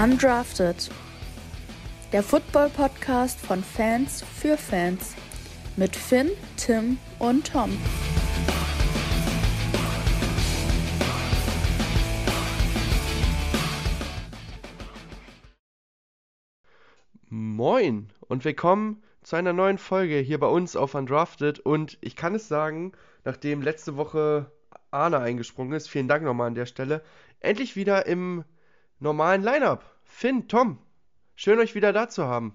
Undrafted. Der Football-Podcast von Fans für Fans. Mit Finn, Tim und Tom. Moin und willkommen zu einer neuen Folge hier bei uns auf Undrafted. Und ich kann es sagen, nachdem letzte Woche Arne eingesprungen ist, vielen Dank nochmal an der Stelle, endlich wieder im normalen Line-Up. Finn, Tom, schön euch wieder da zu haben.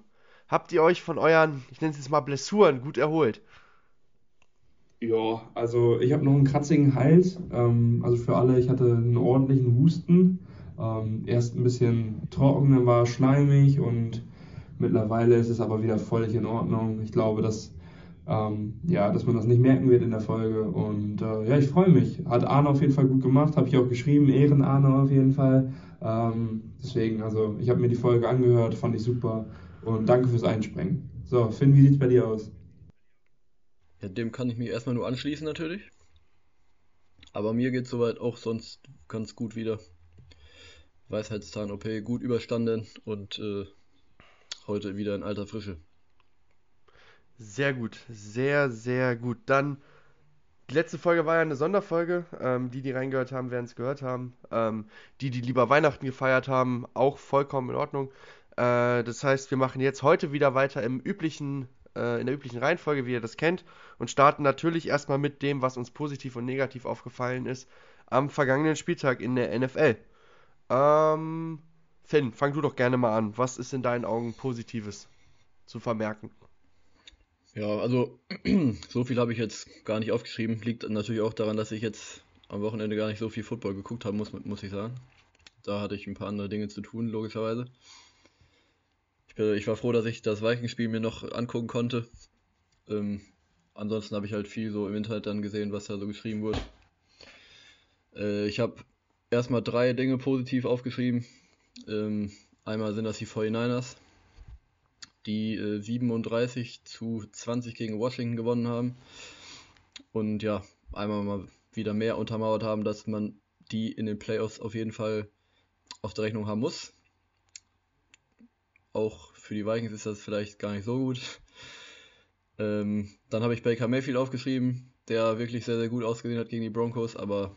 Habt ihr euch von euren, ich nenne es jetzt mal Blessuren, gut erholt? Ja, also ich habe noch einen kratzigen Hals. Ähm, also für alle, ich hatte einen ordentlichen Husten. Ähm, erst ein bisschen trocken, dann war schleimig und mittlerweile ist es aber wieder völlig in Ordnung. Ich glaube, dass, ähm, ja, dass man das nicht merken wird in der Folge. Und äh, ja, ich freue mich. Hat Arne auf jeden Fall gut gemacht, habe ich auch geschrieben. Ehren Arne auf jeden Fall. Ähm, deswegen, also ich habe mir die Folge angehört, fand ich super und danke fürs Einspringen. So, Finn, wie sieht es bei dir aus? Ja, dem kann ich mich erstmal nur anschließen natürlich. Aber mir geht soweit auch sonst ganz gut wieder. Weisheitszahn-OP gut überstanden und äh, heute wieder in alter Frische. Sehr gut, sehr, sehr gut. Dann die letzte Folge war ja eine Sonderfolge. Ähm, die, die reingehört haben, werden es gehört haben. Ähm, die, die lieber Weihnachten gefeiert haben, auch vollkommen in Ordnung. Äh, das heißt, wir machen jetzt heute wieder weiter im üblichen, äh, in der üblichen Reihenfolge, wie ihr das kennt, und starten natürlich erstmal mit dem, was uns positiv und negativ aufgefallen ist am vergangenen Spieltag in der NFL. Ähm, Finn, fang du doch gerne mal an. Was ist in deinen Augen Positives zu vermerken? Ja, also so viel habe ich jetzt gar nicht aufgeschrieben. Liegt natürlich auch daran, dass ich jetzt am Wochenende gar nicht so viel Football geguckt haben muss, muss ich sagen. Da hatte ich ein paar andere Dinge zu tun, logischerweise. Ich, bin, ich war froh, dass ich das Vikings-Spiel mir noch angucken konnte. Ähm, ansonsten habe ich halt viel so im Internet dann gesehen, was da so geschrieben wurde. Äh, ich habe erstmal drei Dinge positiv aufgeschrieben. Ähm, einmal sind das die 49ers die äh, 37 zu 20 gegen Washington gewonnen haben. Und ja, einmal mal wieder mehr untermauert haben, dass man die in den Playoffs auf jeden Fall auf der Rechnung haben muss. Auch für die Vikings ist das vielleicht gar nicht so gut. Ähm, dann habe ich Baker Mayfield aufgeschrieben, der wirklich sehr, sehr gut ausgesehen hat gegen die Broncos, aber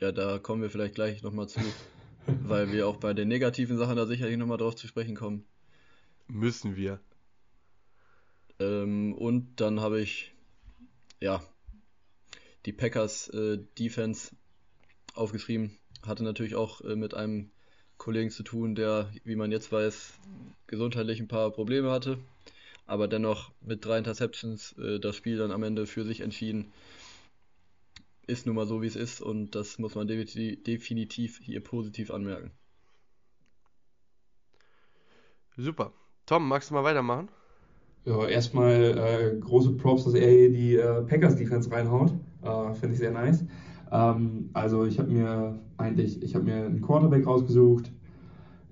ja, da kommen wir vielleicht gleich nochmal zu, weil wir auch bei den negativen Sachen da sicherlich nochmal drauf zu sprechen kommen. Müssen wir. Ähm, und dann habe ich, ja, die Packers äh, Defense aufgeschrieben. Hatte natürlich auch äh, mit einem Kollegen zu tun, der, wie man jetzt weiß, gesundheitlich ein paar Probleme hatte. Aber dennoch mit drei Interceptions äh, das Spiel dann am Ende für sich entschieden. Ist nun mal so, wie es ist und das muss man definitiv hier positiv anmerken. Super. Tom, magst du mal weitermachen? Ja, erstmal äh, große Props, dass er hier die äh, Packers Defense reinhaut. Äh, Finde ich sehr nice. Ähm, also ich habe mir eigentlich, ich habe mir einen Quarterback rausgesucht,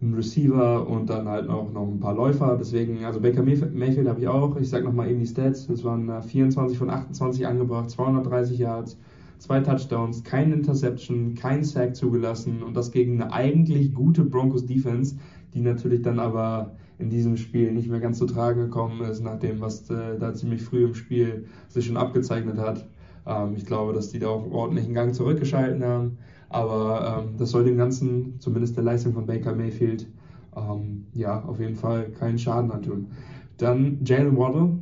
einen Receiver und dann halt auch noch ein paar Läufer. Deswegen, also Baker Mayfield habe ich auch. Ich sage nochmal eben die Stats. Das waren 24 äh, von 28 angebracht, 230 Yards, zwei Touchdowns, kein Interception, kein Sack zugelassen und das gegen eine eigentlich gute Broncos Defense, die natürlich dann aber in diesem Spiel nicht mehr ganz zu tragen gekommen ist, nach dem, was äh, da ziemlich früh im Spiel sich schon abgezeichnet hat. Ähm, ich glaube, dass die da auch ordentlich einen Gang zurückgeschalten haben. Aber ähm, das soll dem Ganzen, zumindest der Leistung von Baker Mayfield, ähm, ja, auf jeden Fall keinen Schaden antun. Dann Jalen Waddle.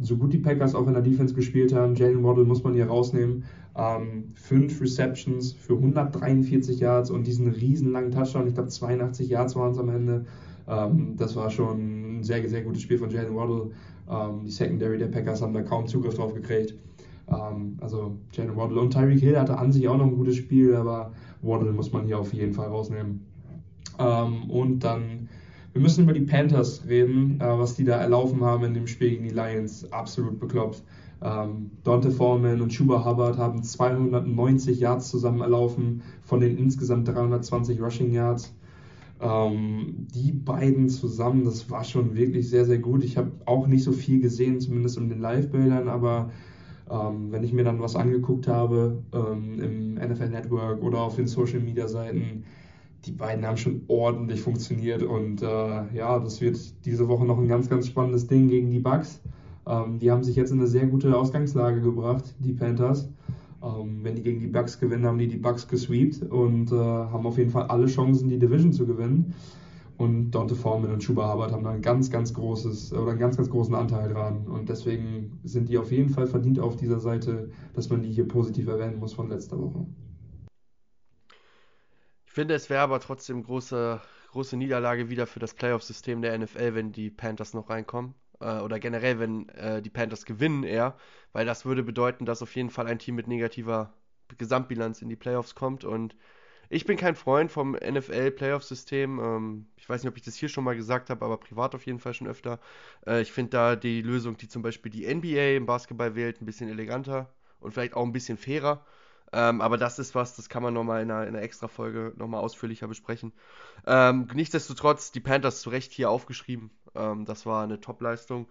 So gut die Packers auch in der Defense gespielt haben, Jalen Waddle muss man hier rausnehmen. Ähm, fünf Receptions für 143 Yards und diesen riesen langen Touchdown. Ich glaube, 82 Yards waren es am Ende. Ähm, das war schon ein sehr, sehr gutes Spiel von Jalen Waddle. Ähm, die Secondary der Packers haben da kaum Zugriff drauf gekriegt. Ähm, also Jalen Waddle und Tyreek Hill hatte an sich auch noch ein gutes Spiel, aber Waddle muss man hier auf jeden Fall rausnehmen. Ähm, und dann, wir müssen über die Panthers reden, äh, was die da erlaufen haben in dem Spiel gegen die Lions. Absolut bekloppt. Ähm, Dante Foreman und Schuba Hubbard haben 290 Yards zusammen erlaufen von den insgesamt 320 Rushing Yards. Ähm, die beiden zusammen, das war schon wirklich sehr, sehr gut. Ich habe auch nicht so viel gesehen, zumindest in den Live-Bildern, aber ähm, wenn ich mir dann was angeguckt habe ähm, im NFL Network oder auf den Social Media Seiten, die beiden haben schon ordentlich funktioniert und äh, ja, das wird diese Woche noch ein ganz, ganz spannendes Ding gegen die Bucks. Ähm, die haben sich jetzt in eine sehr gute Ausgangslage gebracht, die Panthers. Ähm, wenn die gegen die Bucks gewinnen, haben die die Bucks gesweept und äh, haben auf jeden Fall alle Chancen, die Division zu gewinnen. Und Dante Foreman und Schuba Hubbard haben da ein ganz, ganz großes oder einen ganz, ganz großen Anteil dran. Und deswegen sind die auf jeden Fall verdient auf dieser Seite, dass man die hier positiv erwähnen muss von letzter Woche. Ich finde, es wäre aber trotzdem große, große Niederlage wieder für das Playoff-System der NFL, wenn die Panthers noch reinkommen. Äh, oder generell, wenn äh, die Panthers gewinnen eher. Weil das würde bedeuten, dass auf jeden Fall ein Team mit negativer Gesamtbilanz in die Playoffs kommt. Und ich bin kein Freund vom NFL-Playoff-System. Ähm, ich weiß nicht, ob ich das hier schon mal gesagt habe, aber privat auf jeden Fall schon öfter. Äh, ich finde da die Lösung, die zum Beispiel die NBA im Basketball wählt, ein bisschen eleganter und vielleicht auch ein bisschen fairer. Ähm, aber das ist was, das kann man nochmal in einer, in einer extra Folge nochmal ausführlicher besprechen. Ähm, nichtsdestotrotz, die Panthers zu Recht hier aufgeschrieben. Ähm, das war eine Top-Leistung.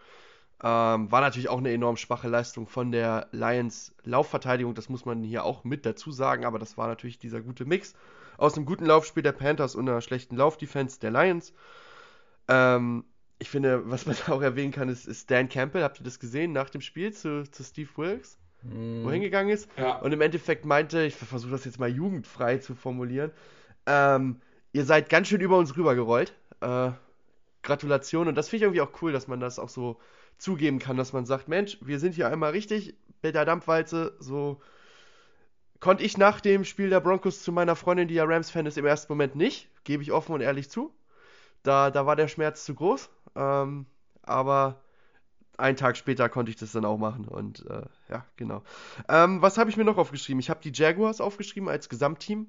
Ähm, war natürlich auch eine enorm schwache Leistung von der Lions Laufverteidigung, das muss man hier auch mit dazu sagen, aber das war natürlich dieser gute Mix aus einem guten Laufspiel der Panthers und einer schlechten Laufdefense der Lions. Ähm, ich finde, was man auch erwähnen kann, ist, ist Dan Campbell. Habt ihr das gesehen nach dem Spiel zu, zu Steve Wilkes? Mm. Wohin gegangen ist? Ja. Und im Endeffekt meinte, ich versuche das jetzt mal jugendfrei zu formulieren, ähm, ihr seid ganz schön über uns rübergerollt. Äh, Gratulation. Und das finde ich irgendwie auch cool, dass man das auch so zugeben kann, dass man sagt, Mensch, wir sind hier einmal richtig mit der Dampfwalze, so konnte ich nach dem Spiel der Broncos zu meiner Freundin, die ja Rams-Fan ist, im ersten Moment nicht, gebe ich offen und ehrlich zu. Da, da war der Schmerz zu groß, ähm, aber einen Tag später konnte ich das dann auch machen und äh, ja, genau. Ähm, was habe ich mir noch aufgeschrieben? Ich habe die Jaguars aufgeschrieben als Gesamtteam.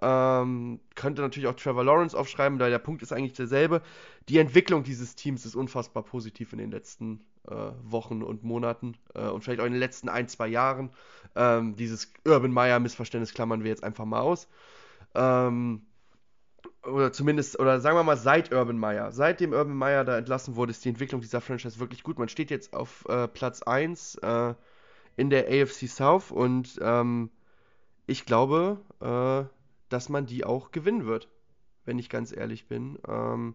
Ähm, könnte natürlich auch Trevor Lawrence aufschreiben, da der Punkt ist eigentlich derselbe. Die Entwicklung dieses Teams ist unfassbar positiv in den letzten äh, Wochen und Monaten äh, und vielleicht auch in den letzten ein, zwei Jahren. Ähm, dieses Urban Meyer-Missverständnis klammern wir jetzt einfach mal aus. Ähm, oder zumindest, oder sagen wir mal seit Urban Meyer. Seitdem Urban Meyer da entlassen wurde, ist die Entwicklung dieser Franchise wirklich gut. Man steht jetzt auf äh, Platz 1 äh, in der AFC South und ähm, ich glaube, äh, dass man die auch gewinnen wird, wenn ich ganz ehrlich bin. Ähm,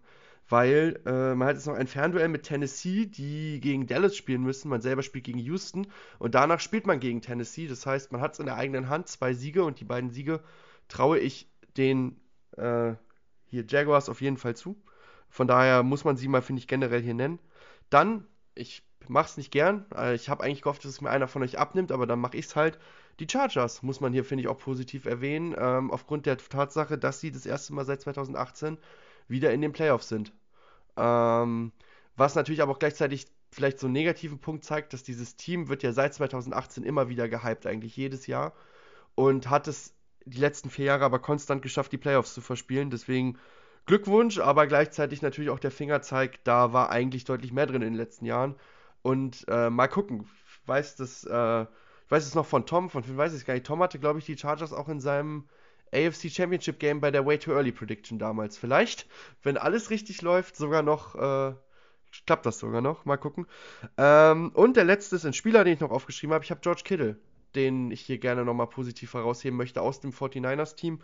weil äh, man hat jetzt noch ein Fernduell mit Tennessee, die gegen Dallas spielen müssen. Man selber spielt gegen Houston und danach spielt man gegen Tennessee. Das heißt, man hat es in der eigenen Hand, zwei Siege und die beiden Siege traue ich den äh, hier Jaguars auf jeden Fall zu. Von daher muss man sie mal, finde ich, generell hier nennen. Dann, ich mache es nicht gern. Äh, ich habe eigentlich gehofft, dass es mir einer von euch abnimmt, aber dann mache ich es halt. Die Chargers muss man hier, finde ich, auch positiv erwähnen, ähm, aufgrund der Tatsache, dass sie das erste Mal seit 2018 wieder in den Playoffs sind. Ähm, was natürlich aber auch gleichzeitig vielleicht so einen negativen Punkt zeigt, dass dieses Team wird ja seit 2018 immer wieder gehypt, eigentlich jedes Jahr. Und hat es die letzten vier Jahre aber konstant geschafft, die Playoffs zu verspielen. Deswegen Glückwunsch, aber gleichzeitig natürlich auch der Fingerzeig, da war eigentlich deutlich mehr drin in den letzten Jahren. Und äh, mal gucken. Ich weiß das, äh, ich weiß es noch von Tom, von wem weiß ich gar nicht. Tom hatte, glaube ich, die Chargers auch in seinem AFC Championship Game bei der Way Too Early Prediction damals. Vielleicht, wenn alles richtig läuft, sogar noch, äh, klappt das sogar noch. Mal gucken. Ähm, und der letzte ist ein Spieler, den ich noch aufgeschrieben habe. Ich habe George Kittle, den ich hier gerne nochmal positiv herausheben möchte aus dem 49ers-Team.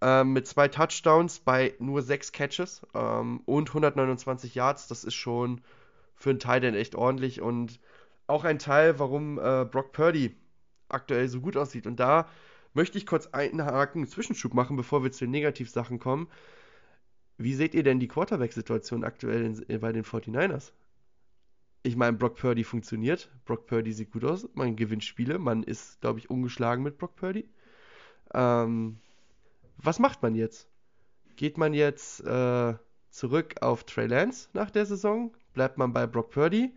Ähm, mit zwei Touchdowns bei nur sechs Catches ähm, und 129 Yards. Das ist schon für einen Teil echt ordentlich und auch ein Teil, warum äh, Brock Purdy aktuell so gut aussieht. Und da möchte ich kurz einen Zwischenschub machen, bevor wir zu den Negativsachen kommen. Wie seht ihr denn die Quarterback-Situation aktuell in, bei den 49ers? Ich meine, Brock Purdy funktioniert. Brock Purdy sieht gut aus. Man gewinnt Spiele. Man ist, glaube ich, ungeschlagen mit Brock Purdy. Ähm, was macht man jetzt? Geht man jetzt äh, zurück auf Trey Lance nach der Saison? Bleibt man bei Brock Purdy?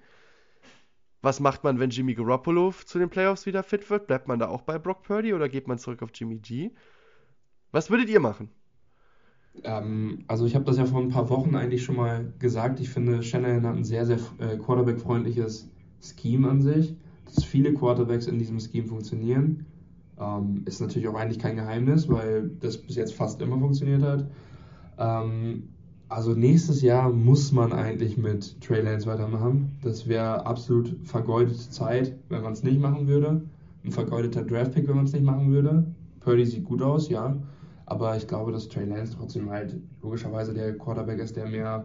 Was macht man, wenn Jimmy Garoppolo zu den Playoffs wieder fit wird? Bleibt man da auch bei Brock Purdy oder geht man zurück auf Jimmy G? Was würdet ihr machen? Ähm, also ich habe das ja vor ein paar Wochen eigentlich schon mal gesagt. Ich finde, Shanahan hat ein sehr, sehr äh, Quarterback-freundliches Scheme an sich. Dass viele Quarterbacks in diesem Scheme funktionieren. Ähm, ist natürlich auch eigentlich kein Geheimnis, weil das bis jetzt fast immer funktioniert hat. Ähm, also nächstes Jahr muss man eigentlich mit Trey Lance weitermachen. Das wäre absolut vergeudete Zeit, wenn man es nicht machen würde. Ein vergeudeter Draftpick, wenn man es nicht machen würde. Purdy sieht gut aus, ja. Aber ich glaube, dass Trey Lance trotzdem halt logischerweise der Quarterback ist, der mehr,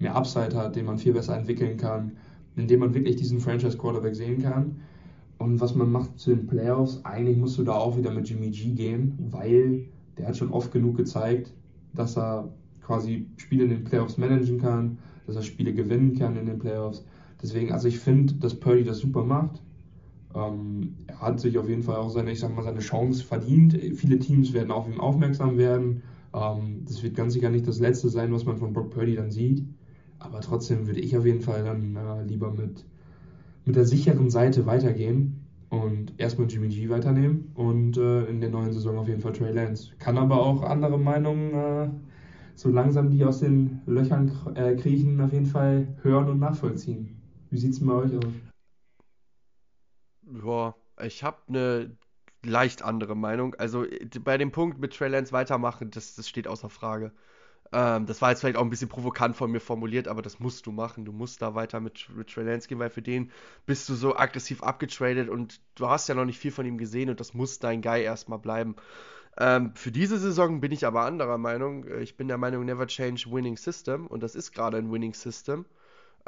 mehr Upside hat, den man viel besser entwickeln kann, in dem man wirklich diesen Franchise-Quarterback sehen kann. Und was man macht zu den Playoffs, eigentlich musst du da auch wieder mit Jimmy G gehen, weil der hat schon oft genug gezeigt, dass er quasi Spiele in den Playoffs managen kann, dass er Spiele gewinnen kann in den Playoffs. Deswegen, also ich finde, dass Purdy das super macht. Ähm, er hat sich auf jeden Fall auch seine, ich sag mal, seine Chance verdient. Viele Teams werden auf ihn aufmerksam werden. Ähm, das wird ganz sicher nicht das Letzte sein, was man von Brock Purdy dann sieht. Aber trotzdem würde ich auf jeden Fall dann äh, lieber mit, mit der sicheren Seite weitergehen und erstmal Jimmy G weiternehmen und äh, in der neuen Saison auf jeden Fall Trey Lance. Kann aber auch andere Meinungen äh, so langsam, die aus den Löchern äh, kriechen, auf jeden Fall hören und nachvollziehen. Wie sieht es bei euch aus? Ja, ich habe eine leicht andere Meinung. Also bei dem Punkt mit Trey Lance weitermachen, das, das steht außer Frage. Ähm, das war jetzt vielleicht auch ein bisschen provokant von mir formuliert, aber das musst du machen. Du musst da weiter mit, mit Trey Lance gehen, weil für den bist du so aggressiv abgetradet und du hast ja noch nicht viel von ihm gesehen und das muss dein Guy erstmal bleiben. Ähm, für diese Saison bin ich aber anderer Meinung. Ich bin der Meinung, never change winning system und das ist gerade ein winning system.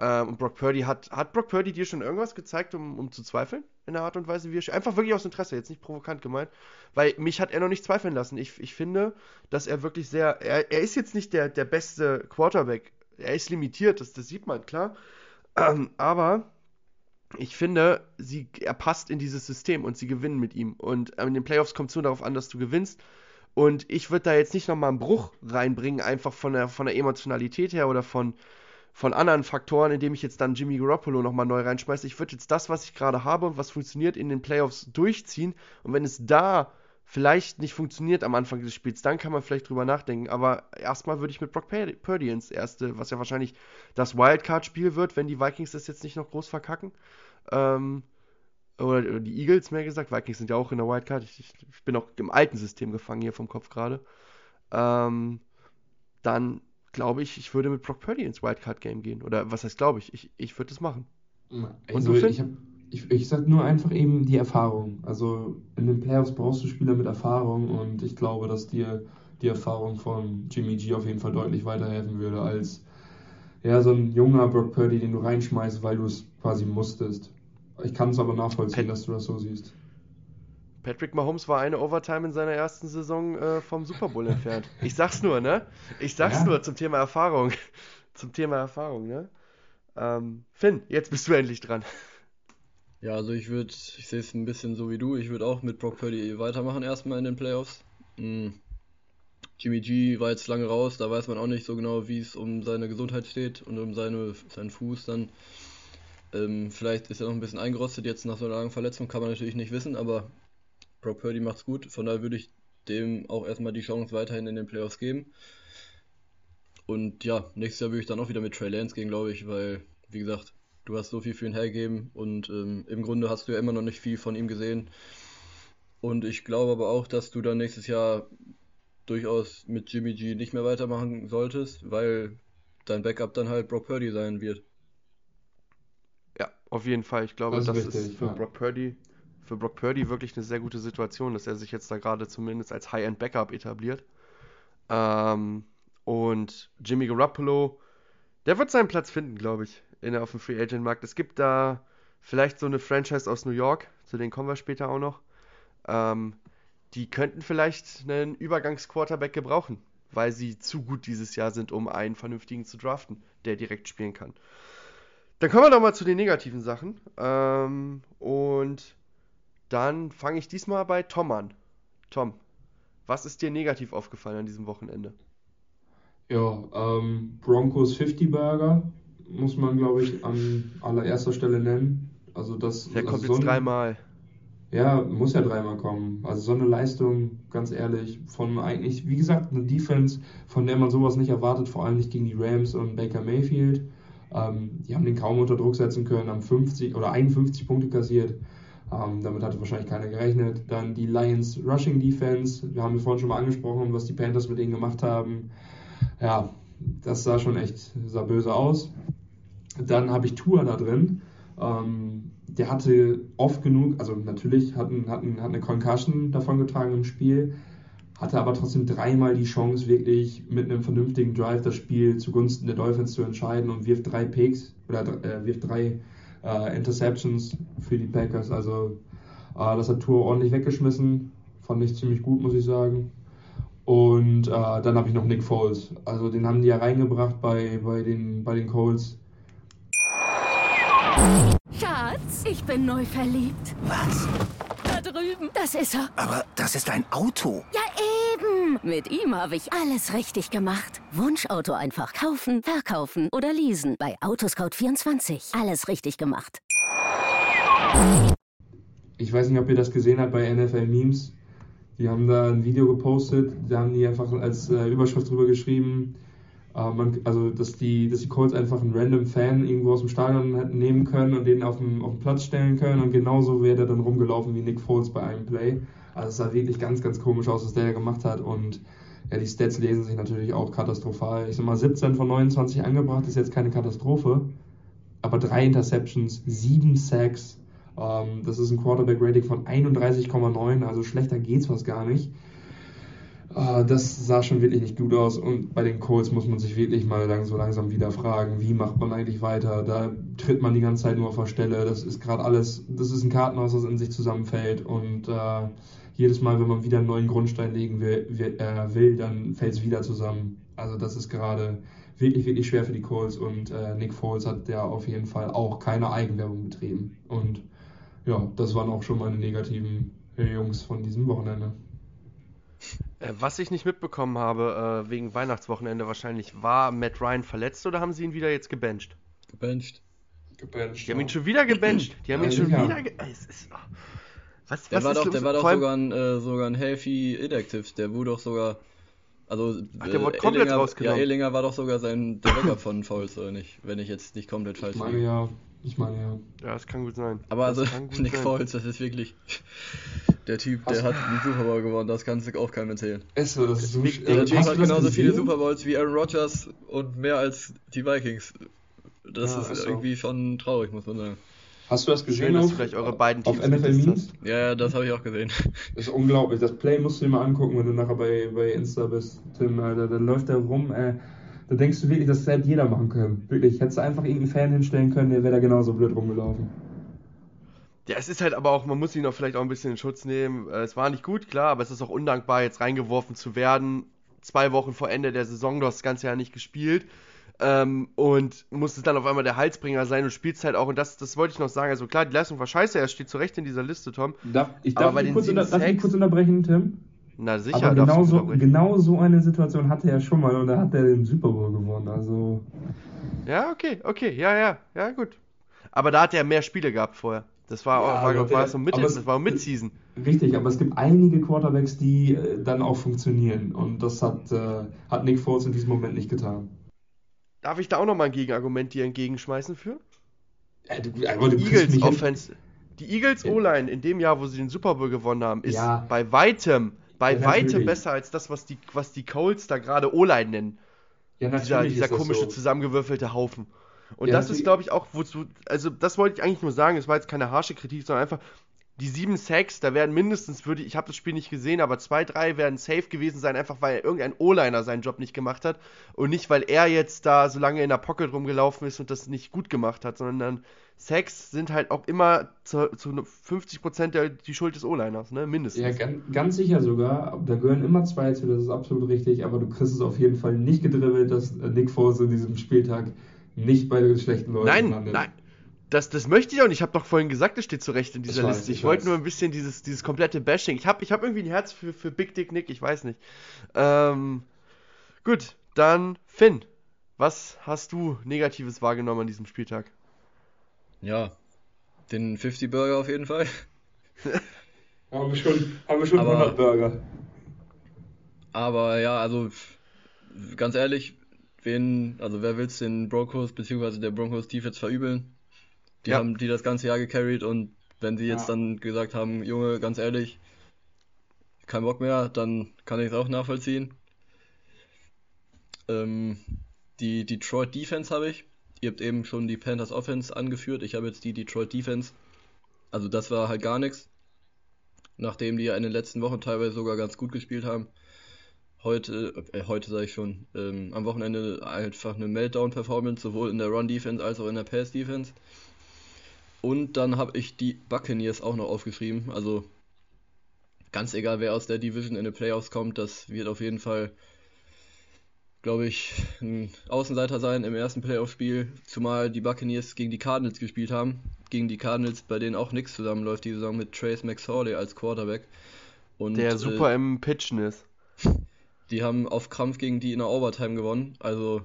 Ähm, und Brock Purdy hat, hat Brock Purdy dir schon irgendwas gezeigt, um, um zu zweifeln? In der Art und Weise, wie er Einfach wirklich aus Interesse, jetzt nicht provokant gemeint. Weil mich hat er noch nicht zweifeln lassen. Ich, ich finde, dass er wirklich sehr. Er, er ist jetzt nicht der, der beste Quarterback. Er ist limitiert, das, das sieht man, klar. Ähm, aber ich finde, sie, er passt in dieses System und sie gewinnen mit ihm. Und in den Playoffs kommt es nur darauf an, dass du gewinnst. Und ich würde da jetzt nicht nochmal einen Bruch reinbringen, einfach von der, von der Emotionalität her oder von, von anderen Faktoren, indem ich jetzt dann Jimmy Garoppolo nochmal neu reinschmeiße. Ich würde jetzt das, was ich gerade habe und was funktioniert, in den Playoffs durchziehen. Und wenn es da vielleicht nicht funktioniert am Anfang des Spiels, dann kann man vielleicht drüber nachdenken. Aber erstmal würde ich mit Brock Purdy ins erste, was ja wahrscheinlich das Wildcard-Spiel wird, wenn die Vikings das jetzt nicht noch groß verkacken. Ähm, oder die Eagles mehr gesagt. Vikings sind ja auch in der Wildcard. Ich, ich bin auch im alten System gefangen hier vom Kopf gerade. Ähm, dann glaube ich, ich würde mit Brock Purdy ins Wildcard-Game gehen. Oder was heißt, glaube ich? Ich, ich würde das machen. Also, Und du, ich, ich, ich sag nur einfach eben die Erfahrung. Also in den Playoffs brauchst du Spieler mit Erfahrung und ich glaube, dass dir die Erfahrung von Jimmy G auf jeden Fall deutlich weiterhelfen würde als ja, so ein junger Brock Purdy, den du reinschmeißt, weil du es quasi musstest. Ich kann es aber nachvollziehen, Pat dass du das so siehst. Patrick Mahomes war eine Overtime in seiner ersten Saison äh, vom Super Bowl entfernt. Ich sag's nur, ne? Ich sag's ja. nur zum Thema Erfahrung. zum Thema Erfahrung, ne? Ähm, Finn, jetzt bist du endlich dran. Ja, also ich würde, ich sehe es ein bisschen so wie du. Ich würde auch mit Brock Purdy weitermachen erstmal in den Playoffs. Mhm. Jimmy G war jetzt lange raus, da weiß man auch nicht so genau, wie es um seine Gesundheit steht und um seine, seinen Fuß dann. Ähm, vielleicht ist er noch ein bisschen eingerostet jetzt nach so einer langen Verletzung, kann man natürlich nicht wissen, aber Brock Purdy macht's gut. Von daher würde ich dem auch erstmal die Chance weiterhin in den Playoffs geben. Und ja, nächstes Jahr würde ich dann auch wieder mit Trey Lance gehen, glaube ich, weil, wie gesagt, du hast so viel für ihn hergegeben und ähm, im Grunde hast du ja immer noch nicht viel von ihm gesehen. Und ich glaube aber auch, dass du dann nächstes Jahr durchaus mit Jimmy G nicht mehr weitermachen solltest, weil dein Backup dann halt Brock Purdy sein wird. Ja, auf jeden Fall. Ich glaube, das, das ist, ist für ja. Brock Purdy für Brock Purdy wirklich eine sehr gute Situation, dass er sich jetzt da gerade zumindest als High-End-Backup etabliert. Ähm, und Jimmy Garoppolo, der wird seinen Platz finden, glaube ich, in, auf dem Free Agent Markt. Es gibt da vielleicht so eine Franchise aus New York, zu denen kommen wir später auch noch. Ähm, die könnten vielleicht einen Übergangsquarterback gebrauchen, weil sie zu gut dieses Jahr sind, um einen vernünftigen zu draften, der direkt spielen kann. Dann kommen wir doch mal zu den negativen Sachen. Ähm, und dann fange ich diesmal bei Tom an. Tom, was ist dir negativ aufgefallen an diesem Wochenende? Ja, ähm, Broncos 50 Burger muss man, glaube ich, an allererster Stelle nennen. Also das, Der also kommt so jetzt dreimal. Ja, muss ja dreimal kommen. Also so eine Leistung, ganz ehrlich, von eigentlich, wie gesagt, eine Defense, von der man sowas nicht erwartet, vor allem nicht gegen die Rams und Baker Mayfield. Ähm, die haben den kaum unter Druck setzen können, haben 50 oder 51 Punkte kassiert. Ähm, damit hatte wahrscheinlich keiner gerechnet. Dann die Lions Rushing Defense. Wir haben vorhin schon mal angesprochen, was die Panthers mit ihnen gemacht haben. Ja, das sah schon echt sah böse aus. Dann habe ich Tour da drin. Ähm, der hatte oft genug, also natürlich hat, hat, hat eine Concussion davon getragen im Spiel, hatte aber trotzdem dreimal die Chance, wirklich mit einem vernünftigen Drive das Spiel zugunsten der Dolphins zu entscheiden und wirft drei Picks oder äh, wirft drei äh, Interceptions für die Packers. Also äh, das hat Tour ordentlich weggeschmissen. Fand ich ziemlich gut, muss ich sagen. Und äh, dann habe ich noch Nick Foles. Also den haben die ja reingebracht bei, bei, den, bei den Colts. Schatz, ich bin neu verliebt. Was? Da drüben. Das ist er. Aber das ist ein Auto. Ja, eben. Mit ihm habe ich alles richtig gemacht. Wunschauto einfach kaufen, verkaufen oder leasen. Bei Autoscout24. Alles richtig gemacht. Ich weiß nicht, ob ihr das gesehen habt bei NFL Memes. Die haben da ein Video gepostet, da haben die einfach als äh, Überschrift drüber geschrieben, äh, man, also dass die, dass die Colts einfach einen random Fan irgendwo aus dem Stadion hätten nehmen können und den auf den, auf den Platz stellen können und genauso wäre der dann rumgelaufen wie Nick Foles bei einem Play. Also es sah wirklich ganz, ganz komisch aus, was der gemacht hat und ja, die Stats lesen sich natürlich auch katastrophal. Ich sag mal, 17 von 29 angebracht ist jetzt keine Katastrophe, aber drei Interceptions, sieben Sacks, ähm, das ist ein Quarterback-Rating von 31,9, also schlechter geht's fast gar nicht. Äh, das sah schon wirklich nicht gut aus und bei den Colts muss man sich wirklich mal lang, so langsam wieder fragen, wie macht man eigentlich weiter? Da tritt man die ganze Zeit nur auf der Stelle. Das ist gerade alles, das ist ein Kartenhaus, das in sich zusammenfällt und äh, jedes Mal, wenn man wieder einen neuen Grundstein legen will, will, äh, will dann fällt es wieder zusammen. Also das ist gerade wirklich, wirklich schwer für die Colts und äh, Nick Foles hat ja auf jeden Fall auch keine Eigenwerbung betrieben. Und ja, das waren auch schon meine negativen Jungs von diesem Wochenende. Äh, was ich nicht mitbekommen habe, äh, wegen Weihnachtswochenende wahrscheinlich, war Matt Ryan verletzt oder haben sie ihn wieder jetzt gebencht? Gebencht. Gebencht. Die haben ihn schon wieder gebencht. Die haben ihn Ja, schon sicher. wieder. Ge es ist, oh. Was, Der was war ist doch, der war doch sogar ein, äh, sogar ein Healthy Inactive. Der wurde doch sogar. Also, Ach, der wurde komplett Ehlinger, rausgenommen. Ja, Ehlinger war doch sogar sein der Backup von Fouls, oder nicht? Wenn ich jetzt nicht komplett falsch Ich meine liege. ja, ich meine ja. Ja, das kann gut sein. Aber das also, Nick sein. Foles, das ist wirklich. Der Typ, Hast- der hat einen Super Bowl gewonnen, das kannst du auch keinem erzählen. Ist so, das ist so äh, Der Typ hast hat genauso viele? Super Bowls wie Aaron Rodgers und mehr als die Vikings. Das Ja, ist ist so. irgendwie schon traurig, muss man sagen. Hast du das Schön, gesehen dass auf, vielleicht eure beiden auf Teams NFL gedisst Memes? Ja, das habe ich auch gesehen. Das ist unglaublich. Das Play musst du dir mal angucken, wenn du nachher bei, bei Insta bist, Tim. Alter, da läuft der rum. Äh, da denkst du wirklich, das hätte jeder machen können. Wirklich. Hättest du einfach irgendeinen Fan hinstellen können, der wäre da genauso blöd rumgelaufen. Ja, es ist halt aber auch, man muss ihn auch vielleicht auch ein bisschen in Schutz nehmen. Äh, Es war nicht gut, klar, aber es ist auch undankbar, jetzt reingeworfen zu werden. Zwei Wochen vor Ende der Saison, du hast das ganze Jahr nicht gespielt. Ähm, und musstest dann auf einmal der Halsbringer sein und spielst halt auch, und das, das wollte ich noch sagen, also klar, die Leistung war scheiße, er steht zu Recht in dieser Liste, Tom. Darf, ich darf, den kurz, unter, darf ich kurz unterbrechen, Tim? Na sicher, Aber genau so, genau so eine Situation hatte er schon mal und da hat er den Super Bowl gewonnen. Also, Ja, okay, okay, ja, ja, ja, gut. Aber da hat er mehr Spiele gehabt vorher. Das war, Ja, war, aber war, so Mitte, aber es- das war Mid-Season. richtig, aber es gibt einige Quarterbacks, die äh, dann auch funktionieren und das hat, äh, hat Nick Foles in diesem Moment nicht getan. Darf ich da auch nochmal ein Gegenargument dir entgegenschmeißen für? Äh, du, aber du Die Eagles Offense. Die Eagles Ja. O-Line in dem Jahr, wo sie den Super Bowl gewonnen haben, ist Ja. bei weitem, bei Ja, weitem besser als das, was die, was die Colts da gerade O-Line nennen. Ja, Dieser, dieser komische so. zusammengewürfelte Haufen. Und Ja, das ist, glaube ich, auch, wozu, also das wollte ich eigentlich nur sagen, es war jetzt keine harsche Kritik, sondern einfach, die sieben Sacks, da werden mindestens, würde ich, ich habe das Spiel nicht gesehen, aber zwei, drei werden safe gewesen sein, einfach weil irgendein O-Liner seinen Job nicht gemacht hat und nicht, weil er jetzt da so lange in der Pocket rumgelaufen ist und das nicht gut gemacht hat, sondern Sacks sind halt auch immer zu, zu 50% der, die Schuld des O-Liners, ne, mindestens. Ja, ganz, ganz sicher sogar. Da gehören immer zwei zu, das ist absolut richtig. Aber du kriegst es auf jeden Fall nicht gedribbelt, dass Nick Foles in diesem Spieltag nicht bei den schlechten Leuten Nein, landet. nein. Das, das möchte ich auch nicht. Ich habe doch vorhin gesagt, es steht zu Recht in dieser Ich weiß, Liste. Ich, ich wollte nur ein bisschen dieses, dieses komplette Bashing. Ich habe ich hab irgendwie ein Herz für, für Big Dick Nick, ich weiß nicht. Ähm, gut, dann Finn. Was hast du Negatives wahrgenommen an diesem Spieltag? Ja, den 50 Burger auf jeden Fall. Haben wir schon, haben wir schon Aber- 100 Burger. Aber ja, also ganz ehrlich, wen, also wer will's den Broncos bzw. der Broncos Defense verübeln? Die Ja. haben die das ganze Jahr gecarried und wenn sie jetzt Ja. dann gesagt haben, Junge, ganz ehrlich, kein Bock mehr, dann kann ich es auch nachvollziehen. Ähm, die Detroit Defense habe ich. Ihr habt eben schon die Panthers Offense angeführt. Ich habe jetzt die Detroit Defense. Also das war halt gar nichts. nachdem die ja in den letzten Wochen teilweise sogar ganz gut gespielt haben. Heute, äh, heute sage ich schon, ähm, am Wochenende einfach eine Meltdown-Performance, sowohl in der Run-Defense als auch in der Pass-Defense. Und dann habe ich die Buccaneers auch noch aufgeschrieben. Also ganz egal, wer aus der Division in die Playoffs kommt, das wird auf jeden Fall, glaube ich, ein Außenseiter sein im ersten Playoff-Spiel. Zumal die Buccaneers gegen die Cardinals gespielt haben. Gegen die Cardinals, bei denen auch nichts zusammenläuft die Saison mit Trace McSorley als Quarterback. Und, der super äh, im Pitchen ist. Die haben auf Krampf gegen die in der Overtime gewonnen. Also,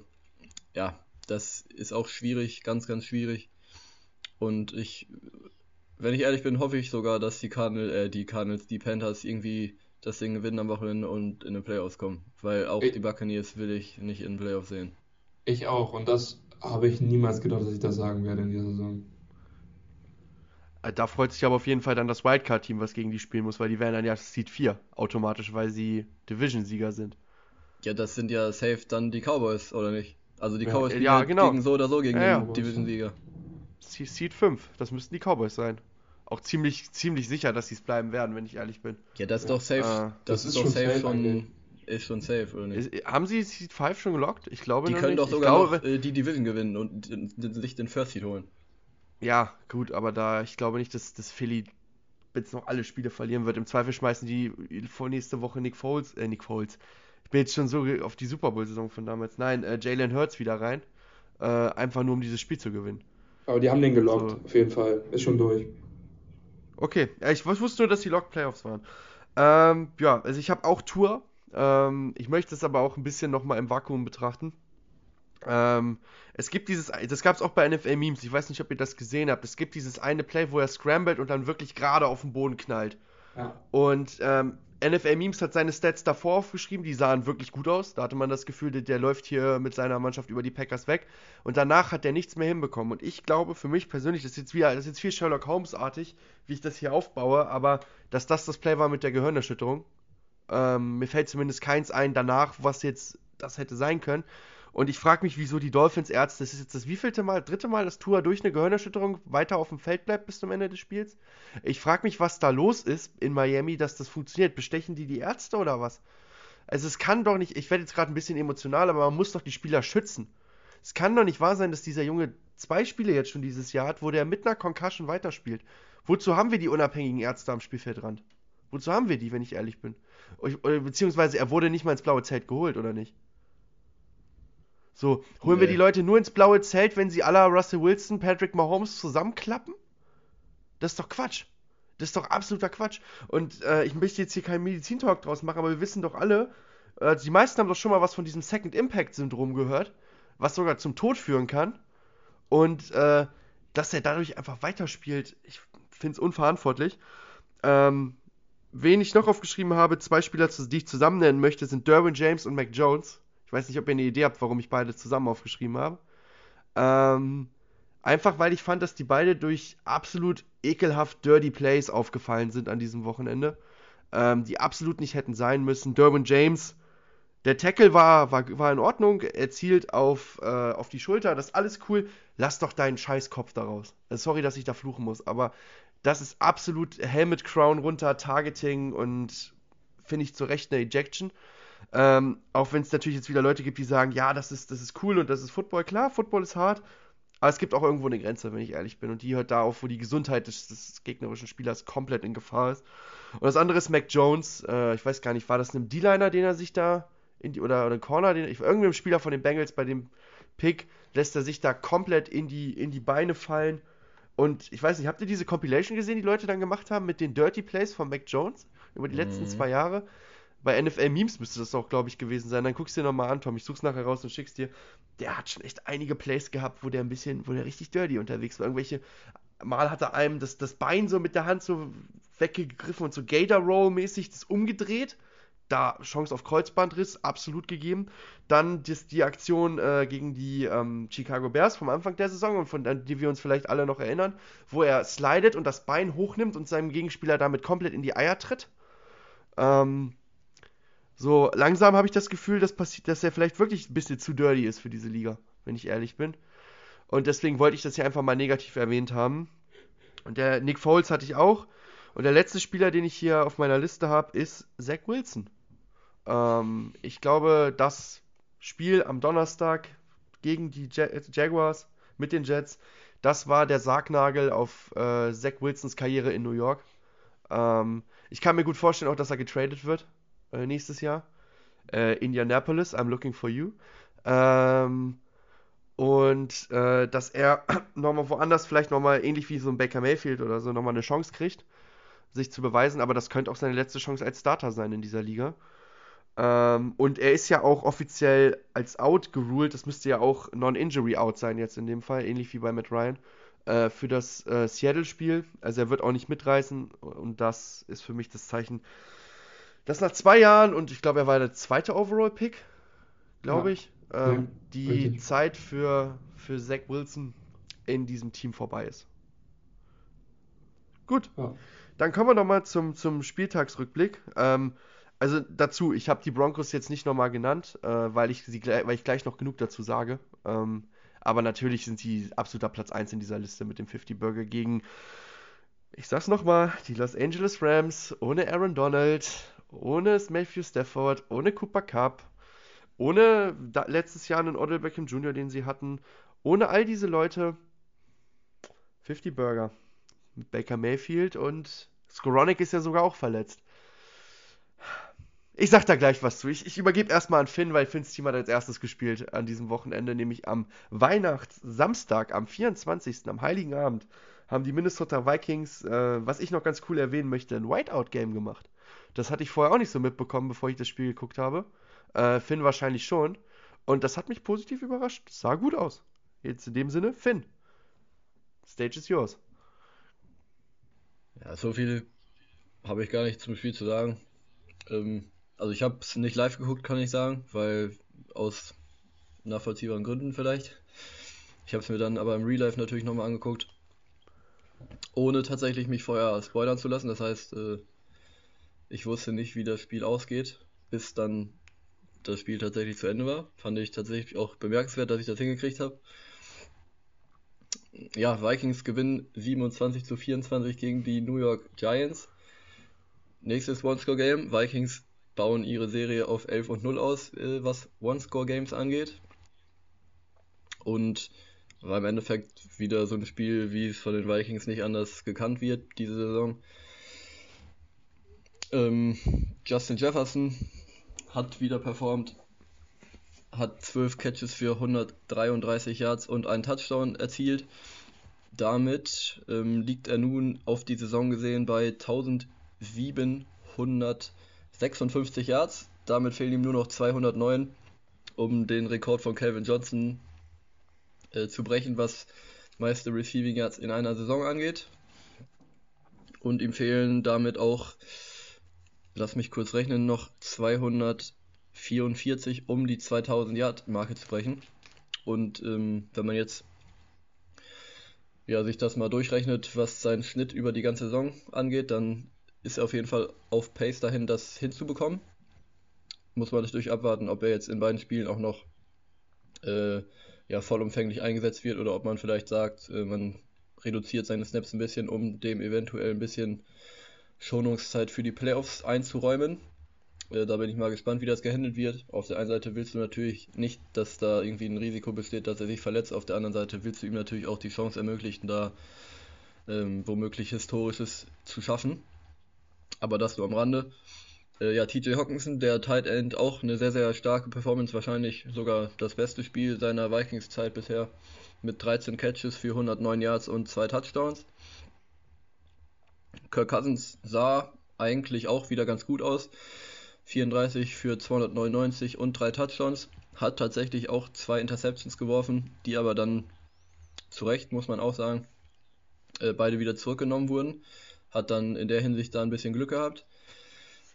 ja, das ist auch schwierig, ganz, ganz schwierig. Und ich, wenn ich ehrlich bin, hoffe ich sogar, dass die Cardinals, äh, die Cardinals, die Panthers irgendwie das Ding gewinnen am Wochenende und in den Playoffs kommen. Weil auch ich, die Buccaneers will ich nicht in den Playoffs sehen. Ich auch. Und das habe ich niemals gedacht, dass ich das sagen werde in dieser Saison. Äh, da freut sich aber auf jeden Fall dann das Wildcard-Team, was gegen die spielen muss, weil die wären dann ja Seed 4 automatisch, weil sie Division-Sieger sind. Ja, das sind ja safe dann die Cowboys, oder nicht? Also die Cowboys ja, ja, genau. gegen so oder so gegen ja, den Division-Sieger. Seed 5. Das müssten die Cowboys sein. Auch ziemlich, ziemlich sicher, dass sie es bleiben werden, wenn ich ehrlich bin. Ja, das ist doch safe. Ah, das, das, ist, ist doch safe schon. Ist schon safe, oder nicht? Ist, haben sie Seed 5 schon gelockt? Ich glaube Die können nicht. doch sogar glaube, noch, äh, die Division gewinnen und sich den First Seed holen. Ja, gut, aber da, ich glaube nicht, dass, dass Philly jetzt noch alle Spiele verlieren wird. Im Zweifel schmeißen die vornächste Woche Nick Foles, äh, Nick Foles. Ich bin jetzt schon so auf die Super Bowl-Saison von damals. Nein, äh, Jalen Hurts wieder rein. Äh, einfach nur, um dieses Spiel zu gewinnen. Aber die haben den gelockt, so. auf jeden Fall. Ist schon durch. Okay, ja, ich wusste nur, dass die Lock-Playoffs waren. Ähm, ja, also ich habe auch Tour. Ähm, ich möchte es aber auch ein bisschen nochmal im Vakuum betrachten. Ähm, es gibt dieses, das gab es auch bei NFL Memes, ich weiß nicht, ob ihr das gesehen habt. Es gibt dieses eine Play, wo er scrambled und dann wirklich gerade auf den Boden knallt. Und ähm, NFL Memes hat seine Stats davor aufgeschrieben, die sahen wirklich gut aus. Da hatte man das Gefühl, der, der, läuft hier mit seiner Mannschaft über die Packers weg. Und danach hat der nichts mehr hinbekommen. Und ich glaube, für mich persönlich, das ist jetzt, wieder, das ist jetzt viel Sherlock Holmes-artig, wie ich das hier aufbaue, aber dass das das Play war mit der Gehirnerschütterung. Ähm, mir fällt zumindest keins ein danach, was jetzt das hätte sein können. Und ich frage mich, wieso die Dolphins-Ärzte, das ist jetzt das wievielte Mal, dritte Mal, dass Tua durch eine Gehirnerschütterung weiter auf dem Feld bleibt bis zum Ende des Spiels. Ich frage mich, was da los ist in Miami, dass das funktioniert. Bestechen die die Ärzte oder was? Also es kann doch nicht, ich werde jetzt gerade ein bisschen emotional, aber man muss doch die Spieler schützen. Es kann doch nicht wahr sein, dass dieser Junge zwei Spiele jetzt schon dieses Jahr hat, wo der mit einer Concussion weiterspielt. Wozu haben wir die unabhängigen Ärzte am Spielfeldrand? Wozu haben wir die, wenn ich ehrlich bin? Beziehungsweise er wurde nicht mal ins blaue Zelt geholt, oder nicht? So, holen nee. wir die Leute nur ins blaue Zelt, wenn sie aller Russell Wilson, Patrick Mahomes zusammenklappen? Das ist doch Quatsch. Das ist doch absoluter Quatsch. Und äh, ich möchte jetzt hier keinen Medizintalk draus machen, aber wir wissen doch alle, äh, die meisten haben doch schon mal was von diesem Second Impact Syndrom gehört, was sogar zum Tod führen kann. Und äh, dass er dadurch einfach weiterspielt, ich finde es unverantwortlich. Ähm, wen ich noch aufgeschrieben habe, zwei Spieler, die ich zusammen nennen möchte, sind Derwin James und Mac Jones. Ich weiß nicht, ob ihr eine Idee habt, warum ich beide zusammen aufgeschrieben habe. Ähm, einfach weil ich fand, dass die beide durch absolut ekelhaft Dirty Plays aufgefallen sind an diesem Wochenende, ähm, die absolut nicht hätten sein müssen. Derwin James, der Tackle war, war, war in Ordnung, er zielt auf, äh, auf die Schulter, das ist alles cool. Lass doch deinen Scheißkopf daraus. Äh, sorry, dass ich da fluchen muss, aber das ist absolut Helmet Crown runter, Targeting und finde ich zu Recht eine Ejection. Ähm, auch wenn es natürlich jetzt wieder Leute gibt, die sagen, ja, das ist, das ist cool und das ist Football. Klar, Football ist hart, aber es gibt auch irgendwo eine Grenze, wenn ich ehrlich bin. Und die hört da auf, wo die Gesundheit des, des gegnerischen Spielers komplett in Gefahr ist. Und das andere ist Mac Jones. Äh, ich weiß gar nicht, war das ein D-Liner, den er sich da in die, oder, oder ein Corner, den ich, irgendeinem Spieler von den Bengals bei dem Pick lässt er sich da komplett in die, in die Beine fallen. Und ich weiß nicht, habt ihr diese Compilation gesehen, die Leute dann gemacht haben mit den Dirty Plays von Mac Jones über die letzten mhm. zwei Jahre? Bei NFL Memes müsste das auch, glaube ich, gewesen sein. Dann guckst du dir nochmal an, Tom. Ich such's nachher raus und schick's dir. Der hat schon echt einige Plays gehabt, wo der ein bisschen, wo der richtig dirty unterwegs war. Irgendwelche, mal hat er einem das, das Bein so mit der Hand so weggegriffen und so Gator Roll mäßig das umgedreht. Da Chance auf Kreuzbandriss absolut gegeben. Dann das, die Aktion äh, gegen die ähm, Chicago Bears vom Anfang der Saison und von die wir uns vielleicht alle noch erinnern, wo er slidet und das Bein hochnimmt und seinem Gegenspieler damit komplett in die Eier tritt. Ähm, so, langsam habe ich das Gefühl, dass, dass er vielleicht wirklich ein bisschen zu dirty ist für diese Liga, wenn ich ehrlich bin. Und deswegen wollte ich das hier einfach mal negativ erwähnt haben. Und der Nick Foles hatte ich auch. Und der letzte Spieler, den ich hier auf meiner Liste habe, ist Zach Wilson. Ähm, ich glaube, das Spiel am Donnerstag gegen die Jag Jaguars mit den Jets, das war der Sargnagel auf äh, Zach Wilsons Karriere in New York. Ähm, ich kann mir gut vorstellen, auch dass er getradet wird äh, nächstes Jahr. Äh, Indianapolis, I'm looking for you. Ähm, und äh, dass er nochmal woanders vielleicht nochmal ähnlich wie so ein Baker Mayfield oder so nochmal eine Chance kriegt, sich zu beweisen. Aber das könnte auch seine letzte Chance als Starter sein in dieser Liga. Ähm, und er ist ja auch offiziell als Out geruled. Das müsste ja auch Non-Injury Out sein jetzt in dem Fall, ähnlich wie bei Matt Ryan. Äh, für das äh, Seattle-Spiel. Also er wird auch nicht mitreißen. Und das ist für mich das Zeichen, dass nach zwei Jahren, und ich glaube, er war der zweite Overall-Pick, glaube Ja. ich, ähm, Ja, die richtig. Zeit für, für Zach Wilson in diesem Team vorbei ist. Gut, Ja. dann kommen wir nochmal zum, zum Spieltagsrückblick. Ähm, also dazu, ich habe die Broncos jetzt nicht nochmal genannt, äh, weil, ich sie, gleich- weil ich gleich noch genug dazu sage. Ähm, aber natürlich sind sie absoluter Platz 1 in dieser Liste mit dem 50 Burger gegen, ich sag's nochmal, die Los Angeles Rams ohne Aaron Donald, ohne Matthew Stafford, ohne Cooper Cup, ohne da, letztes Jahr einen Odell Beckham Jr., den sie hatten, ohne all diese Leute. 50 Burger. Baker Mayfield und Skoronik ist ja sogar auch verletzt. Ich sag da gleich was zu. Ich, ich übergebe erstmal an Finn, weil Finns Team hat als erstes gespielt an diesem Wochenende, nämlich am Weihnachtssamstag, am 24., am Heiligen Abend, haben die Minnesota Vikings, äh, was ich noch ganz cool erwähnen möchte, ein Whiteout-Game gemacht. Das hatte ich vorher auch nicht so mitbekommen, bevor ich das Spiel geguckt habe. Äh, Finn wahrscheinlich schon. Und das hat mich positiv überrascht. Das sah gut aus. Jetzt in dem Sinne, Finn. Stage is yours. Ja, so viel habe ich gar nicht zum Spiel zu sagen. Ähm, also ich habe es nicht live geguckt, kann ich sagen, weil aus nachvollziehbaren Gründen vielleicht. Ich habe es mir dann aber im Real Life natürlich nochmal angeguckt, ohne tatsächlich mich vorher spoilern zu lassen. Das heißt, äh, ich wusste nicht, wie das Spiel ausgeht, bis dann das Spiel tatsächlich zu Ende war. Fand ich tatsächlich auch bemerkenswert, dass ich das hingekriegt habe. Ja, Vikings gewinnen 27 zu 24 gegen die New York Giants. Nächstes One-Score-Game. Vikings bauen ihre Serie auf 11 und 0 aus, äh, was One-Score-Games angeht. Und war im Endeffekt wieder so ein Spiel, wie es von den Vikings nicht anders gekannt wird diese Saison. Ähm, Justin Jefferson hat wieder performt, hat 12 Catches für 133 Yards und einen Touchdown erzielt. Damit ähm, liegt er nun auf die Saison gesehen bei 1756 Yards. Damit fehlen ihm nur noch 209, um den Rekord von Calvin Johnson äh, zu brechen, was meiste Receiving Yards in einer Saison angeht. Und ihm fehlen damit auch, lass mich kurz rechnen, noch 244, um die 2000 Yard Marke zu brechen. Und ähm, wenn man jetzt ja, sich das mal durchrechnet, was seinen Schnitt über die ganze Saison angeht, dann ist er auf jeden Fall auf Pace dahin, das hinzubekommen. Muss man natürlich abwarten, ob er jetzt in beiden Spielen auch noch äh, ja, vollumfänglich eingesetzt wird oder ob man vielleicht sagt, äh, man reduziert seine Snaps ein bisschen, um dem eventuell ein bisschen Schonungszeit für die Playoffs einzuräumen. Äh, da bin ich mal gespannt, wie das gehandelt wird. Auf der einen Seite willst du natürlich nicht, dass da irgendwie ein Risiko besteht, dass er sich verletzt. Auf der anderen Seite willst du ihm natürlich auch die Chance ermöglichen, da ähm, womöglich Historisches zu schaffen. Aber das nur am Rande. Äh, ja, TJ Hawkinson, der Tight End, auch eine sehr, sehr starke Performance. Wahrscheinlich sogar das beste Spiel seiner Vikings-Zeit bisher. Mit 13 Catches für 109 Yards und zwei Touchdowns. Kirk Cousins sah eigentlich auch wieder ganz gut aus. 34 für 299 und drei Touchdowns. Hat tatsächlich auch zwei Interceptions geworfen, die aber dann zu Recht, muss man auch sagen, äh, beide wieder zurückgenommen wurden. Hat dann in der Hinsicht da ein bisschen Glück gehabt.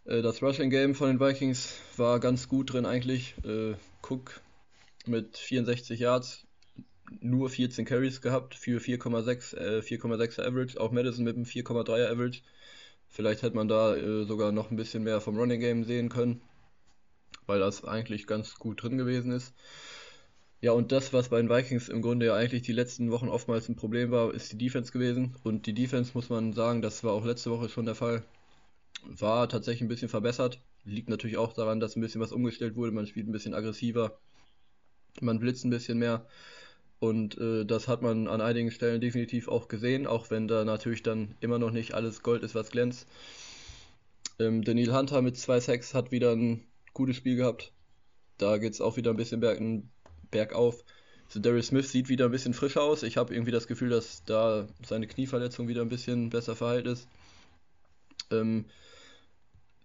Äh, das Rushing Game von den Vikings war ganz gut drin eigentlich. Äh, Cook mit 64 Yards, nur 14 Carries gehabt für 4,6 äh, 4,6er Average. Auch Madison mit einem 4,3er Average. Vielleicht hätte man da äh, sogar noch ein bisschen mehr vom Running Game sehen können, weil das eigentlich ganz gut drin gewesen ist. Ja, und das, was bei den Vikings im Grunde ja eigentlich die letzten Wochen oftmals ein Problem war, ist die Defense gewesen. Und die Defense, muss man sagen, das war auch letzte Woche schon der Fall, war tatsächlich ein bisschen verbessert. Liegt natürlich auch daran, dass ein bisschen was umgestellt wurde. Man spielt ein bisschen aggressiver, man blitzt ein bisschen mehr. Und äh, das hat man an einigen Stellen definitiv auch gesehen, auch wenn da natürlich dann immer noch nicht alles Gold ist, was glänzt. Ähm, Daniel Hunter mit zwei Sacks hat wieder ein gutes Spiel gehabt. Da geht es auch wieder ein bisschen berg, bergauf. So Darius Smith sieht wieder ein bisschen frischer aus. Ich habe irgendwie das Gefühl, dass da seine Knieverletzung wieder ein bisschen besser verheilt ist. Ähm,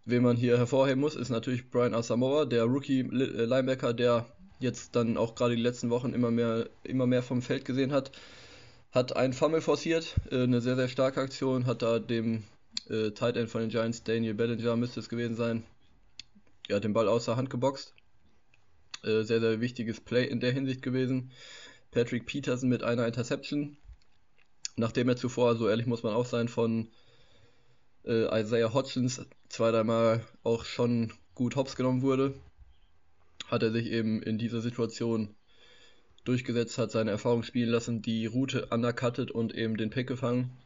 wen man hier hervorheben muss, ist natürlich Brian Asamoah, der Rookie-Linebacker, äh, der jetzt dann auch gerade die letzten Wochen immer mehr, immer mehr vom Feld gesehen hat. Hat einen Fummel forciert, äh, eine sehr, sehr starke Aktion, hat da dem äh, Tight End von den Giants, Daniel Bellinger, müsste es gewesen sein, ja, den Ball außer Hand geboxt. Äh, sehr, sehr wichtiges Play in der Hinsicht gewesen. Patrick Peterson mit einer Interception. Nachdem er zuvor, so ehrlich muss man auch sein, von äh, Isaiah Hodgins zwei, dreimal auch schon gut hops genommen wurde, hat er sich eben in dieser Situation durchgesetzt, hat seine Erfahrung spielen lassen, die Route undercutted und eben den Pick gefangen.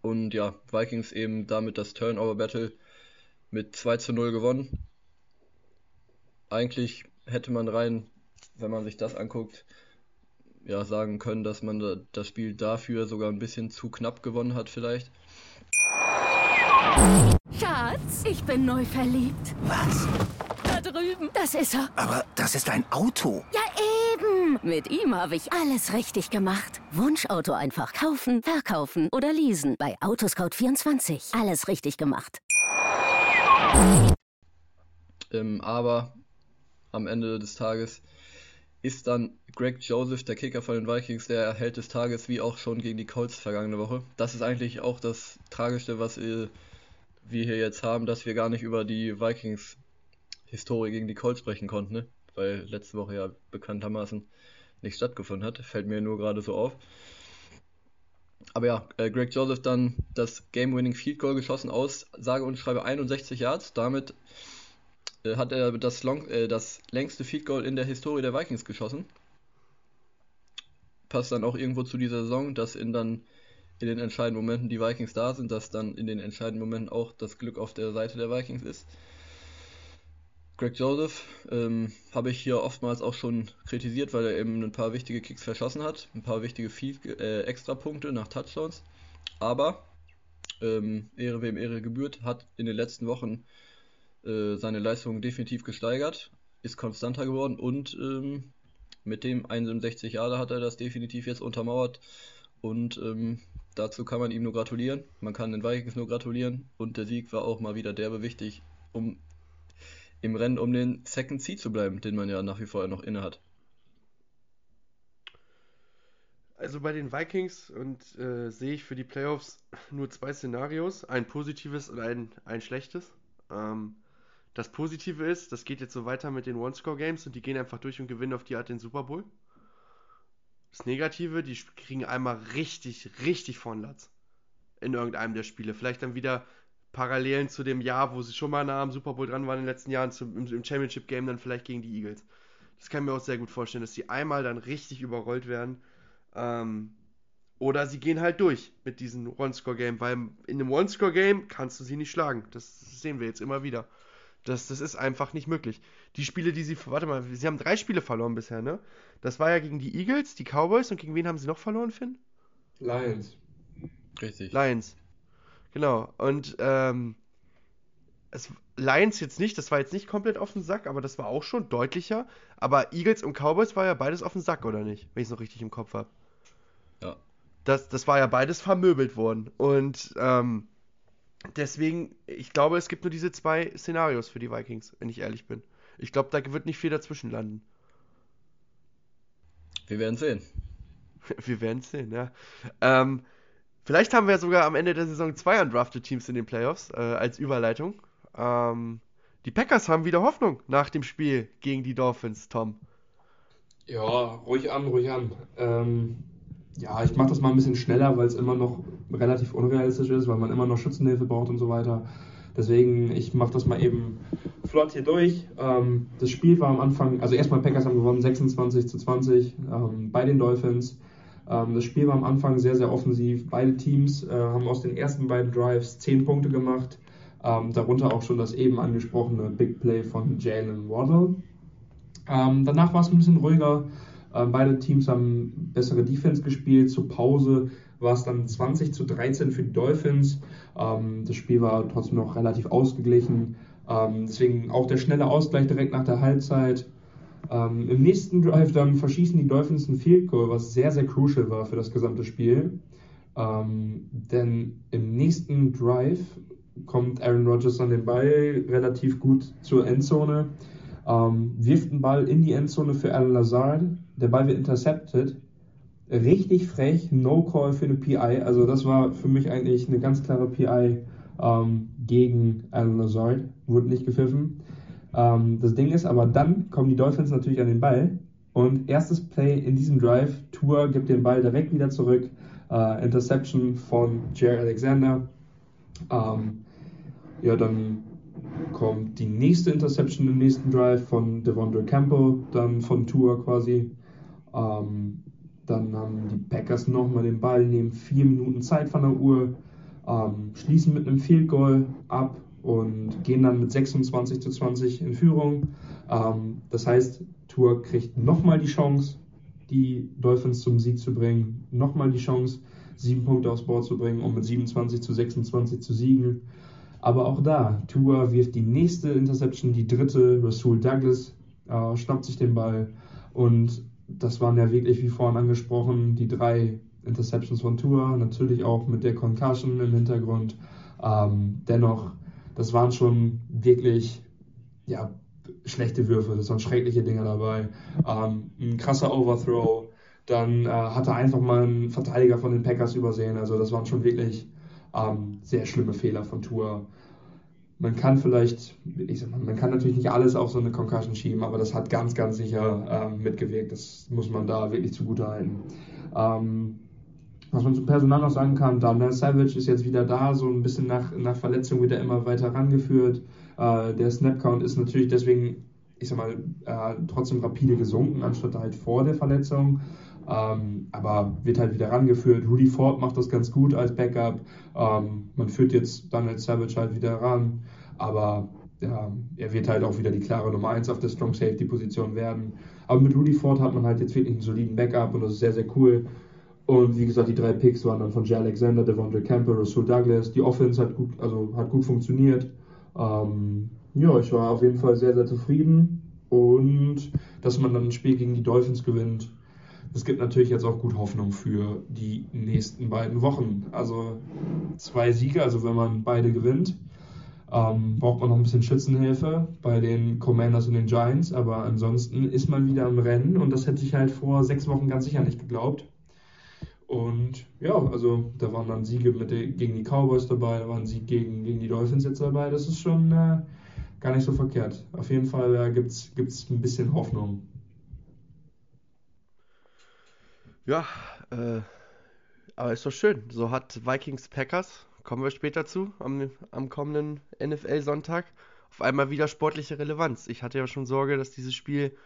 Und ja, Vikings eben damit das Turnover Battle mit 2 zu 0 gewonnen. Eigentlich hätte man rein, wenn man sich das anguckt, ja, sagen können, dass man das Spiel dafür sogar ein bisschen zu knapp gewonnen hat, vielleicht. Schatz, ich bin neu verliebt. Was? Da drüben. Das ist er. Aber das ist ein Auto. Ja, eben. Mit ihm habe ich alles richtig gemacht. Wunschauto einfach kaufen, verkaufen oder leasen. Bei Autoscout24. Alles richtig gemacht. Ähm, aber am Ende des Tages ist dann Greg Joseph, der Kicker von den Vikings, der Held des Tages, wie auch schon gegen die Colts vergangene Woche. Das ist eigentlich auch das Tragischste, was wir hier jetzt haben, dass wir gar nicht über die Vikings Historie gegen die Colts sprechen konnten, ne? weil letzte Woche ja bekanntermaßen nicht stattgefunden hat. Fällt mir nur gerade so auf. Aber ja, äh, Greg Joseph dann das Game-Winning Field Goal geschossen aus, sage und schreibe 61 Yards. Damit äh, hat er das, long, äh, das längste Field Goal in der Historie der Vikings geschossen. Passt dann auch irgendwo zu dieser Saison, dass in dann in den entscheidenden Momenten die Vikings da sind, dass dann in den entscheidenden Momenten auch das Glück auf der Seite der Vikings ist. Greg Joseph ähm, habe ich hier oftmals auch schon kritisiert, weil er eben ein paar wichtige Kicks verschossen hat, ein paar wichtige Field, äh, Extrapunkte nach Touchdowns. Aber ähm, Ehre wem Ehre gebührt, hat in den letzten Wochen äh, seine Leistung definitiv gesteigert, ist konstanter geworden und ähm, mit dem 61 Jahre hat er das definitiv jetzt untermauert und ähm, dazu kann man ihm nur gratulieren. Man kann den Vikings nur gratulieren und der Sieg war auch mal wieder derbe wichtig, um im Rennen um den Second Seed zu bleiben, den man ja nach wie vor noch inne hat. Also bei den Vikings und äh, sehe ich für die Playoffs nur zwei Szenarios, ein positives und ein, ein schlechtes. Ähm, das Positive ist, das geht jetzt so weiter mit den One-Score-Games und die gehen einfach durch und gewinnen auf die Art den Super Bowl. Das Negative, die kriegen einmal richtig, richtig von Latz. In irgendeinem der Spiele. Vielleicht dann wieder Parallelen zu dem Jahr, wo sie schon mal nah am Super Bowl dran waren in den letzten Jahren, zum, im, Championship Game dann vielleicht gegen die Eagles. Das kann ich mir auch sehr gut vorstellen, dass sie einmal dann richtig überrollt werden. Ähm, oder sie gehen halt durch mit diesem One-Score-Game, weil in einem One-Score-Game kannst du sie nicht schlagen. Das sehen wir jetzt immer wieder. Das, das ist einfach nicht möglich. Die Spiele, die sie, warte mal, sie haben drei Spiele verloren bisher, ne? Das war ja gegen die Eagles, die Cowboys und gegen wen haben sie noch verloren, Finn? Lions. Richtig. Lions. Genau. Und ähm, es, Lions jetzt nicht, das war jetzt nicht komplett auf den Sack, aber das war auch schon deutlicher. Aber Eagles und Cowboys war ja beides auf den Sack, oder nicht? Wenn ich es noch richtig im Kopf habe. Ja. Das, das war ja beides vermöbelt worden. Und ähm, deswegen, ich glaube, es gibt nur diese zwei Szenarios für die Vikings, wenn ich ehrlich bin. Ich glaube, da wird nicht viel dazwischen landen. Wir werden sehen. Wir werden sehen, ja. Ähm, Vielleicht haben wir sogar am Ende der Saison zwei undrafted Teams in den Playoffs äh, als Überleitung. Ähm, die Packers haben wieder Hoffnung nach dem Spiel gegen die Dolphins, Tom. Ja, ruhig an, ruhig an. Ähm, ja, ich mache das mal ein bisschen schneller, weil es immer noch relativ unrealistisch ist, weil man immer noch Schützenhilfe braucht und so weiter. Deswegen, ich mache das mal eben flott hier durch. Ähm, das Spiel war am Anfang, also erstmal Packers haben gewonnen, 26 zu 20 ähm, bei den Dolphins. Ähm, das Spiel war am Anfang sehr, sehr offensiv. Beide Teams äh, haben aus den ersten beiden Drives 10 Punkte gemacht. Ähm, darunter auch schon das eben angesprochene Big Play von Jalen Waddle. Ähm, danach war es ein bisschen ruhiger. Ähm, beide Teams haben bessere Defense gespielt. Zur Pause war es dann 20 zu 13 für die Dolphins. Ähm, das Spiel war trotzdem noch relativ ausgeglichen. Ähm, deswegen auch der schnelle Ausgleich direkt nach der Halbzeit. Im nächsten Drive dann verschießen die Dolphins ein Field Goal, was sehr, sehr crucial war für das gesamte Spiel. Denn im nächsten Drive kommt Aaron Rodgers an den Ball relativ gut zur Endzone, ähm, wirft den Ball in die Endzone für Alan Lazard. Der Ball wird intercepted. Richtig frech, No Call für eine PI. Also das war für mich eigentlich eine ganz klare PI ähm, gegen Alan Lazard. Wurde nicht gepfiffen. Ähm, das Ding ist aber, dann kommen die Dolphins natürlich an den Ball. Und erstes Play in diesem Drive, Tour gibt den Ball direkt wieder zurück. Äh, Interception von Jerry Alexander. Ähm, ja, dann kommt die nächste Interception im nächsten Drive von Devondre Campbell, dann von Tour quasi. Ähm, dann haben die Packers nochmal den Ball, nehmen vier Minuten Zeit von der Uhr, ähm, schließen mit einem Field Goal ab und gehen dann mit 26 zu 20 in Führung. Ähm, das heißt, Tour kriegt nochmal die Chance, die Dolphins zum Sieg zu bringen, nochmal die Chance, sieben Punkte aufs Board zu bringen, um mit 27 zu 26 zu siegen. Aber auch da, Tua wirft die nächste Interception, die dritte. Rasul Douglas äh, schnappt sich den Ball. Und das waren ja wirklich, wie vorhin angesprochen, die drei Interceptions von Tua. Natürlich auch mit der Concussion im Hintergrund. Ähm, dennoch, das waren schon wirklich ja, schlechte Würfe. Das waren schreckliche Dinge dabei. Ähm, ein krasser Overthrow. Dann äh, hatte einfach mal ein Verteidiger von den Packers übersehen. Also das waren schon wirklich ähm, sehr schlimme Fehler von Tour. Man kann vielleicht, ich sag mal, man kann natürlich nicht alles auf so eine Concussion schieben, aber das hat ganz, ganz sicher ähm, mitgewirkt. Das muss man da wirklich zugute halten. Ähm, was man zum Personal noch sagen kann, Daniel Savage ist jetzt wieder da, so ein bisschen nach, nach Verletzung wird er immer weiter rangeführt. Äh, der Snapcount ist natürlich deswegen, ich sag mal, äh, trotzdem rapide gesunken, anstatt halt vor der Verletzung. Ähm, aber wird halt wieder rangeführt. Rudy Ford macht das ganz gut als Backup. Ähm, man führt jetzt Daniel Savage halt wieder ran. Aber ja, er wird halt auch wieder die klare Nummer 1 auf der Strong Safety Position werden. Aber mit Rudy Ford hat man halt jetzt wirklich einen soliden Backup und das ist sehr, sehr cool. Und wie gesagt, die drei Picks waren dann von Jay Alexander, Devondre Camper, Russell Douglas. Die Offense hat gut, also hat gut funktioniert. Ähm, ja, ich war auf jeden Fall sehr, sehr zufrieden. Und dass man dann ein Spiel gegen die Dolphins gewinnt, es gibt natürlich jetzt auch gut Hoffnung für die nächsten beiden Wochen. Also zwei Siege, also wenn man beide gewinnt, ähm, braucht man noch ein bisschen Schützenhilfe bei den Commanders und den Giants. Aber ansonsten ist man wieder im Rennen und das hätte ich halt vor sechs Wochen ganz sicher nicht geglaubt. Und ja, also da waren dann Siege der, gegen die Cowboys dabei, da waren Siege gegen, gegen die Dolphins jetzt dabei. Das ist schon äh, gar nicht so verkehrt. Auf jeden Fall äh, gibt es ein bisschen Hoffnung. Ja, äh, aber ist doch schön. So hat Vikings Packers, kommen wir später zu, am, am kommenden NFL-Sonntag, auf einmal wieder sportliche Relevanz. Ich hatte ja schon Sorge, dass dieses Spiel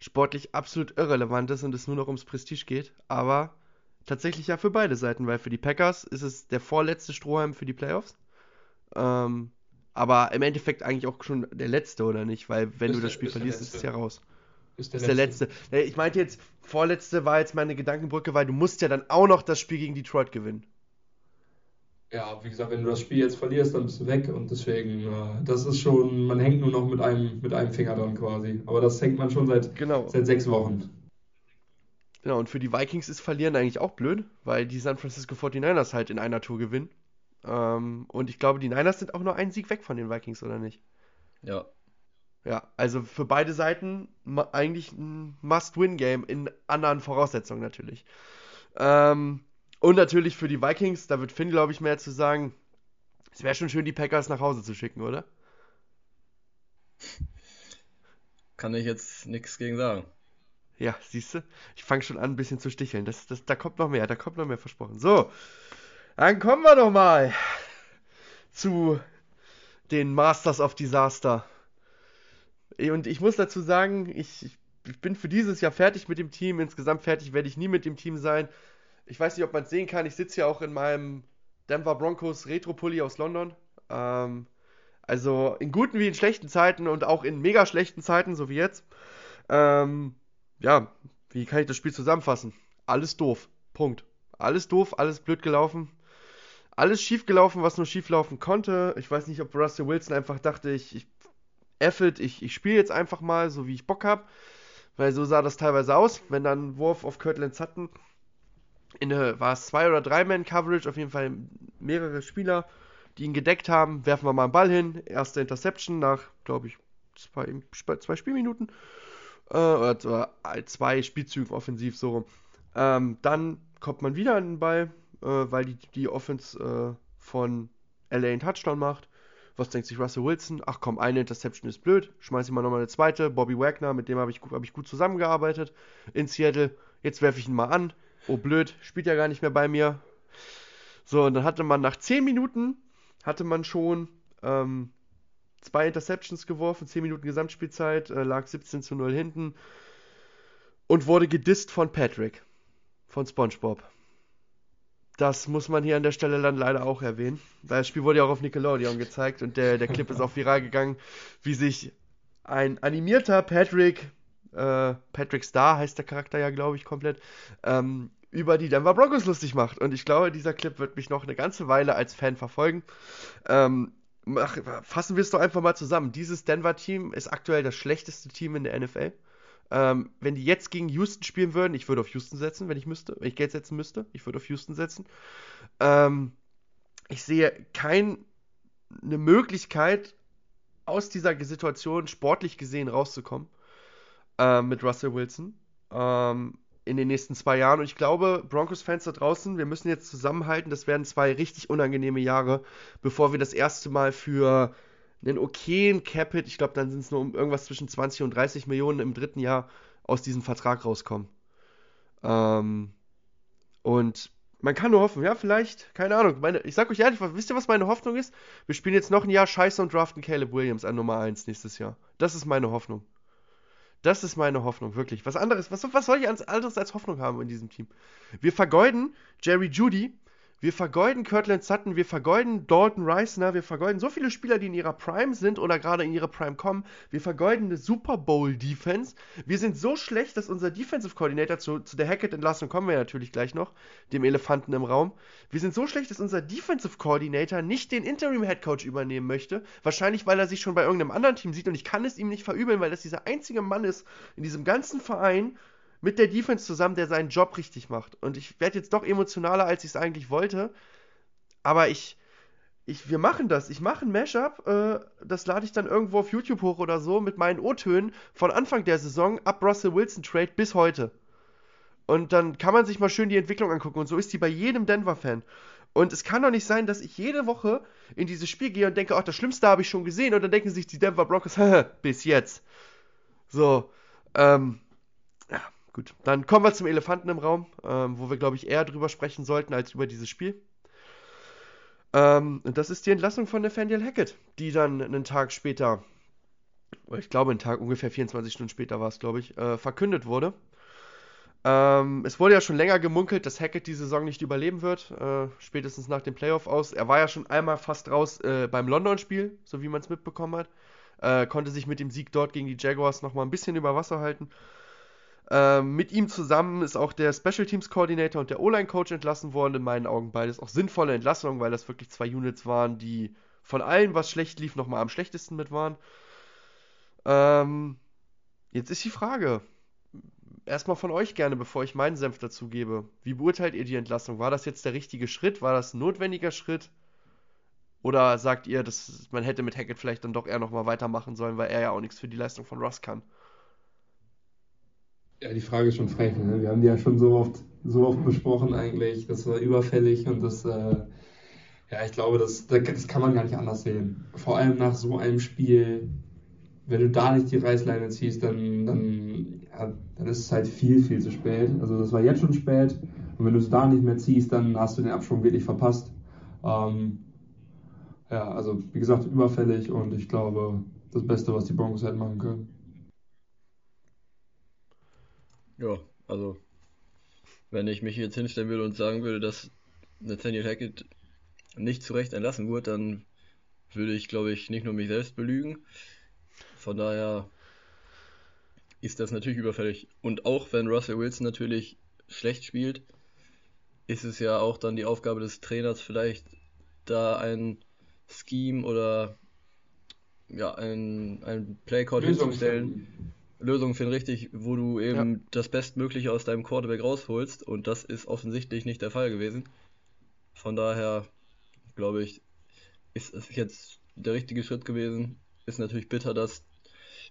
sportlich absolut irrelevant ist und es nur noch ums Prestige geht. Aber tatsächlich ja für beide Seiten, weil für die Packers ist es der vorletzte Strohhalm für die Playoffs. Ähm, aber im Endeffekt eigentlich auch schon der letzte, oder nicht? Weil wenn du das Spiel verlierst, ist es ja raus. Ist der, ist der letzte. letzte. Ich meinte jetzt, vorletzte war jetzt meine Gedankenbrücke, weil du musst ja dann auch noch das Spiel gegen Detroit gewinnen. Ja, wie gesagt, wenn du das Spiel jetzt verlierst, dann bist du weg und deswegen, äh, das ist schon, man hängt nur noch mit einem, mit einem Finger dran quasi. Aber das hängt man schon seit, genau. seit sechs Wochen. Genau, und für die Vikings ist Verlieren eigentlich auch blöd, weil die San Francisco 49ers halt in einer Tour gewinnen. Ähm, und ich glaube, die Niners sind auch nur einen Sieg weg von den Vikings, oder nicht? Ja, ja, also für beide Seiten eigentlich ein Must-Win-Game in anderen Voraussetzungen natürlich. Ähm, und natürlich für die Vikings, da wird Finn, glaube ich, mehr zu sagen. Es wäre schon schön, die Packers nach Hause zu schicken, oder? Kann ich jetzt nichts gegen sagen. Ja, siehst du? Ich fange schon an, ein bisschen zu sticheln. Das, das, da kommt noch mehr, da kommt noch mehr versprochen. So, dann kommen wir doch mal zu den Masters of Disaster. Und ich muss dazu sagen, ich, ich bin für dieses Jahr fertig mit dem Team. Insgesamt fertig werde ich nie mit dem Team sein. Ich weiß nicht, ob man es sehen kann. Ich sitze ja auch in meinem Denver Broncos Retro-Pulli aus London. Ähm, also in guten wie in schlechten Zeiten und auch in mega schlechten Zeiten, so wie jetzt. Ähm, ja, wie kann ich das Spiel zusammenfassen? Alles doof. Punkt. Alles doof, alles blöd gelaufen. Alles schief gelaufen, was nur schief laufen konnte. Ich weiß nicht, ob Russell Wilson einfach dachte, ich, ich effet, ich, ich spiele jetzt einfach mal, so wie ich Bock habe. Weil so sah das teilweise aus, wenn dann Wurf auf Kirtland Sutton in eine, war es zwei oder drei Man Coverage, auf jeden Fall mehrere Spieler, die ihn gedeckt haben, werfen wir mal einen Ball hin, erste Interception nach, glaube ich, zwei, zwei Spielminuten äh, oder zwei Spielzügen offensiv so rum. Ähm, dann kommt man wieder an den Ball, äh, weil die, die Offense äh, von LA einen Touchdown macht. Was denkt sich Russell Wilson? Ach komm, eine Interception ist blöd. Schmeiß ich mal nochmal eine zweite. Bobby Wagner, mit dem habe ich, hab ich gut zusammengearbeitet in Seattle. Jetzt werfe ich ihn mal an. Oh blöd, spielt ja gar nicht mehr bei mir. So, und dann hatte man nach 10 Minuten, hatte man schon ähm, zwei Interceptions geworfen, 10 Minuten Gesamtspielzeit, äh, lag 17 zu 0 hinten und wurde gedisst von Patrick, von SpongeBob. Das muss man hier an der Stelle dann leider auch erwähnen. Weil das Spiel wurde ja auch auf Nickelodeon gezeigt und der, der Clip ist auch viral gegangen, wie sich ein animierter Patrick, äh, Patrick Star heißt der Charakter ja, glaube ich, komplett, ähm, über die Denver Broncos lustig macht. Und ich glaube, dieser Clip wird mich noch eine ganze Weile als Fan verfolgen. Ähm, mach, fassen wir es doch einfach mal zusammen. Dieses Denver-Team ist aktuell das schlechteste Team in der NFL. Ähm, wenn die jetzt gegen Houston spielen würden, ich würde auf Houston setzen, wenn ich müsste, wenn ich Geld setzen müsste, ich würde auf Houston setzen. Ähm, ich sehe keine Möglichkeit, aus dieser Situation sportlich gesehen rauszukommen äh, mit Russell Wilson. Ähm, in den nächsten zwei Jahren. Und ich glaube, Broncos-Fans da draußen, wir müssen jetzt zusammenhalten. Das werden zwei richtig unangenehme Jahre, bevor wir das erste Mal für einen okayen Capit, ich glaube, dann sind es nur um irgendwas zwischen 20 und 30 Millionen im dritten Jahr aus diesem Vertrag rauskommen. Ähm, und man kann nur hoffen, ja, vielleicht, keine Ahnung. Meine, ich sag euch ehrlich, wisst ihr, was meine Hoffnung ist? Wir spielen jetzt noch ein Jahr Scheiße und draften Caleb Williams an Nummer 1 nächstes Jahr. Das ist meine Hoffnung. Das ist meine Hoffnung, wirklich. Was anderes, was, was soll ich anderes als Hoffnung haben in diesem Team? Wir vergeuden Jerry Judy, wir vergeuden Kirtland Sutton, wir vergeuden Dalton Reisner, wir vergeuden so viele Spieler, die in ihrer Prime sind oder gerade in ihre Prime kommen. Wir vergeuden eine Super Bowl Defense. Wir sind so schlecht, dass unser Defensive Coordinator zu, zu der Hackett-Entlassung kommen wir natürlich gleich noch, dem Elefanten im Raum. Wir sind so schlecht, dass unser Defensive Coordinator nicht den Interim Head Coach übernehmen möchte. Wahrscheinlich, weil er sich schon bei irgendeinem anderen Team sieht und ich kann es ihm nicht verübeln, weil das dieser einzige Mann ist in diesem ganzen Verein, mit der Defense zusammen, der seinen Job richtig macht. Und ich werde jetzt doch emotionaler, als ich es eigentlich wollte. Aber ich, ich, wir machen das. Ich mache ein Mashup, äh, das lade ich dann irgendwo auf YouTube hoch oder so mit meinen O-Tönen von Anfang der Saison ab Russell Wilson Trade bis heute. Und dann kann man sich mal schön die Entwicklung angucken. Und so ist die bei jedem Denver-Fan. Und es kann doch nicht sein, dass ich jede Woche in dieses Spiel gehe und denke, ach, das Schlimmste habe ich schon gesehen. Und dann denken sich die Denver Broncos, bis jetzt. So, ähm, Gut, dann kommen wir zum Elefanten im Raum, ähm, wo wir, glaube ich, eher drüber sprechen sollten als über dieses Spiel. Ähm, das ist die Entlassung von Nathaniel Hackett, die dann einen Tag später, ich glaube, einen Tag, ungefähr 24 Stunden später war es, glaube ich, äh, verkündet wurde. Ähm, es wurde ja schon länger gemunkelt, dass Hackett die Saison nicht überleben wird, äh, spätestens nach dem Playoff aus. Er war ja schon einmal fast raus äh, beim London-Spiel, so wie man es mitbekommen hat. Äh, konnte sich mit dem Sieg dort gegen die Jaguars nochmal ein bisschen über Wasser halten. Ähm, mit ihm zusammen ist auch der Special Teams Coordinator und der O-Line Coach entlassen worden. In meinen Augen beides auch sinnvolle Entlassungen, weil das wirklich zwei Units waren, die von allen, was schlecht lief, nochmal am schlechtesten mit waren. Ähm, jetzt ist die Frage. Erstmal von euch gerne, bevor ich meinen Senf dazu gebe. Wie beurteilt ihr die Entlassung? War das jetzt der richtige Schritt? War das ein notwendiger Schritt? Oder sagt ihr, dass man hätte mit Hackett vielleicht dann doch eher nochmal weitermachen sollen, weil er ja auch nichts für die Leistung von Russ kann? Ja, die Frage ist schon frech. Ne? Wir haben die ja schon so oft, so oft besprochen eigentlich. Das war überfällig und das, äh, ja, ich glaube, das, das kann man gar nicht anders sehen. Vor allem nach so einem Spiel, wenn du da nicht die Reißleine ziehst, dann, dann, ja, dann ist es halt viel, viel zu spät. Also das war jetzt schon spät und wenn du es da nicht mehr ziehst, dann hast du den Abschwung wirklich verpasst. Ähm, ja, also wie gesagt, überfällig und ich glaube, das Beste, was die Broncos halt machen können. Ja, also wenn ich mich jetzt hinstellen würde und sagen würde, dass Nathaniel Hackett nicht zu Recht entlassen wurde, dann würde ich, glaube ich, nicht nur mich selbst belügen. Von daher ist das natürlich überfällig. Und auch wenn Russell Wilson natürlich schlecht spielt, ist es ja auch dann die Aufgabe des Trainers, vielleicht da ein Scheme oder ja, ein, ein Playcard hinzustellen. Lösung finden, richtig, wo du eben ja. das Bestmögliche aus deinem Quarterback rausholst und das ist offensichtlich nicht der Fall gewesen. Von daher glaube ich, ist es jetzt der richtige Schritt gewesen. Ist natürlich bitter, dass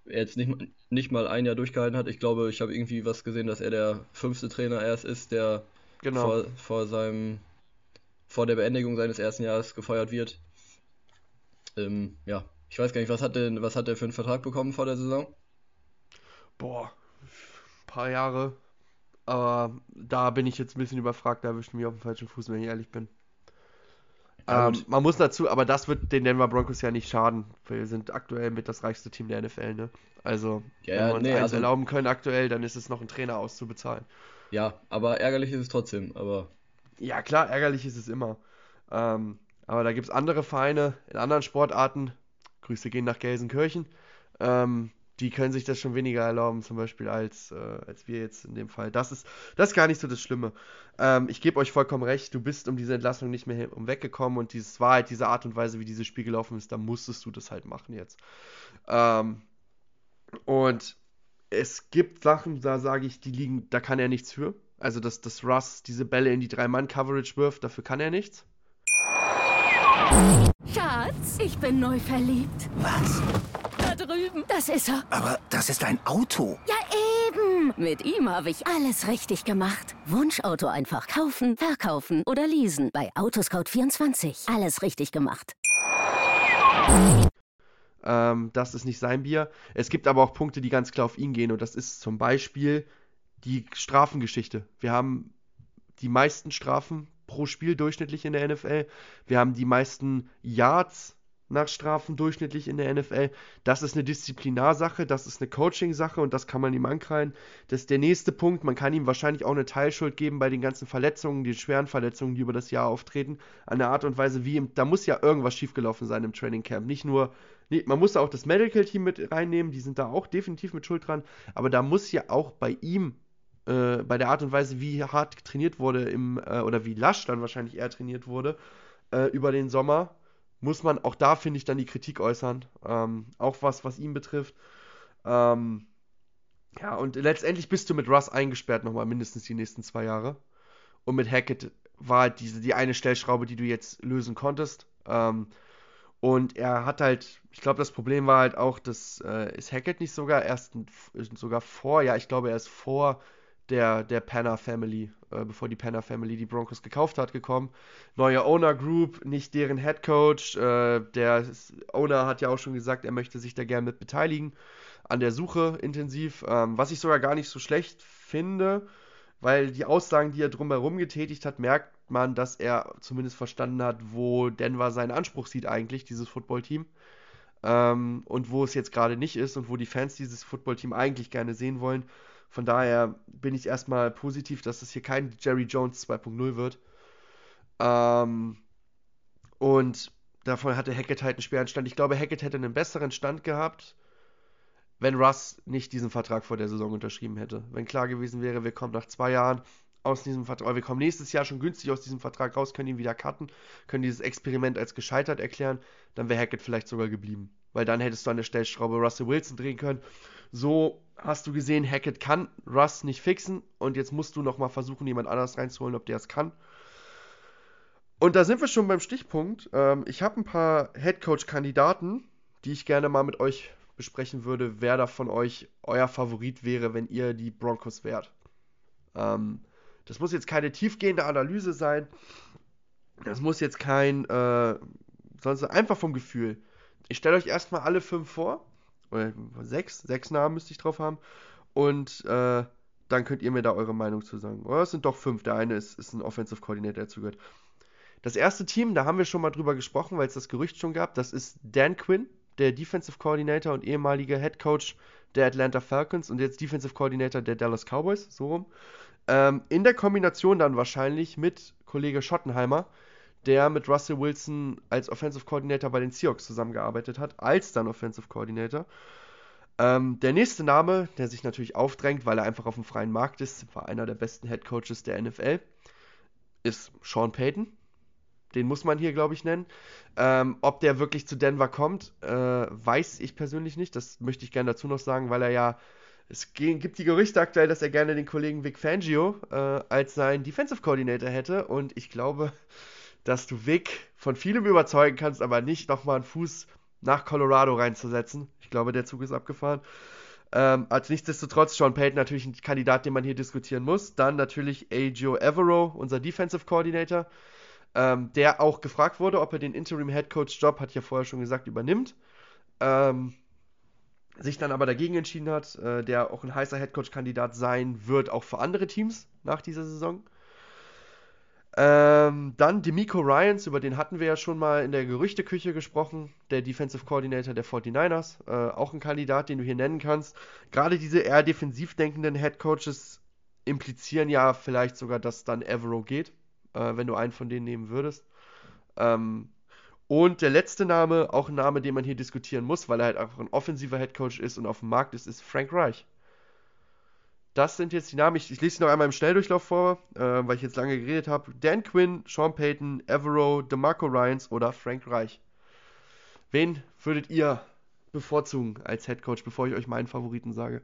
er jetzt nicht, nicht mal ein Jahr durchgehalten hat. Ich glaube, ich habe irgendwie was gesehen, dass er der fünfte Trainer erst ist, der genau. vor, vor seinem vor der Beendigung seines ersten Jahres gefeuert wird. Ähm, ja, ich weiß gar nicht, was hat denn, was hat der für einen Vertrag bekommen vor der Saison? Boah, ein paar Jahre. Aber da bin ich jetzt ein bisschen überfragt, da erwischt mich auf dem falschen Fuß, wenn ich ehrlich bin. Ähm, man muss dazu, aber das wird den Denver Broncos ja nicht schaden. Wir sind aktuell mit das reichste Team der NFL, ne? Also, ja, wenn wir uns nee, also, erlauben können aktuell, dann ist es noch ein Trainer auszubezahlen. Ja, aber ärgerlich ist es trotzdem, aber. Ja, klar, ärgerlich ist es immer. Ähm, aber da gibt es andere Vereine in anderen Sportarten. Grüße gehen nach Gelsenkirchen. Ähm, die können sich das schon weniger erlauben, zum Beispiel, als, äh, als wir jetzt in dem Fall. Das ist, das ist gar nicht so das Schlimme. Ähm, ich gebe euch vollkommen recht, du bist um diese Entlassung nicht mehr weggekommen und dieses war halt diese Art und Weise, wie dieses Spiel gelaufen ist, da musstest du das halt machen jetzt. Ähm, und es gibt Sachen, da sage ich, die liegen, da kann er nichts für. Also, dass, dass Russ diese Bälle in die Drei-Mann-Coverage wirft, dafür kann er nichts. Schatz, ich bin neu verliebt. Was? Das ist er. Aber das ist ein Auto. Ja, eben. Mit ihm habe ich alles richtig gemacht. Wunschauto einfach kaufen, verkaufen oder leasen. Bei Autoscout24. Alles richtig gemacht. Ähm, das ist nicht sein Bier. Es gibt aber auch Punkte, die ganz klar auf ihn gehen. Und das ist zum Beispiel die Strafengeschichte. Wir haben die meisten Strafen pro Spiel durchschnittlich in der NFL. Wir haben die meisten Yards nach Strafen durchschnittlich in der NFL. Das ist eine Disziplinarsache, das ist eine Coaching-Sache und das kann man ihm ankreiden. Das ist der nächste Punkt. Man kann ihm wahrscheinlich auch eine Teilschuld geben bei den ganzen Verletzungen, den schweren Verletzungen, die über das Jahr auftreten. An der Art und Weise, wie ihm, da muss ja irgendwas schiefgelaufen sein im Training Camp. Nicht nur, nee, man muss auch das Medical Team mit reinnehmen, die sind da auch definitiv mit Schuld dran, aber da muss ja auch bei ihm äh, bei der Art und Weise, wie hart trainiert wurde im, äh, oder wie lasch dann wahrscheinlich eher trainiert wurde, äh, über den Sommer, muss man auch da, finde ich, dann die Kritik äußern. Ähm, auch was, was ihn betrifft. Ähm, ja, und letztendlich bist du mit Russ eingesperrt nochmal mindestens die nächsten zwei Jahre. Und mit Hackett war halt diese, die eine Stellschraube, die du jetzt lösen konntest. Ähm, und er hat halt, ich glaube, das Problem war halt auch, dass äh, ist Hackett nicht sogar erst sogar vor, ja, ich glaube, er ist vor der, der Panner Family, äh, bevor die Panner Family die Broncos gekauft hat, gekommen. Neue Owner Group, nicht deren Head Coach. Äh, der Owner hat ja auch schon gesagt, er möchte sich da gerne mit beteiligen an der Suche intensiv, ähm, was ich sogar gar nicht so schlecht finde, weil die Aussagen, die er drumherum getätigt hat, merkt man, dass er zumindest verstanden hat, wo Denver seinen Anspruch sieht eigentlich, dieses Footballteam. Ähm, und wo es jetzt gerade nicht ist und wo die Fans dieses Footballteam eigentlich gerne sehen wollen. Von daher bin ich erstmal positiv, dass es hier kein Jerry Jones 2.0 wird. Ähm, und davon hatte Hackett halt einen schweren Stand. Ich glaube, Hackett hätte einen besseren Stand gehabt, wenn Russ nicht diesen Vertrag vor der Saison unterschrieben hätte. Wenn klar gewesen wäre, wir kommen nach zwei Jahren aus diesem Vertrag, wir kommen nächstes Jahr schon günstig aus diesem Vertrag raus, können ihn wieder cutten, können dieses Experiment als gescheitert erklären, dann wäre Hackett vielleicht sogar geblieben. Weil dann hättest du an der Stellschraube Russell Wilson drehen können so hast du gesehen, Hackett kann Russ nicht fixen und jetzt musst du nochmal versuchen, jemand anders reinzuholen, ob der es kann. Und da sind wir schon beim Stichpunkt. Ähm, ich habe ein paar Headcoach-Kandidaten, die ich gerne mal mit euch besprechen würde, wer da von euch euer Favorit wäre, wenn ihr die Broncos wärt. Ähm, das muss jetzt keine tiefgehende Analyse sein. Das muss jetzt kein, äh, sonst einfach vom Gefühl. Ich stelle euch erstmal alle fünf vor oder sechs, sechs Namen müsste ich drauf haben. Und äh, dann könnt ihr mir da eure Meinung zu sagen. Oder es sind doch fünf. Der eine ist, ist ein Offensive Coordinator, der zugehört. Das erste Team, da haben wir schon mal drüber gesprochen, weil es das Gerücht schon gab, das ist Dan Quinn, der Defensive Coordinator und ehemaliger Head Coach der Atlanta Falcons und jetzt Defensive Coordinator der Dallas Cowboys, so rum. Ähm, in der Kombination dann wahrscheinlich mit Kollege Schottenheimer, der mit Russell Wilson als Offensive Coordinator bei den Seahawks zusammengearbeitet hat, als dann Offensive Coordinator. Ähm, der nächste Name, der sich natürlich aufdrängt, weil er einfach auf dem freien Markt ist, war einer der besten Head Coaches der NFL, ist Sean Payton. Den muss man hier, glaube ich, nennen. Ähm, ob der wirklich zu Denver kommt, äh, weiß ich persönlich nicht. Das möchte ich gerne dazu noch sagen, weil er ja. Es gibt die Gerüchte aktuell, dass er gerne den Kollegen Vic Fangio äh, als seinen Defensive Coordinator hätte. Und ich glaube, dass du Vic von vielem überzeugen kannst, aber nicht nochmal einen Fuß nach Colorado reinzusetzen. Ich glaube, der Zug ist abgefahren. Ähm, als nichtsdestotrotz, Sean Payton natürlich ein Kandidat, den man hier diskutieren muss. Dann natürlich Agio Evero, unser Defensive Coordinator ähm, der auch gefragt wurde, ob er den Interim Head Coach Job, hat ja vorher schon gesagt, übernimmt. Ähm, sich dann aber dagegen entschieden hat, äh, der auch ein heißer Head Coach Kandidat sein wird, auch für andere Teams nach dieser Saison. Ähm, dann Demico Ryans, über den hatten wir ja schon mal in der Gerüchteküche gesprochen, der Defensive Coordinator der 49ers, äh, auch ein Kandidat, den du hier nennen kannst. Gerade diese eher defensiv denkenden Head Coaches implizieren ja vielleicht sogar, dass dann Evero geht äh, wenn du einen von denen nehmen würdest. Ähm, und der letzte Name, auch ein Name, den man hier diskutieren muss, weil er halt einfach ein offensiver Headcoach ist und auf dem Markt ist, ist Frank Reich. Das sind jetzt die Namen. Ich, ich lese sie noch einmal im Schnelldurchlauf vor, äh, weil ich jetzt lange geredet habe. Dan Quinn, Sean Payton, Evero, DeMarco Ryans oder Frank Reich. Wen würdet ihr bevorzugen als Headcoach, bevor ich euch meinen Favoriten sage?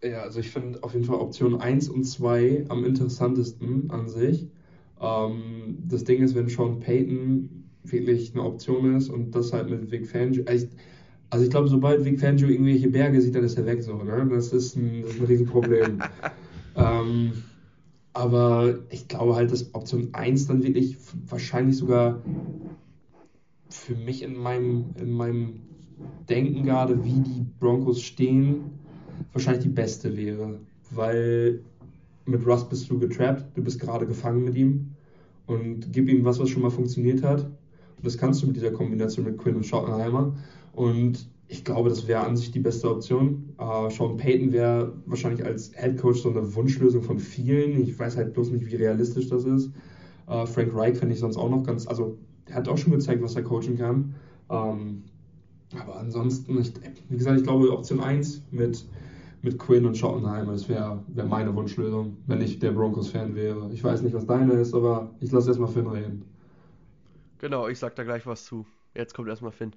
Ja, also ich finde auf jeden Fall Option 1 und 2 am interessantesten an sich. Ähm, das Ding ist, wenn Sean Payton wirklich eine Option ist und das halt mit Vic Fangio. Also also ich glaube, sobald Vic Fangio irgendwelche Berge sieht, dann ist er weg so. Ne? Das, ist ein, das ist ein Riesenproblem. ähm, aber ich glaube halt, dass Option 1 dann wirklich wahrscheinlich sogar für mich in meinem, in meinem Denken gerade, wie die Broncos stehen, wahrscheinlich die beste wäre, weil mit Russ bist du getrappt, du bist gerade gefangen mit ihm und gib ihm was, was schon mal funktioniert hat. Und das kannst du mit dieser Kombination mit Quinn und Schottenheimer. Und ich glaube, das wäre an sich die beste Option. Uh, Sean Payton wäre wahrscheinlich als Head Coach so eine Wunschlösung von vielen. Ich weiß halt bloß nicht, wie realistisch das ist. Uh, Frank Reich fände ich sonst auch noch ganz, also er hat auch schon gezeigt, was er coachen kann. Ähm, aber ansonsten, ich, wie gesagt, ich glaube, Option 1 mit mit Quinn und Schottenheimer. Das wäre wär meine Wunschlösung, wenn ich der Broncos-Fan wäre. Ich weiß nicht, was deine ist, aber ich lasse erstmal Finn reden. Genau, ich sag da gleich was zu. Jetzt kommt erstmal Finn.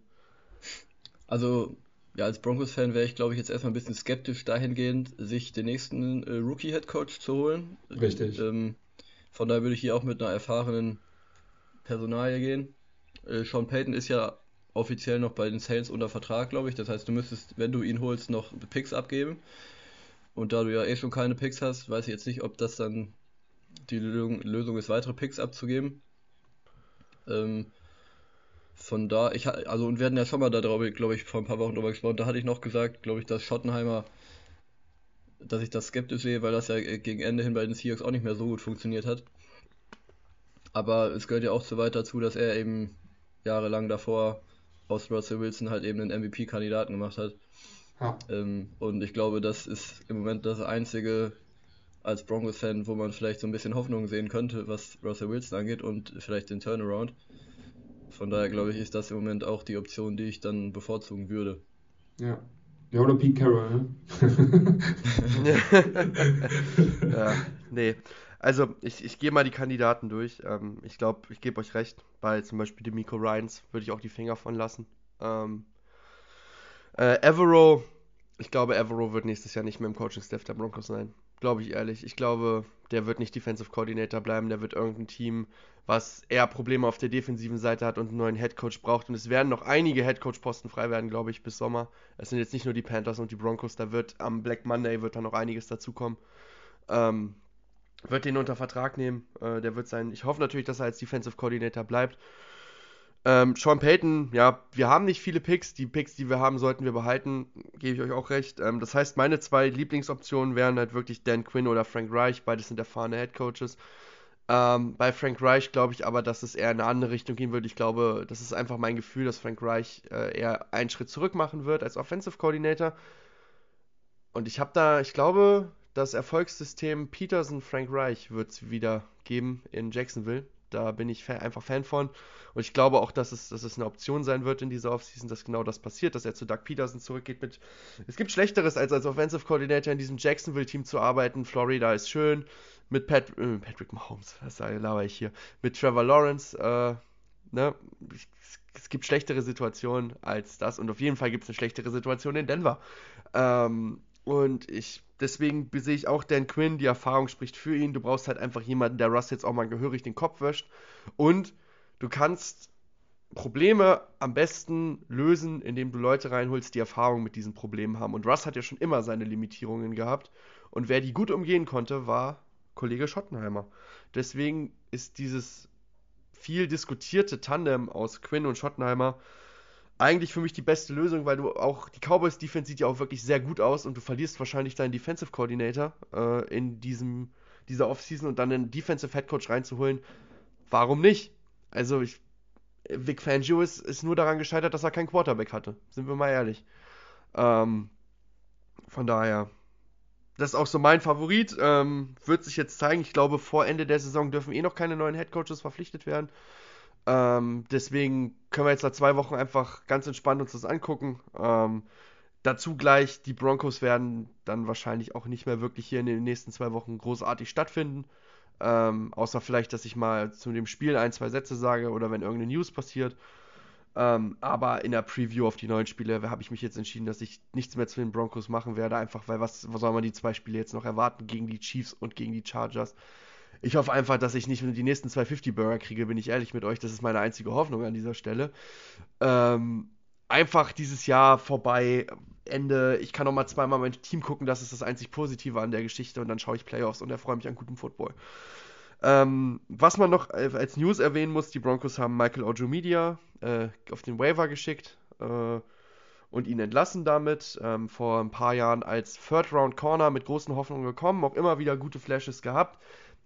Also, ja, als Broncos-Fan wäre ich, glaube ich, jetzt erstmal ein bisschen skeptisch dahingehend, sich den nächsten äh, Rookie-Head-Coach zu holen. Richtig. Ähm, von daher würde ich hier auch mit einer erfahrenen Personalie gehen. Äh, Sean Payton ist ja offiziell noch bei den Saints unter Vertrag, glaube ich. Das heißt, du müsstest, wenn du ihn holst, noch Picks abgeben. Und da du ja eh schon keine Picks hast, weiß ich jetzt nicht, ob das dann die Lösung ist, weitere Picks abzugeben. Ähm, von da, ich also und wir hatten ja schon mal darüber, glaube ich, vor ein paar Wochen drüber gesprochen, da hatte ich noch gesagt, glaube ich, dass Schottenheimer, dass ich das skeptisch sehe, weil das ja gegen Ende hin bei den Seahawks auch nicht mehr so gut funktioniert hat. Aber es gehört ja auch so weit dazu, dass er eben jahrelang davor aus Russell Wilson halt eben einen MVP-Kandidaten gemacht hat. Ja. Ähm, und ich glaube, das ist im Moment das einzige als Broncos-Fan, wo man vielleicht so ein bisschen Hoffnung sehen könnte, was Russell Wilson angeht und vielleicht den Turnaround. Von daher glaube ich, ist das im Moment auch die Option, die ich dann bevorzugen würde. Ja. Ja, oder Pete Carroll, ne? ja, nee. Also, ich, ich gehe mal die Kandidaten durch. Ähm, ich glaube, ich gebe euch recht. Bei zum Beispiel dem Miko Ryans würde ich auch die Finger von lassen. Ähm, äh, Evero, ich glaube, Evero wird nächstes Jahr nicht mehr im Coaching-Staff der Broncos sein. Glaube ich ehrlich. Ich glaube, der wird nicht Defensive Coordinator bleiben. Der wird irgendein Team, was eher Probleme auf der defensiven Seite hat und einen neuen Headcoach braucht. Und es werden noch einige Headcoach-Posten frei werden, glaube ich, bis Sommer. Es sind jetzt nicht nur die Panthers und die Broncos. Da wird am Black Monday wird da noch einiges dazukommen. Ähm, wird den unter Vertrag nehmen. Äh, der wird sein. Ich hoffe natürlich, dass er als Defensive Coordinator bleibt. Ähm, Sean Payton, ja, wir haben nicht viele Picks. Die Picks, die wir haben, sollten wir behalten. Gebe ich euch auch recht. Ähm, das heißt, meine zwei Lieblingsoptionen wären halt wirklich Dan Quinn oder Frank Reich. Beides sind erfahrene Head Coaches. Ähm, bei Frank Reich glaube ich aber, dass es eher in eine andere Richtung gehen würde. Ich glaube, das ist einfach mein Gefühl, dass Frank Reich äh, eher einen Schritt zurück machen wird als Offensive Coordinator. Und ich habe da, ich glaube, das Erfolgssystem Peterson Frank Reich wird es wieder geben in Jacksonville. Da bin ich einfach Fan von. Und ich glaube auch, dass es, dass es eine Option sein wird in dieser Offseason, dass genau das passiert, dass er zu Doug Peterson zurückgeht mit. Es gibt Schlechteres, als als Offensive Coordinator in diesem Jacksonville-Team zu arbeiten. Florida ist schön. Mit Pat, äh, Patrick Mahomes, was laber ich hier? Mit Trevor Lawrence, äh, ne? Es gibt schlechtere Situationen als das. Und auf jeden Fall gibt es eine schlechtere Situation in Denver. Ähm, und ich, deswegen sehe ich auch Dan Quinn, die Erfahrung spricht für ihn. Du brauchst halt einfach jemanden, der Russ jetzt auch mal gehörig den Kopf wäscht. Und du kannst Probleme am besten lösen, indem du Leute reinholst, die Erfahrung mit diesen Problemen haben. Und Russ hat ja schon immer seine Limitierungen gehabt. Und wer die gut umgehen konnte, war Kollege Schottenheimer. Deswegen ist dieses viel diskutierte Tandem aus Quinn und Schottenheimer eigentlich für mich die beste Lösung, weil du auch, die Cowboys Defense sieht ja auch wirklich sehr gut aus und du verlierst wahrscheinlich deinen Defensive Coordinator äh, in diesem, dieser Offseason und dann einen Defensive Head Coach reinzuholen. Warum nicht? Also ich, Vic Fangio ist, ist nur daran gescheitert, dass er keinen Quarterback hatte. Sind wir mal ehrlich. Ähm, von daher, das ist auch so mein Favorit. Ähm, wird sich jetzt zeigen. Ich glaube, vor Ende der Saison dürfen eh noch keine neuen Head Coaches verpflichtet werden. Ähm, deswegen können wir jetzt nach zwei Wochen einfach ganz entspannt uns das angucken. Ähm, dazu gleich, die Broncos werden dann wahrscheinlich auch nicht mehr wirklich hier in den nächsten zwei Wochen großartig stattfinden. Ähm, außer vielleicht, dass ich mal zu dem Spiel ein, zwei Sätze sage oder wenn irgendeine News passiert. Ähm, aber in der Preview auf die neuen Spiele habe ich mich jetzt entschieden, dass ich nichts mehr zu den Broncos machen werde, einfach weil was, was soll man die zwei Spiele jetzt noch erwarten gegen die Chiefs und gegen die Chargers? Ich hoffe einfach, dass ich nicht die nächsten 250 Burger kriege, bin ich ehrlich mit euch. Das ist meine einzige Hoffnung an dieser Stelle. Ähm, einfach dieses Jahr vorbei, Ende. Ich kann noch mal zweimal mein Team gucken, das ist das einzig Positive an der Geschichte und dann schaue ich Playoffs und erfreue mich an gutem Football. Ähm, was man noch als News erwähnen muss, die Broncos haben Michael Ojomedia äh, auf den Waiver geschickt äh, und ihn entlassen damit. Ähm, vor ein paar Jahren als Third-Round-Corner mit großen Hoffnungen gekommen, auch immer wieder gute Flashes gehabt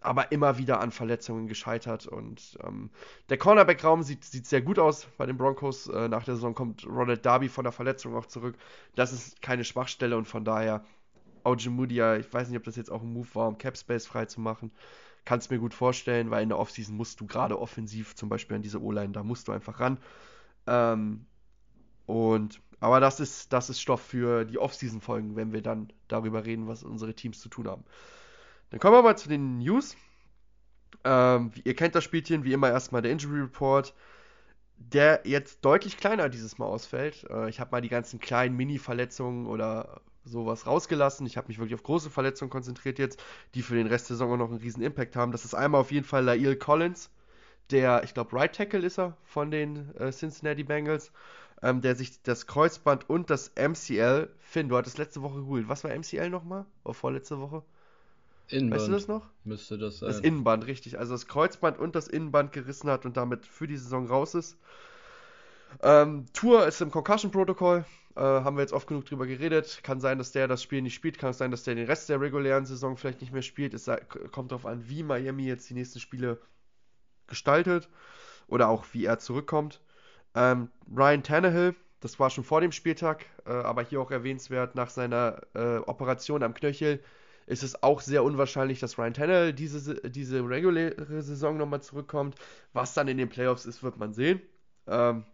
aber immer wieder an Verletzungen gescheitert. Und ähm, der Cornerback-Raum sieht, sieht sehr gut aus bei den Broncos. Äh, nach der Saison kommt Ronald Darby von der Verletzung auch zurück. Das ist keine Schwachstelle und von daher Ojemudia, ich weiß nicht, ob das jetzt auch ein Move war, um Cap Space frei zu machen. Kann es mir gut vorstellen, weil in der Offseason musst du gerade offensiv, zum Beispiel an diese O-Line, da musst du einfach ran. Ähm, und aber das ist, das ist Stoff für die Offseason-Folgen, wenn wir dann darüber reden, was unsere Teams zu tun haben. Dann kommen wir mal zu den News. Ähm, ihr kennt das Spielchen, wie immer erstmal der Injury Report, der jetzt deutlich kleiner dieses Mal ausfällt. Äh, ich habe mal die ganzen kleinen Mini-Verletzungen oder sowas rausgelassen. Ich habe mich wirklich auf große Verletzungen konzentriert jetzt, die für den Rest der Saison auch noch einen riesen Impact haben. Das ist einmal auf jeden Fall Lail Collins, der, ich glaube, Right Tackle ist er von den äh, Cincinnati Bengals, ähm, der sich das Kreuzband und das MCL, Finn, du hattest letzte Woche geholt. Was war MCL nochmal? Oder vorletzte Woche? Innenband. Weißt du das noch? Müsste das sein. Das Innenband, richtig. Also das Kreuzband und das Innenband gerissen hat und damit für die Saison raus ist. Ähm, Tour ist im Concussion-Protokoll. Äh, haben wir jetzt oft genug drüber geredet. Kann sein, dass der das Spiel nicht spielt. Kann sein, dass der den Rest der regulären Saison vielleicht nicht mehr spielt. Es kommt darauf an, wie Miami jetzt die nächsten Spiele gestaltet. Oder auch wie er zurückkommt. Ähm, Ryan Tannehill, das war schon vor dem Spieltag, äh, aber hier auch erwähnenswert, nach seiner äh, Operation am Knöchel ist es auch sehr unwahrscheinlich, dass Ryan Tannehill diese, diese reguläre Saison nochmal zurückkommt. Was dann in den Playoffs ist, wird man sehen. Ähm,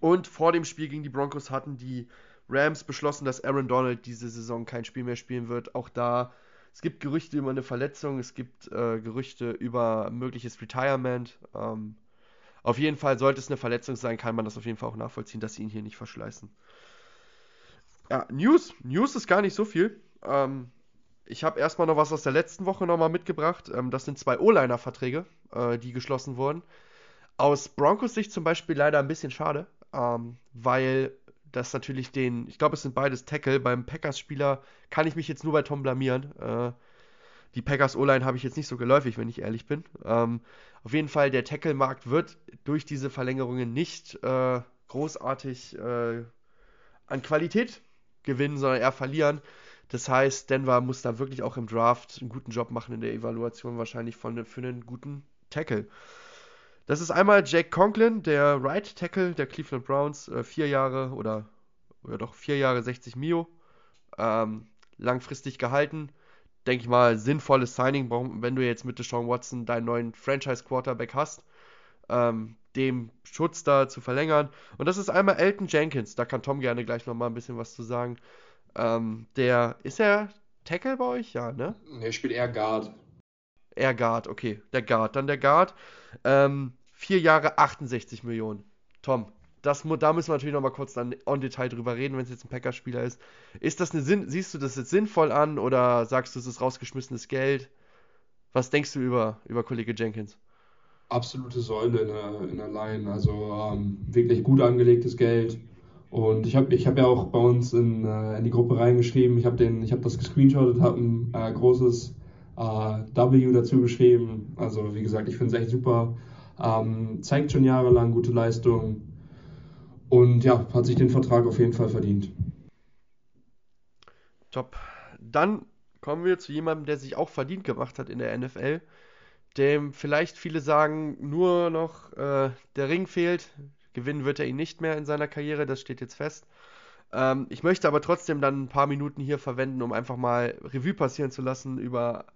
und vor dem Spiel gegen die Broncos hatten die Rams beschlossen, dass Aaron Donald diese Saison kein Spiel mehr spielen wird. Auch da, es gibt Gerüchte über eine Verletzung, es gibt äh, Gerüchte über mögliches Retirement. Ähm, auf jeden Fall, sollte es eine Verletzung sein, kann man das auf jeden Fall auch nachvollziehen, dass sie ihn hier nicht verschleißen. Ja, News. News ist gar nicht so viel. Ähm, ich habe erstmal noch was aus der letzten Woche nochmal mitgebracht. Ähm, das sind zwei O-Liner-Verträge, äh, die geschlossen wurden. Aus Broncos Sicht zum Beispiel leider ein bisschen schade, ähm, weil das natürlich den, ich glaube, es sind beides Tackle. Beim Packers-Spieler kann ich mich jetzt nur bei Tom blamieren. Äh, die Packers O-Line habe ich jetzt nicht so geläufig, wenn ich ehrlich bin. Ähm, auf jeden Fall, der Tackle-Markt wird durch diese Verlängerungen nicht äh, großartig äh, an Qualität gewinnen, sondern eher verlieren. Das heißt, Denver muss da wirklich auch im Draft einen guten Job machen in der Evaluation wahrscheinlich von, für einen guten Tackle. Das ist einmal Jake Conklin, der Right Tackle der Cleveland Browns, äh, vier Jahre oder, oder doch vier Jahre 60 Mio, ähm, langfristig gehalten. Denke ich mal, sinnvolles Signing, wenn du jetzt mit Deshaun Watson deinen neuen Franchise Quarterback hast, ähm, dem Schutz da zu verlängern. Und das ist einmal Elton Jenkins, da kann Tom gerne gleich nochmal ein bisschen was zu sagen. Ähm, der, ist er Tackle bei euch? Ja, ne? Er spielt eher Guard. Eher Guard, okay. Der Guard. Dann der Guard. Ähm, vier Jahre 68 Millionen. Tom, das, da müssen wir natürlich nochmal kurz dann on Detail drüber reden, wenn es jetzt ein Packerspieler ist. Ist das eine Sinn, siehst du das jetzt sinnvoll an oder sagst du, es ist rausgeschmissenes Geld? Was denkst du über, über Kollege Jenkins? Absolute Säule in der, in der Line. Also ähm, wirklich gut angelegtes Geld. Und ich habe ich hab ja auch bei uns in, äh, in die Gruppe reingeschrieben, ich habe hab das gescreenshottet, habe ein äh, großes äh, W dazu geschrieben. Also wie gesagt, ich finde es echt super. Ähm, zeigt schon jahrelang gute Leistung und ja, hat sich den Vertrag auf jeden Fall verdient. Top. Dann kommen wir zu jemandem, der sich auch verdient gemacht hat in der NFL, dem vielleicht viele sagen, nur noch äh, der Ring fehlt. Gewinnen wird er ihn nicht mehr in seiner Karriere, das steht jetzt fest. Ähm, ich möchte aber trotzdem dann ein paar Minuten hier verwenden, um einfach mal Revue passieren zu lassen über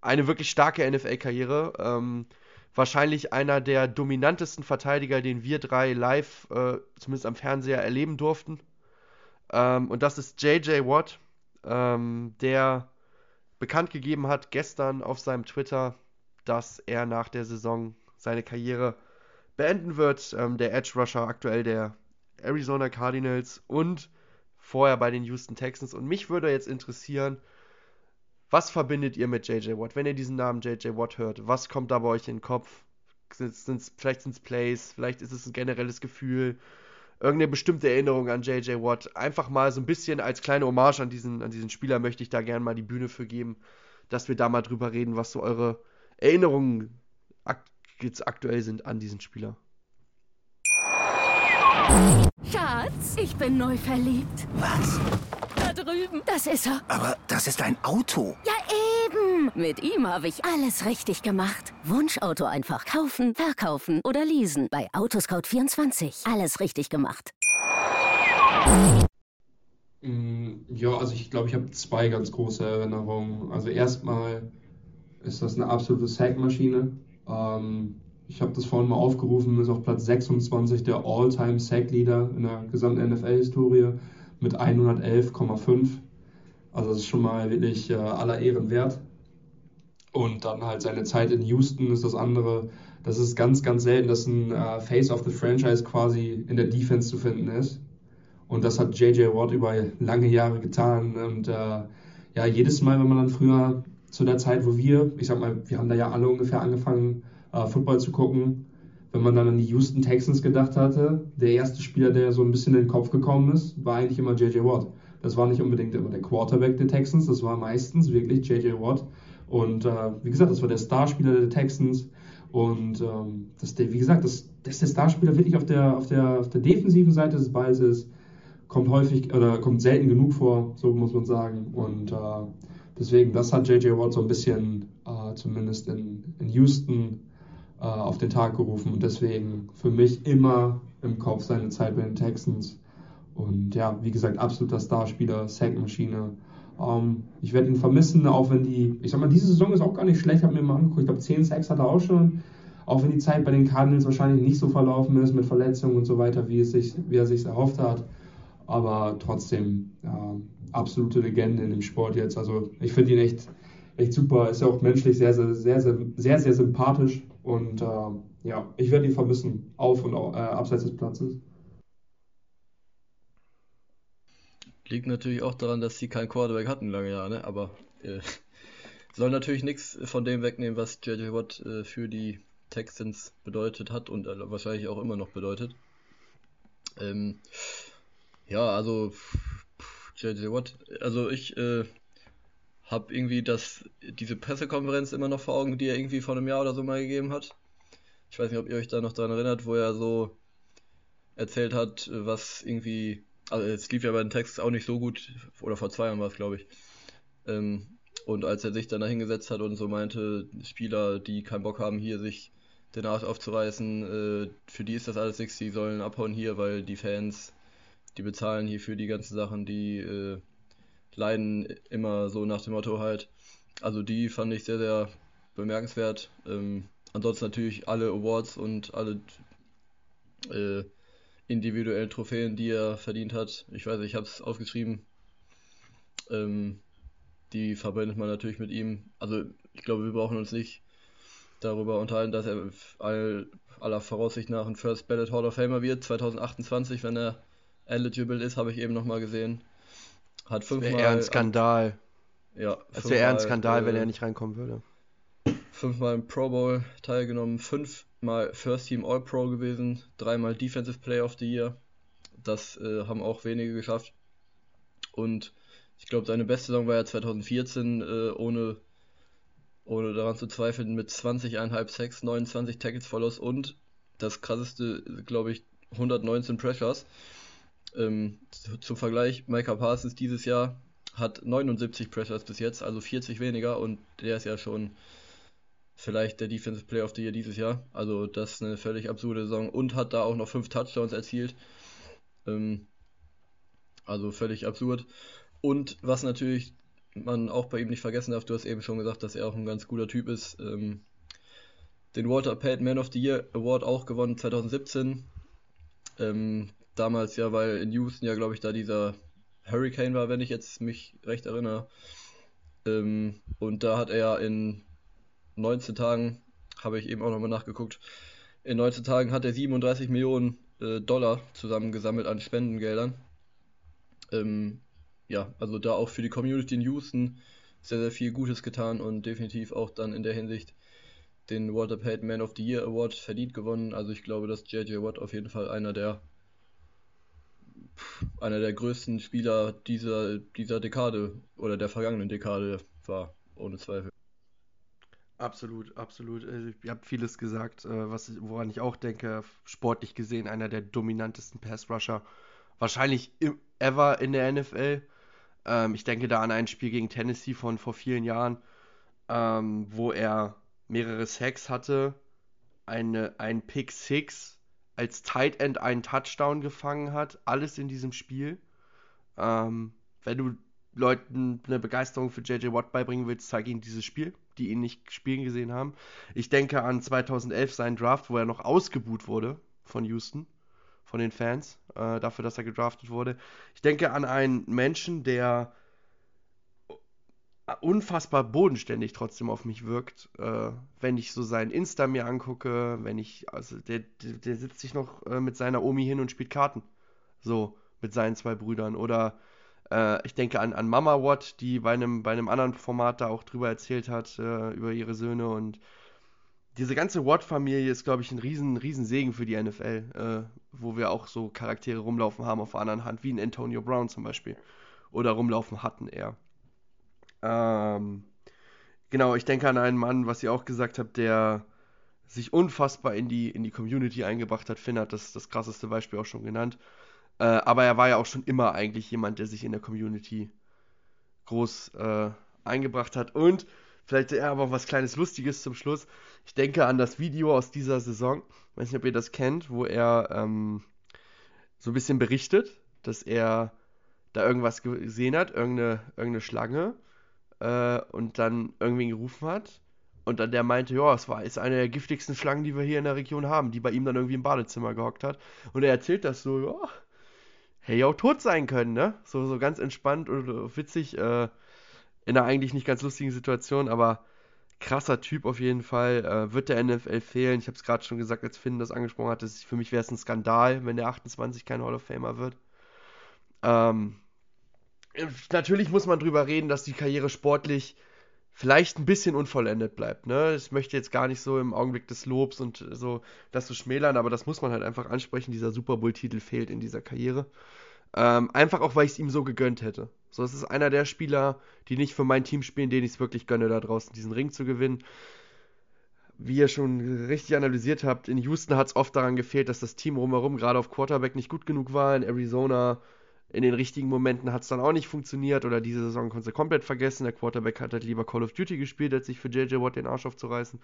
eine wirklich starke NFL-Karriere. Ähm, wahrscheinlich einer der dominantesten Verteidiger, den wir drei live, äh, zumindest am Fernseher, erleben durften. Ähm, und das ist JJ Watt, ähm, der bekannt gegeben hat gestern auf seinem Twitter, dass er nach der Saison seine Karriere beenden wird. Ähm, der Edge Rusher aktuell der Arizona Cardinals und vorher bei den Houston Texans. Und mich würde jetzt interessieren, was verbindet ihr mit JJ Watt? Wenn ihr diesen Namen JJ Watt hört, was kommt da bei euch in den Kopf? Sind's, vielleicht sind es Plays, vielleicht ist es ein generelles Gefühl, irgendeine bestimmte Erinnerung an JJ Watt. Einfach mal so ein bisschen als kleine Hommage an diesen, an diesen Spieler möchte ich da gerne mal die Bühne für geben, dass wir da mal drüber reden, was so eure Erinnerungen jetzt aktuell sind an diesen Spieler. Schatz, ich bin neu verliebt. Was? drüben. Das ist er. Aber das ist ein Auto. Ja, eben. Mit ihm habe ich alles richtig gemacht. Wunschauto einfach kaufen, verkaufen oder leasen. Bei Autoscout24. Alles richtig gemacht. Mm, ja, also ich glaube, ich habe zwei ganz große Erinnerungen. Also erstmal ist das eine absolute Sackmaschine. Ähm, ich habe das vorhin mal aufgerufen, ist auf Platz 26 der All-Time Sack-Leader in der gesamten NFL-Historie mit 111,5. Also das ist schon mal wirklich äh, aller Ehren wert. Und dann halt seine Zeit in Houston ist das andere. Das ist ganz, ganz selten, dass ein äh, Face of the Franchise quasi in der Defense zu finden ist. Und das hat JJ Watt über lange Jahre getan. Und äh, ja, jedes Mal, wenn man dann früher zu der Zeit, wo wir, ich sag mal, wir haben da ja alle ungefähr angefangen, äh, Football zu gucken, wenn man dann an die Houston Texans gedacht hatte, der erste Spieler, der so ein bisschen in den Kopf gekommen ist, war eigentlich immer JJ Watt. Das war nicht unbedingt immer der Quarterback der Texans, das war meistens wirklich JJ Watt. Und äh, wie gesagt, das war der Starspieler der Texans. Und ähm, das, wie gesagt, das, dass der Starspieler wirklich auf der, auf, der, auf der defensiven Seite des Balls ist, kommt häufig oder kommt selten genug vor, so muss man sagen. Und äh, deswegen, das hat JJ Watt so ein bisschen, äh, zumindest in, in Houston, äh, auf den Tag gerufen und deswegen für mich immer im Kopf seine Zeit bei den Texans. Und ja, wie gesagt, absoluter Starspieler, Sackmaschine. Ähm, ich werde ihn vermissen, auch wenn die, ich sag mal, diese Saison ist auch gar nicht schlecht, habe mir mal angeguckt, ich glaube 10 Sacks hat er auch schon. Auch wenn die Zeit bei den Cardinals wahrscheinlich nicht so verlaufen ist mit Verletzungen und so weiter, wie, es sich, wie er sich erhofft hat. Aber trotzdem, ja, absolute Legende in dem Sport jetzt. Also ich finde ihn echt, echt super. Ist ja auch menschlich sehr, sehr, sehr, sehr, sehr, sehr sympathisch. Und äh, ja, ich werde ihn vermissen, auf und äh, abseits des Platzes. Liegt natürlich auch daran, dass sie keinen Quarterback hatten lange Jahre, ne? aber äh, soll natürlich nichts von dem wegnehmen, was JJ Watt äh, für die Texans bedeutet hat und äh, wahrscheinlich auch immer noch bedeutet. Ähm, ja, also JJ Watt, also ich äh, habe irgendwie das, diese Pressekonferenz immer noch vor Augen, die er irgendwie vor einem Jahr oder so mal gegeben hat. Ich weiß nicht, ob ihr euch da noch daran erinnert, wo er so erzählt hat, was irgendwie, also es lief ja bei den Texts auch nicht so gut, oder vor zwei Jahren war es, glaube ich, Ähm, und als er sich dann da hingesetzt hat und so meinte, Spieler, die keinen Bock haben, hier sich den Arsch aufzureißen, äh, für die ist das alles nichts, die sollen abhauen hier, weil die Fans, die bezahlen hier für die ganzen Sachen, die äh, leiden immer so nach dem Motto halt. Also die fand ich sehr, sehr bemerkenswert. Ähm, ansonsten natürlich alle Awards und alle äh, individuellen Trophäen, die er verdient hat. Ich weiß, ich habe es aufgeschrieben. Ähm, die verbindet man natürlich mit ihm. Also ich glaube, wir brauchen uns nicht darüber unterhalten, dass er all, aller Voraussicht nach ein First Ballot Hall of Famer wird, 2028, wenn er eligible ist, habe ich eben nochmal gesehen. Hat fünfmal. Das wäre eher ein Skandal. Ja. Es wäre eher ein Skandal, äh, wenn er nicht reinkommen würde. Fünfmal im Pro Bowl teilgenommen, fünfmal First Team All Pro gewesen, dreimal Defensive Player of the Year. Das äh, haben auch wenige geschafft. Und ich glaube, seine beste Saison war ja 2014, äh, ohne, ohne daran zu zweifeln, mit 20,5 Sacks, 29 Tackles Follows und das krasseste, glaube ich, 119 Pressures. Ähm, zum Vergleich, Micah Parsons dieses Jahr hat 79 Pressures bis jetzt, also 40 weniger und der ist ja schon vielleicht der Defensive Player of the Year dieses Jahr. Also das ist eine völlig absurde Saison und hat da auch noch 5 Touchdowns erzielt. Ähm, also völlig absurd. Und was natürlich man auch bei ihm nicht vergessen darf, du hast eben schon gesagt, dass er auch ein ganz cooler Typ ist. Ähm, den Walter Payton Man of the Year Award auch gewonnen 2017. Ähm, damals ja, weil in Houston ja, glaube ich, da dieser Hurricane war, wenn ich jetzt mich recht erinnere. Ähm, und da hat er ja in 19 Tagen, habe ich eben auch nochmal nachgeguckt, in 19 Tagen hat er 37 Millionen äh, Dollar zusammengesammelt an Spendengeldern. Ähm, ja, also da auch für die Community in Houston sehr, sehr viel Gutes getan und definitiv auch dann in der Hinsicht den Walter Payton Man of the Year Award verdient gewonnen. Also ich glaube, dass JJ Watt auf jeden Fall einer der einer der größten Spieler dieser, dieser Dekade oder der vergangenen Dekade war, ohne Zweifel. Absolut, absolut. Also, ihr habt vieles gesagt, äh, was, woran ich auch denke, sportlich gesehen einer der dominantesten Pass-Rusher wahrscheinlich ever in der NFL. Ähm, ich denke da an ein Spiel gegen Tennessee von vor vielen Jahren, ähm, wo er mehrere Sacks hatte, eine, ein Pick Six, als Tight End einen Touchdown gefangen hat, alles in diesem Spiel. Ähm, wenn du Leuten eine Begeisterung für JJ Watt beibringen willst, zeig ihnen dieses Spiel, die ihn nicht spielen gesehen haben. Ich denke an 2011 seinen Draft, wo er noch ausgebuht wurde von Houston von den Fans äh, dafür, dass er gedraftet wurde. Ich denke an einen Menschen, der unfassbar bodenständig trotzdem auf mich wirkt, äh, wenn ich so sein Insta mir angucke, wenn ich, also der, der, der sitzt sich noch äh, mit seiner Omi hin und spielt Karten. So, mit seinen zwei Brüdern. Oder äh, ich denke an, an Mama Watt, die bei einem, bei einem anderen Format da auch drüber erzählt hat, äh, über ihre Söhne und diese ganze Watt-Familie ist, glaube ich, ein riesen, riesen Segen für die NFL, äh, wo wir auch so Charaktere rumlaufen haben auf der anderen Hand, wie ein Antonio Brown zum Beispiel. Oder rumlaufen hatten eher. Ähm, genau, ich denke an einen Mann, was ihr auch gesagt habt, der sich unfassbar in die, in die Community eingebracht hat. Finn hat das, das krasseste Beispiel auch schon genannt. Äh, aber er war ja auch schon immer eigentlich jemand, der sich in der Community groß äh, eingebracht hat. Und Vielleicht eher aber was kleines Lustiges zum Schluss. Ich denke an das Video aus dieser Saison. Ich weiß nicht, ob ihr das kennt, wo er ähm, so ein bisschen berichtet, dass er da irgendwas gesehen hat, irgendeine, irgendeine Schlange, äh, und dann irgendwen gerufen hat. Und dann der meinte, ja, es war ist eine der giftigsten Schlangen, die wir hier in der Region haben, die bei ihm dann irgendwie im Badezimmer gehockt hat. Und er erzählt das so, ja, hätte ja auch tot sein können, ne? So, so ganz entspannt und witzig. Äh, in einer eigentlich nicht ganz lustigen Situation, aber krasser Typ auf jeden Fall. Äh, wird der NFL fehlen? Ich habe es gerade schon gesagt, als Finn das angesprochen hat. Das, für mich wäre es ein Skandal, wenn der 28 kein Hall of Famer wird. Ähm, natürlich muss man drüber reden, dass die Karriere sportlich vielleicht ein bisschen unvollendet bleibt. Ne? Ich möchte jetzt gar nicht so im Augenblick des Lobs und so das zu schmälern, aber das muss man halt einfach ansprechen. Dieser Super Bowl-Titel fehlt in dieser Karriere. Ähm, einfach auch, weil ich es ihm so gegönnt hätte. So, es ist einer der Spieler, die nicht für mein Team spielen, denen ich es wirklich gönne, da draußen diesen Ring zu gewinnen. Wie ihr schon richtig analysiert habt, in Houston hat es oft daran gefehlt, dass das Team rumherum gerade auf Quarterback nicht gut genug war. In Arizona in den richtigen Momenten hat es dann auch nicht funktioniert oder diese Saison konnte komplett vergessen. Der Quarterback hat halt lieber Call of Duty gespielt, als sich für JJ Watt den Arsch aufzureißen.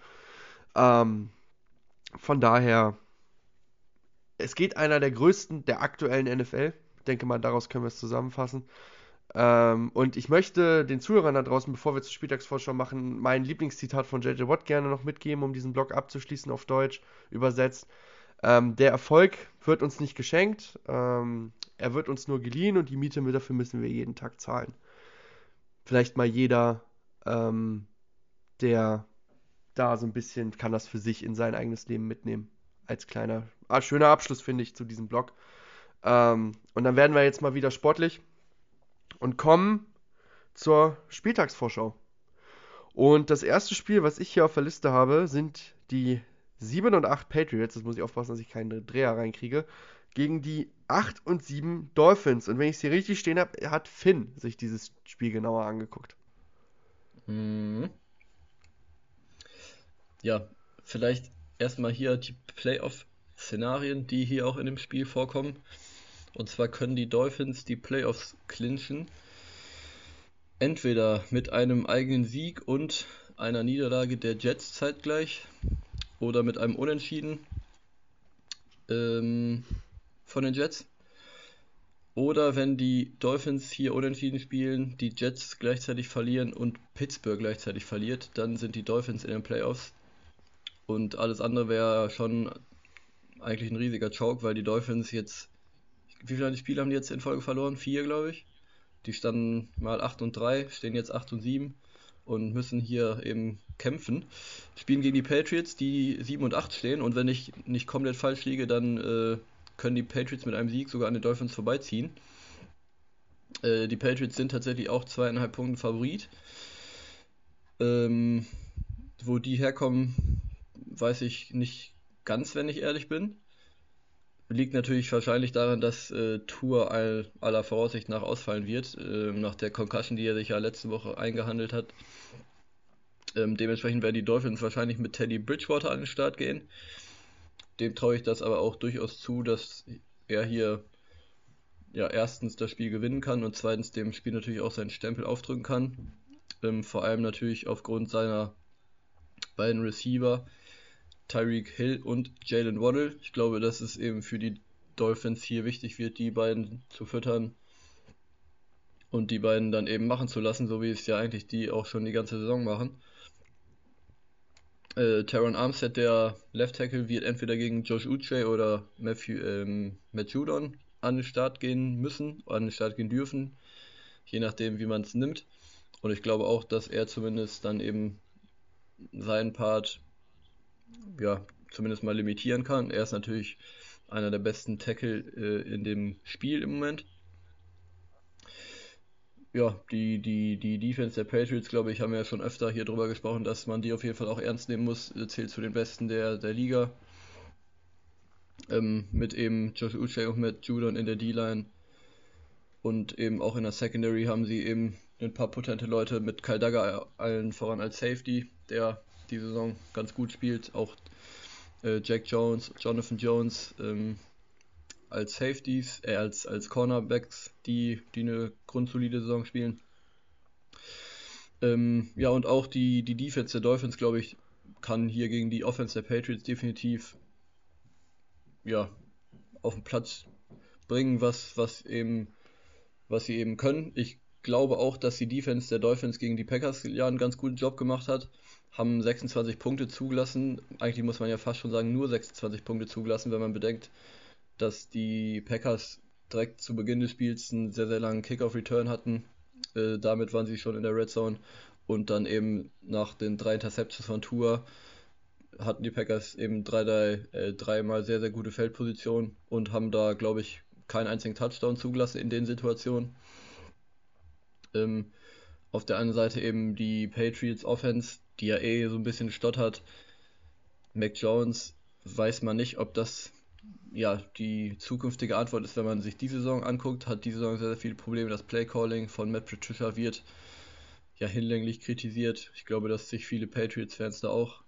Ähm, von daher, es geht einer der größten der aktuellen NFL. Ich denke mal, daraus können wir es zusammenfassen. Ähm, und ich möchte den Zuhörern da draußen, bevor wir zur Spieltagsvorschau machen, mein Lieblingszitat von JJ Watt gerne noch mitgeben, um diesen Blog abzuschließen auf Deutsch übersetzt. Ähm, der Erfolg wird uns nicht geschenkt, ähm, er wird uns nur geliehen und die Miete dafür müssen wir jeden Tag zahlen. Vielleicht mal jeder, ähm, der da so ein bisschen kann das für sich in sein eigenes Leben mitnehmen. Als kleiner, ah, schöner Abschluss, finde ich, zu diesem Blog. Ähm, und dann werden wir jetzt mal wieder sportlich und kommen zur Spieltagsvorschau. Und das erste Spiel, was ich hier auf der Liste habe, sind die 7 und 8 Patriots. Das muss ich aufpassen, dass ich keinen Dreher reinkriege. Gegen die 8 und 7 Dolphins. Und wenn ich es hier richtig stehen habe, hat Finn sich dieses Spiel genauer angeguckt. Mhm. Ja, vielleicht erstmal hier die Playoff-Szenarien, die hier auch in dem Spiel vorkommen. Und zwar können die Dolphins die Playoffs clinchen. Entweder mit einem eigenen Sieg und einer Niederlage der Jets zeitgleich oder mit einem Unentschieden ähm, von den Jets. Oder wenn die Dolphins hier unentschieden spielen, die Jets gleichzeitig verlieren und Pittsburgh gleichzeitig verliert, dann sind die Dolphins in den Playoffs. Und alles andere wäre schon eigentlich ein riesiger Choke, weil die Dolphins jetzt wie viele Spiele haben die jetzt in Folge verloren? Vier, glaube ich. Die standen mal 8 und 3, stehen jetzt 8 und 7 und müssen hier eben kämpfen. Spielen gegen die Patriots, die 7 und 8 stehen und wenn ich nicht komplett falsch liege, dann äh, können die Patriots mit einem Sieg sogar an den Dolphins vorbeiziehen. Äh, die Patriots sind tatsächlich auch zweieinhalb Punkte Favorit. Ähm, wo die herkommen, weiß ich nicht ganz, wenn ich ehrlich bin. Liegt natürlich wahrscheinlich daran, dass äh, Tour all, aller Voraussicht nach ausfallen wird, äh, nach der Concussion, die er sich ja letzte Woche eingehandelt hat. Ähm, dementsprechend werden die Dolphins wahrscheinlich mit Teddy Bridgewater an den Start gehen. Dem traue ich das aber auch durchaus zu, dass er hier ja erstens das Spiel gewinnen kann und zweitens dem Spiel natürlich auch seinen Stempel aufdrücken kann. Ähm, vor allem natürlich aufgrund seiner beiden Receiver, Tyreek Hill und Jalen Waddle. Ich glaube, dass es eben für die Dolphins hier wichtig wird, die beiden zu füttern und die beiden dann eben machen zu lassen, so wie es ja eigentlich die auch schon die ganze Saison machen. Äh, Taron Armstead, der Left Tackle, wird entweder gegen Josh Uche oder Matthew, ähm, Matt Judon an den Start gehen müssen, an den Start gehen dürfen, je nachdem, wie man es nimmt. Und ich glaube auch, dass er zumindest dann eben seinen Part ja, zumindest mal limitieren kann. Er ist natürlich einer der besten Tackle äh, in dem Spiel im Moment. Ja, die, die, die Defense der Patriots, glaube ich, haben wir ja schon öfter hier drüber gesprochen, dass man die auf jeden Fall auch ernst nehmen muss. Zählt zu den besten der, der Liga. Ähm, mit eben Josh Uche und Matt Judon in der D-Line. Und eben auch in der Secondary haben sie eben ein paar potente Leute mit Kyle Dagger allen voran als Safety, der die Saison ganz gut spielt. Auch äh, Jack Jones, Jonathan Jones ähm, als Safeties, äh, als, als Cornerbacks, die, die eine grundsolide Saison spielen. Ähm, ja, und auch die, die Defense der Dolphins, glaube ich, kann hier gegen die Offense der Patriots definitiv ja, auf den Platz bringen, was, was eben, was sie eben können. Ich glaube auch, dass die Defense der Dolphins gegen die Packers ja einen ganz guten Job gemacht hat haben 26 Punkte zugelassen. Eigentlich muss man ja fast schon sagen, nur 26 Punkte zugelassen, wenn man bedenkt, dass die Packers direkt zu Beginn des Spiels einen sehr, sehr langen Kickoff-Return hatten. Äh, damit waren sie schon in der Red Zone. Und dann eben nach den drei Interceptions von Tour hatten die Packers eben drei, drei, äh, dreimal sehr, sehr gute Feldpositionen und haben da, glaube ich, keinen einzigen Touchdown zugelassen in den Situationen. Ähm, auf der einen Seite eben die Patriots Offense, die ja eh so ein bisschen stottert. Mac Jones weiß man nicht, ob das ja die zukünftige Antwort ist, wenn man sich diese Saison anguckt. Hat diese Saison sehr, sehr viele Probleme. Das Playcalling von Matt Patricia wird ja hinlänglich kritisiert. Ich glaube, dass sich viele Patriots-Fans da auch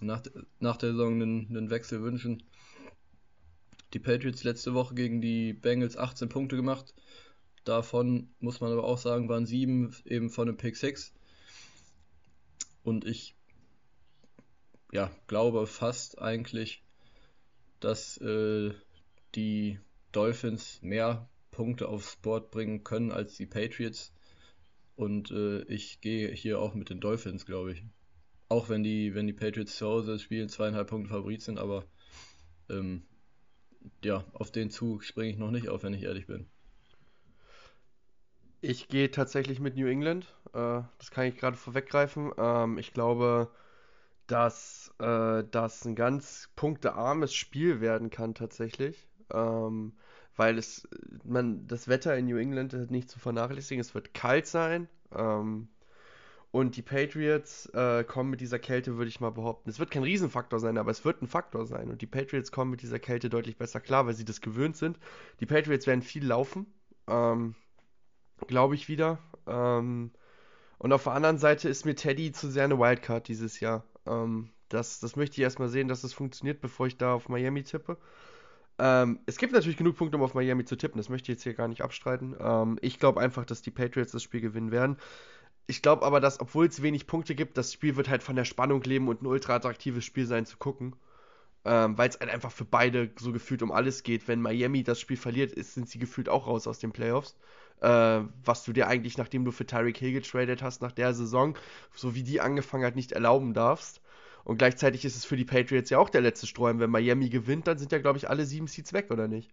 nach, nach der Saison einen, einen Wechsel wünschen. die Patriots letzte Woche gegen die Bengals 18 Punkte gemacht. Davon muss man aber auch sagen, waren sieben eben von einem Pick 6. Und ich ja, glaube fast eigentlich, dass äh, die Dolphins mehr Punkte aufs Board bringen können als die Patriots. Und äh, ich gehe hier auch mit den Dolphins, glaube ich. Auch wenn die, wenn die Patriots zu Hause spielen, zweieinhalb Punkte Favorit sind, aber ähm, ja, auf den Zug springe ich noch nicht auf, wenn ich ehrlich bin. Ich gehe tatsächlich mit New England. Äh, das kann ich gerade vorweggreifen. Ähm, ich glaube, dass äh, das ein ganz punktearmes Spiel werden kann tatsächlich. Ähm, weil es, man, das Wetter in New England ist nicht zu vernachlässigen. Es wird kalt sein. Ähm, und die Patriots äh, kommen mit dieser Kälte, würde ich mal behaupten. Es wird kein Riesenfaktor sein, aber es wird ein Faktor sein. Und die Patriots kommen mit dieser Kälte deutlich besser klar, weil sie das gewöhnt sind. Die Patriots werden viel laufen. Ähm, Glaube ich wieder. Ähm, und auf der anderen Seite ist mir Teddy zu sehr eine Wildcard dieses Jahr. Ähm, das, das möchte ich erstmal sehen, dass das funktioniert, bevor ich da auf Miami tippe. Ähm, es gibt natürlich genug Punkte, um auf Miami zu tippen. Das möchte ich jetzt hier gar nicht abstreiten. Ähm, ich glaube einfach, dass die Patriots das Spiel gewinnen werden. Ich glaube aber, dass, obwohl es wenig Punkte gibt, das Spiel wird halt von der Spannung leben und ein ultra attraktives Spiel sein zu gucken. Ähm, Weil es halt einfach für beide so gefühlt um alles geht. Wenn Miami das Spiel verliert, ist, sind sie gefühlt auch raus aus den Playoffs. Äh, was du dir eigentlich, nachdem du für Tyreek Hill getradet hast, nach der Saison, so wie die angefangen hat, nicht erlauben darfst. Und gleichzeitig ist es für die Patriots ja auch der letzte Strohhalm. Wenn Miami gewinnt, dann sind ja, glaube ich, alle sieben Seeds weg, oder nicht?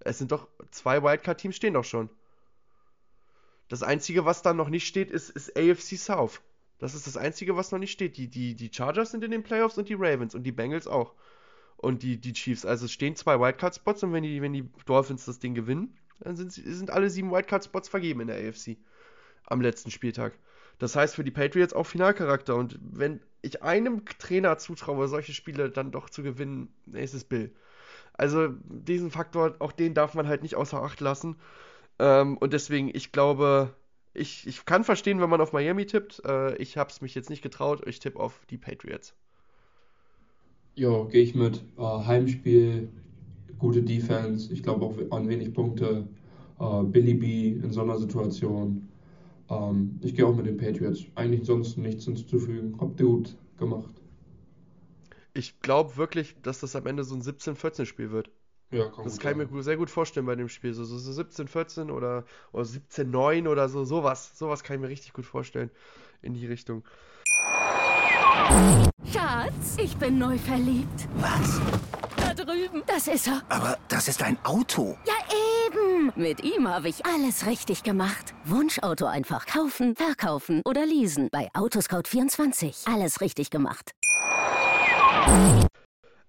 Es sind doch zwei Wildcard-Teams stehen doch schon. Das Einzige, was da noch nicht steht, ist, ist AFC South. Das ist das Einzige, was noch nicht steht. Die, die, die Chargers sind in den Playoffs und die Ravens und die Bengals auch. Und die, die Chiefs. Also es stehen zwei Wildcard-Spots und wenn die, wenn die Dolphins das Ding gewinnen, dann sind, sind alle sieben Wildcard-Spots vergeben in der AFC. Am letzten Spieltag. Das heißt für die Patriots auch Finalcharakter. Und wenn ich einem Trainer zutraue, solche Spiele dann doch zu gewinnen, ist es Bill. Also diesen Faktor, auch den darf man halt nicht außer Acht lassen. Ähm, und deswegen, ich glaube, ich, ich kann verstehen, wenn man auf Miami tippt. Äh, ich habe es mich jetzt nicht getraut. Ich tippe auf die Patriots. Ja, gehe ich mit. Äh, Heimspiel, gute Defense. Ich glaube auch an wenig Punkte. Äh, Billy B in so einer Situation. Ähm, ich gehe auch mit den Patriots. Eigentlich sonst nichts hinzuzufügen. Habt ihr gut gemacht. Ich glaube wirklich, dass das am Ende so ein 17-14-Spiel wird. Ja, kann Das gut kann ich mir sehr gut vorstellen bei dem Spiel. So, so, so 17-14 oder, oder 17-9 oder so. Sowas. Sowas kann ich mir richtig gut vorstellen. In die Richtung. Schatz, ich bin neu verliebt. Was? Da drüben. Das ist er. Aber das ist ein Auto. Ja, eben. Mit ihm habe ich alles richtig gemacht. Wunschauto einfach kaufen, verkaufen oder leasen. Bei Autoscout24. Alles richtig gemacht.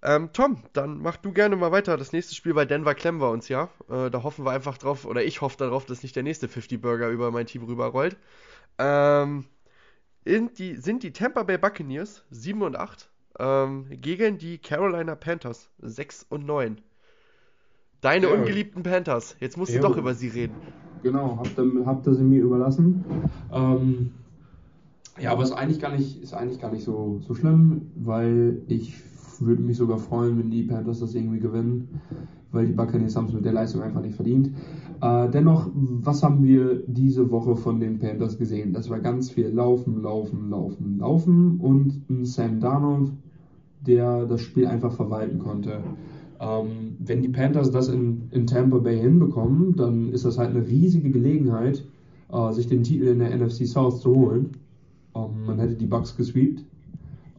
Ähm, Tom, dann mach du gerne mal weiter. Das nächste Spiel bei Denver klemmen wir uns ja. Äh, da hoffen wir einfach drauf, oder ich hoffe darauf, dass nicht der nächste 50-Burger über mein Team rüberrollt. Ähm, die, sind die Tampa Bay Buccaneers 7 und 8 ähm, gegen die Carolina Panthers 6 und 9. Deine Ja. ungeliebten Panthers. Jetzt musst du Ja. doch über sie reden. Genau, habt ihr, habt ihr sie mir überlassen. Ähm, ja, aber ist eigentlich gar nicht, ist eigentlich gar nicht so, so schlimm, weil ich würde mich sogar freuen, wenn die Panthers das irgendwie gewinnen, weil die Buccaneers haben es mit der Leistung einfach nicht verdient. Äh, dennoch, was haben wir diese Woche von den Panthers gesehen? Das war ganz viel Laufen, Laufen, Laufen, Laufen und ein Sam Darnold, der das Spiel einfach verwalten konnte. Ähm, wenn die Panthers das in, in Tampa Bay hinbekommen, dann ist das halt eine riesige Gelegenheit, äh, sich den Titel in der NFC South zu holen. Ähm, man hätte die Bucks gesweept.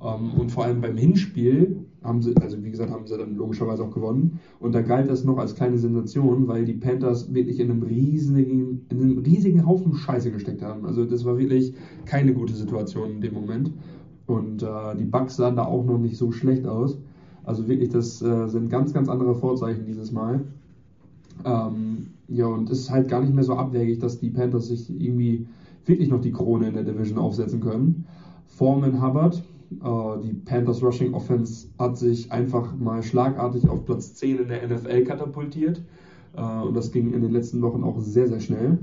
Ähm, und vor allem beim Hinspiel haben sie, also wie gesagt, haben sie dann logischerweise auch gewonnen. Und da galt das noch als kleine Sensation, weil die Panthers wirklich in einem riesigen, in einem riesigen Haufen Scheiße gesteckt haben. Also das war wirklich keine gute Situation in dem Moment. Und äh, die Bucks sahen da auch noch nicht so schlecht aus. Also wirklich, das äh, sind ganz, ganz andere Vorzeichen dieses Mal. Ähm, ja, und es ist halt gar nicht mehr so abwegig, dass die Panthers sich irgendwie wirklich noch die Krone in der Division aufsetzen können. Foreman Hubbard, die Panthers Rushing Offense hat sich einfach mal schlagartig auf Platz 10 in der NFL katapultiert. Äh, und das ging in den letzten Wochen auch sehr, sehr schnell.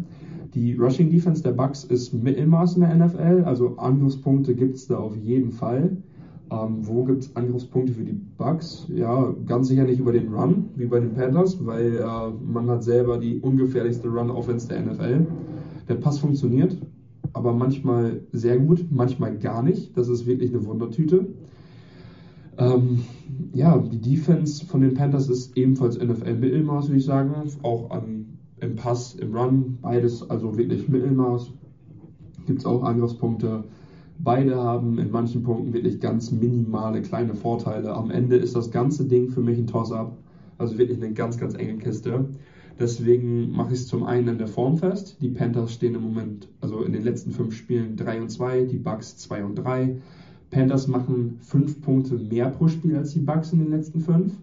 Die Rushing Defense der Bucks ist Mittelmaß in der NFL, also Angriffspunkte gibt es da auf jeden Fall. Ähm, wo gibt es Angriffspunkte für die Bucks? Ja, ganz sicher nicht über den Run, wie bei den Panthers, weil äh, man hat selber die ungefährlichste Run-Offense der NFL. Der Pass funktioniert, aber manchmal sehr gut, manchmal gar nicht. Das ist wirklich eine Wundertüte. Ähm, ja, die Defense von den Panthers ist ebenfalls NFL-Mittelmaß, würde ich sagen. Auch an, im Pass, im Run, beides also wirklich Mittelmaß. Gibt es auch Angriffspunkte. Beide haben in manchen Punkten wirklich ganz minimale kleine Vorteile. Am Ende ist das ganze Ding für mich ein Toss-up. Also wirklich eine ganz, ganz enge Kiste. Deswegen mache ich es zum einen in der Form fest. Die Panthers stehen im Moment, also in den letzten fünf Spielen 3 und 2, die Bucks 2 und 3. Panthers machen fünf Punkte mehr pro Spiel als die Bucks in den letzten fünf,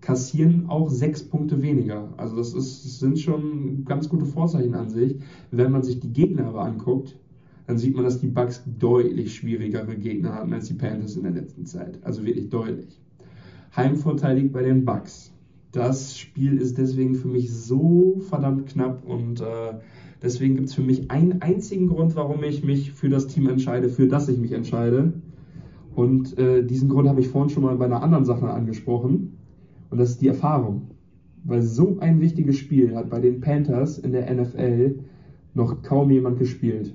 kassieren auch sechs Punkte weniger. Also das, ist, das sind schon ganz gute Vorzeichen an sich. Wenn man sich die Gegner aber anguckt, dann sieht man, dass die Bucks deutlich schwierigere Gegner hatten als die Panthers in der letzten Zeit. Also wirklich deutlich. Heimvorteil liegt bei den Bucks. Das Spiel ist deswegen für mich so verdammt knapp und äh, deswegen gibt es für mich einen einzigen Grund, warum ich mich für das Team entscheide, für das ich mich entscheide. Und äh, diesen Grund habe ich vorhin schon mal bei einer anderen Sache angesprochen. Und das ist die Erfahrung. Weil so ein wichtiges Spiel hat bei den Panthers in der NFL noch kaum jemand gespielt.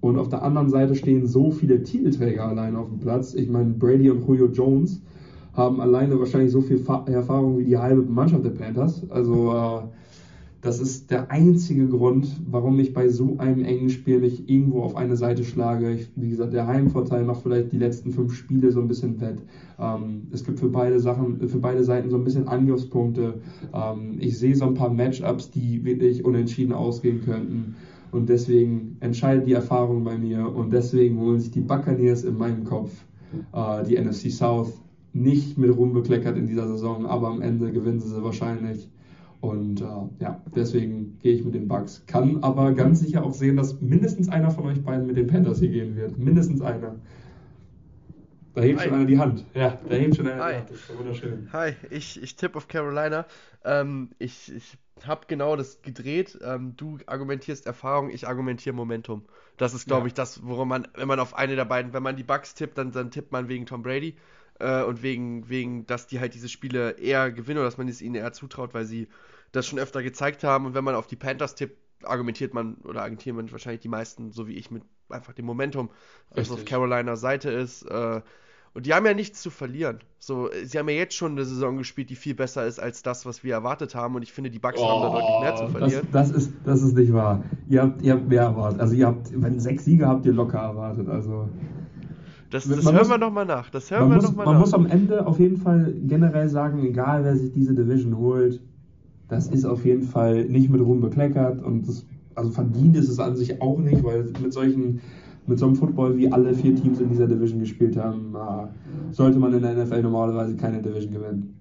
Und auf der anderen Seite stehen so viele Titelträger allein auf dem Platz. Ich meine, Brady und Julio Jones haben alleine wahrscheinlich so viel Erfahrung wie die halbe Mannschaft der Panthers. Also äh, das ist der einzige Grund, warum ich bei so einem engen Spiel mich irgendwo auf eine Seite schlage. Ich, wie gesagt, der Heimvorteil macht vielleicht die letzten fünf Spiele so ein bisschen wett. Ähm, es gibt für beide Sachen, für beide Seiten so ein bisschen Angriffspunkte. Ähm, ich sehe so ein paar Matchups, die wirklich unentschieden ausgehen könnten. Und deswegen entscheidet die Erfahrung bei mir und deswegen holen sich die Buccaneers in meinem Kopf äh, die NFC South nicht mit rumbekleckert in dieser Saison, aber am Ende gewinnen sie sie wahrscheinlich. Und äh, ja, deswegen gehe ich mit den Bucks. Kann aber ganz sicher auch sehen, dass mindestens einer von euch beiden mit den Panthers hier gehen wird. Mindestens einer. Da hebt Hi. schon einer die Hand. Ja, da hebt schon einer Hi. die Hand. Das ist wunderschön. Hi, ich, ich tippe auf Carolina. Ähm, ich ich habe genau das gedreht. Ähm, du argumentierst Erfahrung, ich argumentiere Momentum. Das ist, glaube ja. ich, das, worum man, wenn man auf eine der beiden, wenn man die Bucks tippt, dann, dann tippt man wegen Tom Brady äh, und wegen, wegen, dass die halt diese Spiele eher gewinnen oder dass man es ihnen eher zutraut, weil sie das schon öfter gezeigt haben. Und wenn man auf die Panthers tippt, argumentiert man oder argumentieren man wahrscheinlich die meisten, so wie ich, mit einfach dem Momentum, das auf Carolina Seite ist. Äh, und die haben ja nichts zu verlieren. So, sie haben ja jetzt schon eine Saison gespielt, die viel besser ist als das, was wir erwartet haben. Und ich finde, die Bucks oh, haben da deutlich mehr zu oh, verlieren. Das, das, ist, das ist nicht wahr. Ihr habt, ihr habt mehr erwartet. Also ihr habt, wenn sechs Siege habt ihr locker erwartet. Also das, das hören muss, wir nochmal nach. Das hören wir muss, noch man nach. muss am Ende auf jeden Fall generell sagen, egal wer sich diese Division holt, das ist auf jeden Fall nicht mit Ruhm bekleckert und das, also verdient ist es an sich auch nicht, weil mit solchen mit so einem Football, wie alle vier Teams in dieser Division gespielt haben, sollte man in der NFL normalerweise keine Division gewinnen.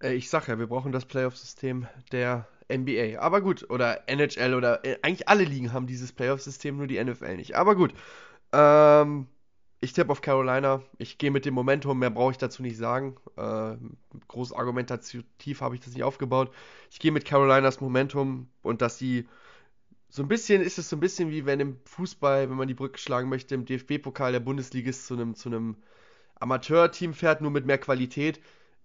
Äh, ich sag ja, wir brauchen das Playoff-System der NBA. Aber gut, oder NHL oder äh, eigentlich alle Ligen haben dieses Playoff-System, nur die NFL nicht. Aber gut. Ähm, ich tippe auf Carolina. Ich gehe mit dem Momentum, mehr brauche ich dazu nicht sagen. Äh, groß argumentativ habe ich das nicht aufgebaut. Ich gehe mit Carolinas Momentum und dass sie so ein bisschen ist es so ein bisschen wie wenn im Fußball, wenn man die Brücke schlagen möchte, im DFB-Pokal der Bundesligist zu einem, zu einem Amateurteam fährt, nur mit mehr Qualität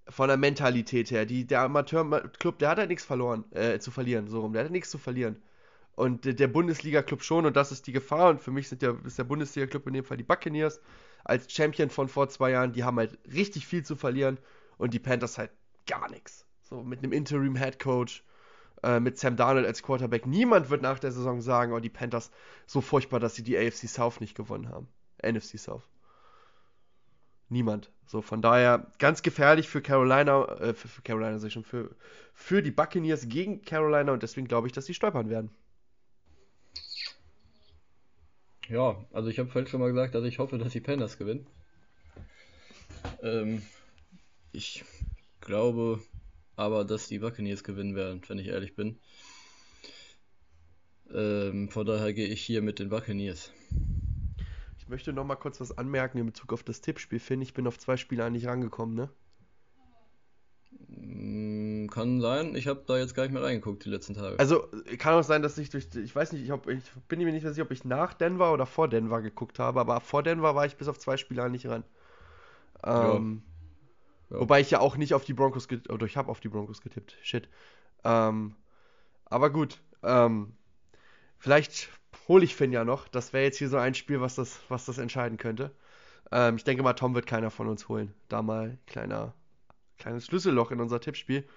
von der Mentalität her. Die, der Amateurclub, der hat halt nichts verloren, äh, zu verlieren, so rum. Der hat halt nichts zu verlieren. Und der Bundesliga-Club schon, und das ist die Gefahr. Und für mich sind der, ist der Bundesliga-Club in dem Fall die Buccaneers als Champion von vor zwei Jahren. Die haben halt richtig viel zu verlieren und die Panthers halt gar nichts. So mit einem Interim-Head-Coach, äh, mit Sam Darnold als Quarterback. Niemand wird nach der Saison sagen, oh, die Panthers so furchtbar, dass sie die AFC South nicht gewonnen haben. NFC South. Niemand. So, von daher ganz gefährlich für Carolina, äh, für, für Carolina sag schon, für, für die Buccaneers gegen Carolina und deswegen glaube ich, dass sie stolpern werden. Ja, also ich habe vorhin schon mal gesagt, dass ich hoffe, dass die Panthers gewinnen. Ähm, ich glaube aber, dass die Buccaneers gewinnen werden, wenn ich ehrlich bin. Ähm, von daher gehe ich hier mit den Buccaneers. Ich möchte noch mal kurz was anmerken in Bezug auf das Tippspiel. Finn, ich bin auf zwei Spiele eigentlich rangekommen, ne? Kann sein. Ich habe da jetzt gar nicht mehr reingeguckt die letzten Tage. Also kann auch sein, dass ich durch, ich weiß nicht, ich, hab, ich bin mir nicht sicher, ob ich nach Denver oder vor Denver geguckt habe, aber vor Denver war ich bis auf zwei Spieler nicht ran. Ähm, ja. Ja. Wobei ich ja auch nicht auf die Broncos getippt, oder ich habe auf die Broncos getippt. Shit. Ähm, aber gut. Ähm, vielleicht hole ich Finn ja noch. Das wäre jetzt hier so ein Spiel, was das, was das entscheiden könnte. Ähm, ich denke mal, Tom wird keiner von uns holen. Da mal kleiner, kleines Schlüsselloch in unser Tippspiel.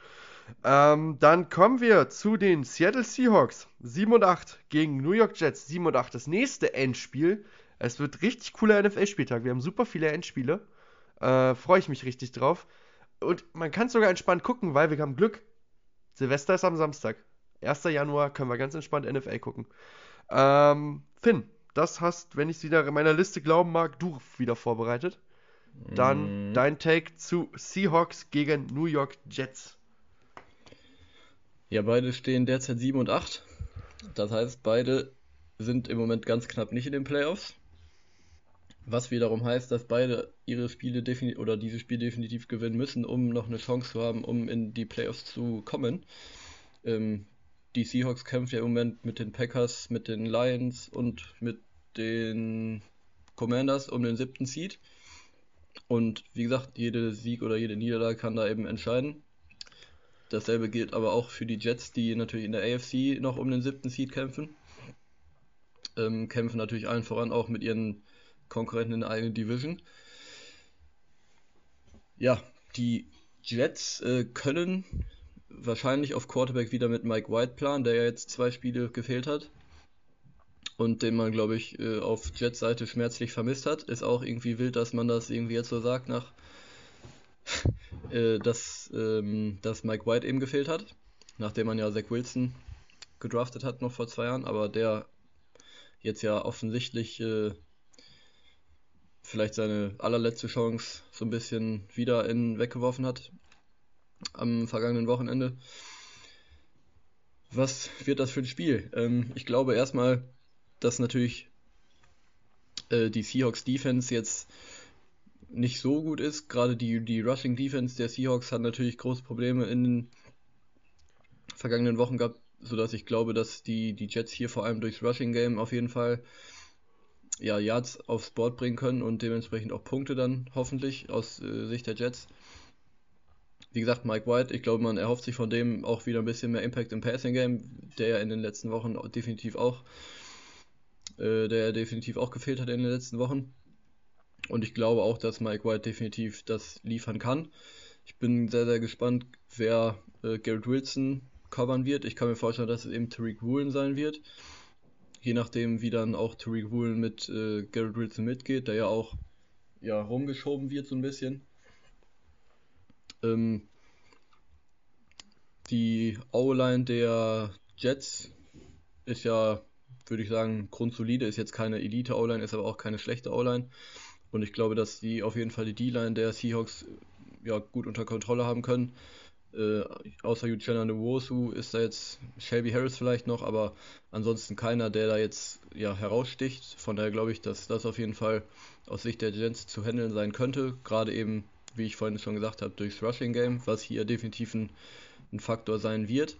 Ähm, dann kommen wir zu den Seattle Seahawks. 7 und 8 gegen New York Jets. 7 und 8. Das nächste Endspiel. Es wird richtig cooler NFL-Spieltag. Wir haben super viele Endspiele. Äh, Freue ich mich richtig drauf. Und man kann sogar entspannt gucken, weil wir haben Glück. Silvester ist am Samstag. 1. Januar können wir ganz entspannt NFL gucken. Ähm, Finn, das hast, wenn ich es wieder in meiner Liste glauben mag, du wieder vorbereitet. Dann mm. dein Take zu Seahawks gegen New York Jets. Ja, beide stehen derzeit 7 und 8. Das heißt, beide sind im Moment ganz knapp nicht in den Playoffs. Was wiederum heißt, dass beide ihre Spiele definitiv oder dieses Spiel definitiv gewinnen müssen, um noch eine Chance zu haben, um in die Playoffs zu kommen. Ähm, die Seahawks kämpfen ja im Moment mit den Packers, mit den Lions und mit den Commanders um den siebten Seed. Und wie gesagt, jede Sieg oder jede Niederlage kann da eben entscheiden. Dasselbe gilt aber auch für die Jets, die natürlich in der AFC noch um den siebten Seed kämpfen. Ähm, kämpfen natürlich allen voran auch mit ihren Konkurrenten in der eigenen Division. Ja, die Jets äh, können wahrscheinlich auf Quarterback wieder mit Mike White planen, der ja jetzt zwei Spiele gefehlt hat und den man, glaube ich, äh, auf Jets Seite schmerzlich vermisst hat. Ist auch irgendwie wild, dass man das irgendwie jetzt so sagt nach äh, dass, ähm, dass Mike White eben gefehlt hat, nachdem man ja Zach Wilson gedraftet hat noch vor zwei Jahren, aber der jetzt ja offensichtlich äh, vielleicht seine allerletzte Chance so ein bisschen wieder in weggeworfen hat am vergangenen Wochenende. Was wird das für ein Spiel? Ähm, ich glaube erstmal, dass natürlich äh, die Seahawks Defense jetzt nicht so gut ist. Gerade die, die Rushing Defense der Seahawks hat natürlich große Probleme in den vergangenen Wochen gehabt, sodass ich glaube, dass die, die Jets hier vor allem durchs Rushing Game auf jeden Fall ja, Yards aufs Board bringen können und dementsprechend auch Punkte dann hoffentlich aus äh, Sicht der Jets. Wie gesagt, Mike White, ich glaube, man erhofft sich von dem auch wieder ein bisschen mehr Impact im Passing Game, der ja in den letzten Wochen definitiv auch, äh, der definitiv auch gefehlt hat in den letzten Wochen. Und ich glaube auch, dass Mike White definitiv das liefern kann. Ich bin sehr, sehr gespannt, wer äh, Garrett Wilson covern wird. Ich kann mir vorstellen, dass es eben Tariq Woolen sein wird. Je nachdem, wie dann auch Tariq Woolen mit äh, Garrett Wilson mitgeht, der ja auch ja, rumgeschoben wird so ein bisschen. Ähm, die O-Line der Jets ist ja, würde ich sagen, grundsolide, ist jetzt keine Elite-O-Line, ist aber auch keine schlechte O-Line. Und ich glaube, dass sie auf jeden Fall die D-Line der Seahawks ja, gut unter Kontrolle haben können. Äh, außer Uchenna Nwosu ist da jetzt Shelby Harris vielleicht noch, aber ansonsten keiner, der da jetzt ja, heraussticht. Von daher glaube ich, dass das auf jeden Fall aus Sicht der Jets zu handeln sein könnte. Gerade eben, wie ich vorhin schon gesagt habe, durchs Rushing Game, was hier definitiv ein, ein Faktor sein wird.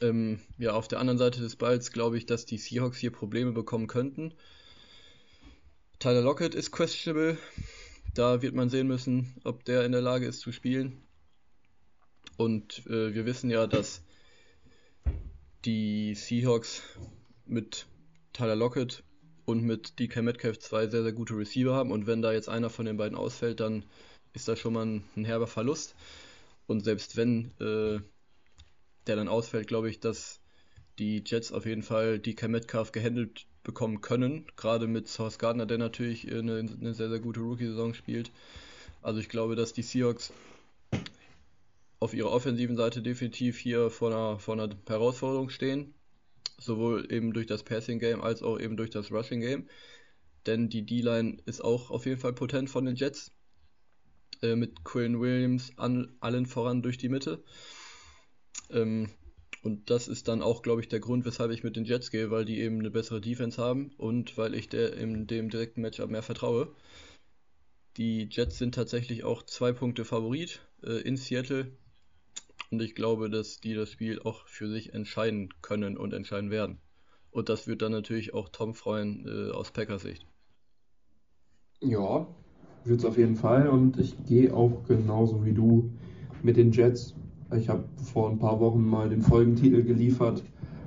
Ähm, ja, auf der anderen Seite des Balls glaube ich, dass die Seahawks hier Probleme bekommen könnten. Tyler Lockett ist questionable. Da wird man sehen müssen, ob der in der Lage ist zu spielen. Und äh, wir wissen ja, dass die Seahawks mit Tyler Lockett und mit DK Metcalf zwei sehr, sehr gute Receiver haben. Und wenn da jetzt einer von den beiden ausfällt, dann ist das schon mal ein, ein herber Verlust. Und selbst wenn äh, der dann ausfällt, glaube ich, dass die Jets auf jeden Fall DK Metcalf gehandelt bekommen können. Gerade mit Source Gardner, der natürlich eine, eine sehr, sehr gute Rookie-Saison spielt. Also ich glaube, dass die Seahawks auf ihrer offensiven Seite definitiv hier vor einer, vor einer Herausforderung stehen. Sowohl eben durch das Passing Game als auch eben durch das Rushing Game. Denn die D-Line ist auch auf jeden Fall potent von den Jets. Äh, mit Quinn Williams an, allen voran durch die Mitte. Ähm, und das ist dann auch, glaube ich, der Grund, weshalb ich mit den Jets gehe, weil die eben eine bessere Defense haben und weil ich der, in dem direkten Matchup mehr vertraue. Die Jets sind tatsächlich auch zwei Punkte Favorit äh, in Seattle. Und ich glaube, dass die das Spiel auch für sich entscheiden können und entscheiden werden. Und das wird dann natürlich auch Tom freuen äh, aus Packers Sicht. Ja, wird es auf jeden Fall und ich gehe auch genauso wie du mit den Jets. Ich habe vor ein paar Wochen mal den Folgentitel geliefert.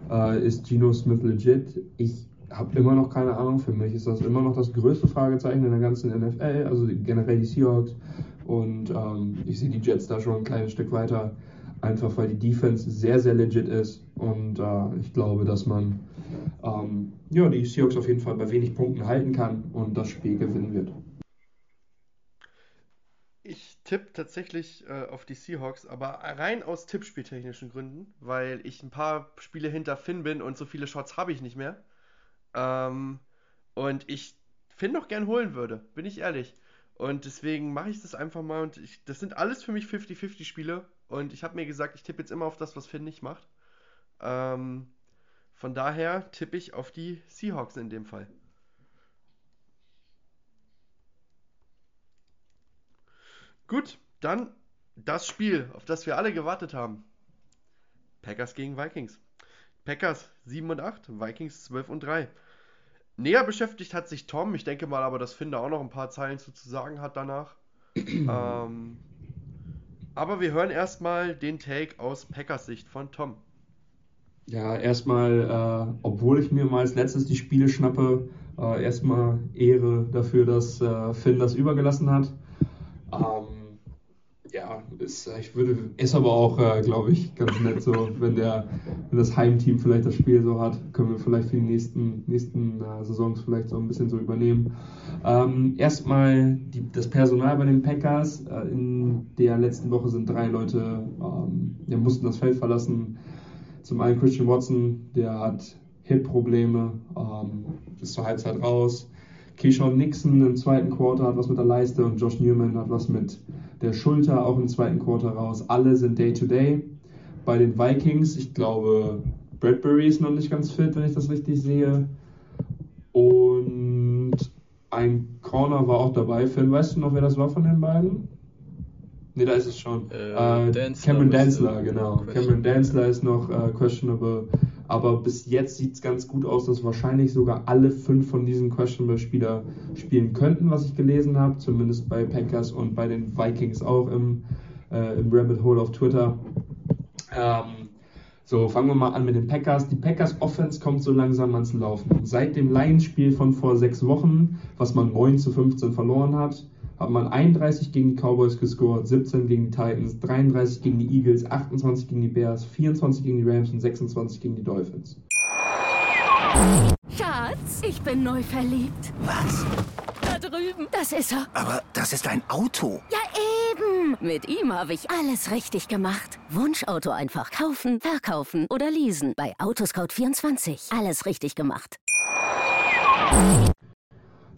Äh, ist Geno Smith legit? Ich habe immer noch keine Ahnung. Für mich ist das immer noch das größte Fragezeichen in der ganzen NFL, also generell die Seahawks. Und ähm, ich sehe die Jets da schon ein kleines Stück weiter, einfach weil die Defense sehr, sehr legit ist. Und äh, ich glaube, dass man ähm, ja, die Seahawks auf jeden Fall bei wenig Punkten halten kann und das Spiel gewinnen wird. Tippe tatsächlich äh, auf die Seahawks, aber rein aus tippspieltechnischen Gründen, weil ich ein paar Spiele hinter Finn bin und so viele Shots habe ich nicht mehr. Ähm, und ich Finn noch gern holen würde, bin ich ehrlich. Und deswegen mache ich das einfach mal und ich, das sind alles für mich 50-50 Spiele und ich habe mir gesagt, ich tippe jetzt immer auf das, was Finn nicht macht. Ähm, von daher tippe ich auf die Seahawks in dem Fall. Gut, dann das Spiel, auf das wir alle gewartet haben. Packers gegen Vikings. Packers 7 und 8, Vikings 12 und 3. Näher beschäftigt hat sich Tom. Ich denke mal aber, dass Finn da auch noch ein paar Zeilen zu, zu sagen hat danach. ähm, aber wir hören erstmal den Take aus Packers Sicht von Tom. Ja, erstmal, äh, obwohl ich mir mal als letztes die Spiele schnappe, äh, erstmal Ehre dafür, dass äh, Finn das übergelassen hat. Ähm, ja, ist, ich würde, ist aber auch, äh, glaube ich, ganz nett so, wenn der, wenn das Heimteam vielleicht das Spiel so hat, können wir vielleicht für die nächsten, nächsten äh, Saisons vielleicht so ein bisschen so übernehmen. Ähm, erstmal die, das Personal bei den Packers. Äh, in der letzten Woche sind drei Leute, ähm, ja, mussten das Feld verlassen. Zum einen Christian Watson, der hat Hip-Probleme, ähm, ist zur Halbzeit raus. Keyshawn Nixon im zweiten Quarter hat was mit der Leiste und Josh Newman hat was mit der Schulter auch im zweiten Quarter raus. Alle sind Day-to-Day. -Day. Bei den Vikings, ich glaube, Bradbury ist noch nicht ganz fit, wenn ich das richtig sehe. Und ein Corner war auch dabei. Finn, weißt du noch, wer das war von den beiden? Ne, da ist es schon. Äh, äh, Cameron Danzler, genau. Cameron Danzler ist noch äh, questionable. Aber bis jetzt sieht es ganz gut aus, dass wahrscheinlich sogar alle fünf von diesen questionable Spieler spielen könnten, was ich gelesen habe. Zumindest bei Packers und bei den Vikings auch im, äh, im Rabbit Hole auf Twitter. Ähm, so, fangen wir mal an mit den Packers. Die Packers Offense kommt so langsam ans Laufen. Seit dem Lions-Spiel von vor sechs Wochen, was man 9 zu 15 verloren hat, hat man 31 gegen die Cowboys gescored, 17 gegen die Titans, 33 gegen die Eagles, 28 gegen die Bears, 24 gegen die Rams und 26 gegen die Dolphins. Schatz, ich bin neu verliebt. Was? Da drüben. Das ist er. Aber das ist ein Auto. Ja, eben. Mit ihm habe ich alles richtig gemacht. Wunschauto einfach kaufen, verkaufen oder leasen. Bei Autoscout24. Alles richtig gemacht.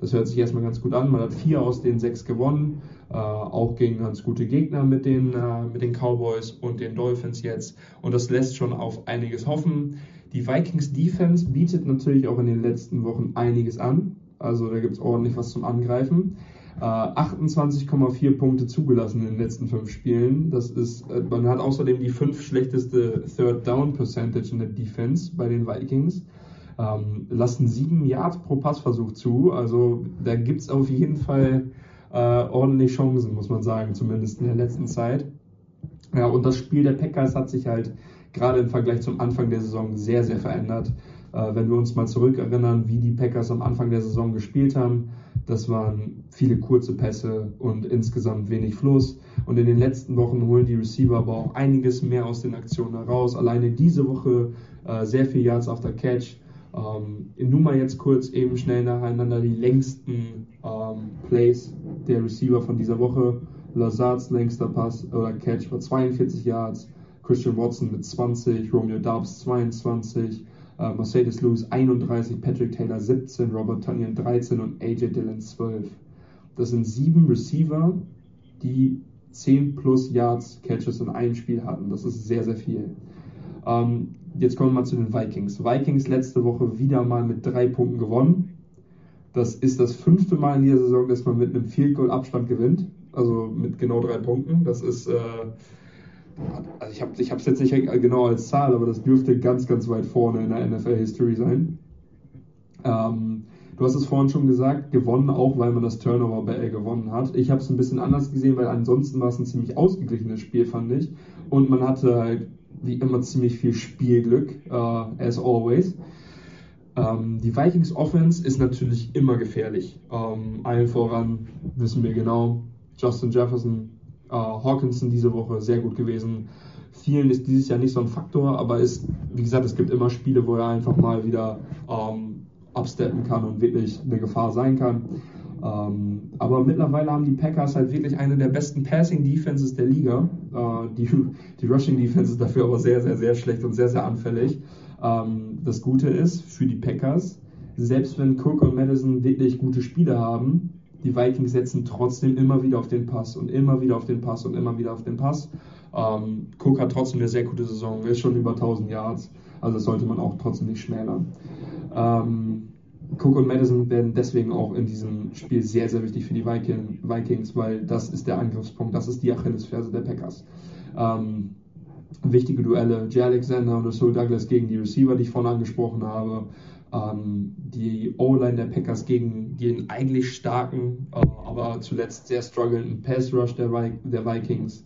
Das hört sich erstmal ganz gut an. Man hat vier aus den sechs gewonnen, äh, auch gegen ganz gute Gegner mit den, äh, mit den Cowboys und den Dolphins jetzt. Und das lässt schon auf einiges hoffen. Die Vikings Defense bietet natürlich auch in den letzten Wochen einiges an. Also da gibt es ordentlich was zum Angreifen. Äh, 28,4 Punkte zugelassen in den letzten fünf Spielen. Das ist, äh, man hat außerdem die fünf schlechteste Third Down Percentage in der Defense bei den Vikings ähm, lassen sieben Yards pro Passversuch zu. Also da gibt es auf jeden Fall äh, ordentlich Chancen, muss man sagen, zumindest in der letzten Zeit. Ja, und das Spiel der Packers hat sich halt gerade im Vergleich zum Anfang der Saison sehr, sehr verändert. Äh, wenn wir uns mal zurückerinnern, wie die Packers am Anfang der Saison gespielt haben, das waren viele kurze Pässe und insgesamt wenig Fluss. Und in den letzten Wochen holen die Receiver aber auch einiges mehr aus den Aktionen heraus. Alleine diese Woche äh, sehr viel Yards after Catch. Ähm, nur mal jetzt kurz eben schnell nacheinander die längsten ähm, Plays der Receiver von dieser Woche. Lazards längster Pass oder Catch war 42 Yards, Christian Watson mit 20, Romeo Dubs 22, äh, Mercedes Lewis 31, Patrick Taylor 17, Robert Tunyon 13 und AJ Dillon 12. Das sind sieben Receiver, die 10 plus Yards Catches in einem Spiel hatten. Das ist sehr, sehr viel. Ähm, jetzt kommen wir mal zu den Vikings. Vikings letzte Woche wieder mal mit drei Punkten gewonnen. Das ist das fünfte Mal in dieser Saison, dass man mit einem Field Goal Abstand gewinnt. Also mit genau drei Punkten. Das ist, äh, also ich habe es jetzt nicht genau als Zahl, aber das dürfte ganz, ganz weit vorne in der NFL History sein. Ähm, Du hast es vorhin schon gesagt, gewonnen auch, weil man das Turnover Battle gewonnen hat. Ich habe es ein bisschen anders gesehen, weil ansonsten war es ein ziemlich ausgeglichenes Spiel, fand ich. Und man hatte halt wie immer ziemlich viel Spielglück, uh, as always. Ähm, die Vikings Offense ist natürlich immer gefährlich. Ähm, allen voran wissen wir genau, Justin Jefferson, äh, Hawkinson diese Woche sehr gut gewesen. Vielen ist dieses Jahr nicht so ein Faktor, aber ist, wie gesagt, es gibt immer Spiele, wo er einfach mal wieder ähm, absteppen kann und wirklich eine Gefahr sein kann. Ähm, aber mittlerweile haben die Packers halt wirklich eine der besten Passing Defenses der Liga. Äh, die, die Rushing Defense ist dafür aber sehr, sehr, sehr schlecht und sehr, sehr anfällig. Ähm, das Gute ist für die Packers, selbst wenn Cook und Madison wirklich gute Spiele haben, die Vikings setzen trotzdem immer wieder auf den Pass und immer wieder auf den Pass und immer wieder auf den Pass. Ähm, Cook hat trotzdem eine sehr gute Saison, ist schon über 1000 Yards, also das sollte man auch trotzdem nicht schmälern. Ähm, Cook und Madison werden deswegen auch in diesem Spiel sehr, sehr wichtig für die Vikings, weil das ist der Angriffspunkt, das ist die Achillesferse der Packers. Ähm, wichtige Duelle, Jay Alexander und Rasul Douglas gegen die Receiver, die ich vorhin angesprochen habe. Ähm, die O-Line der Packers gegen den eigentlich starken, äh, aber zuletzt sehr strugglenden Pass Rush der, der Vikings.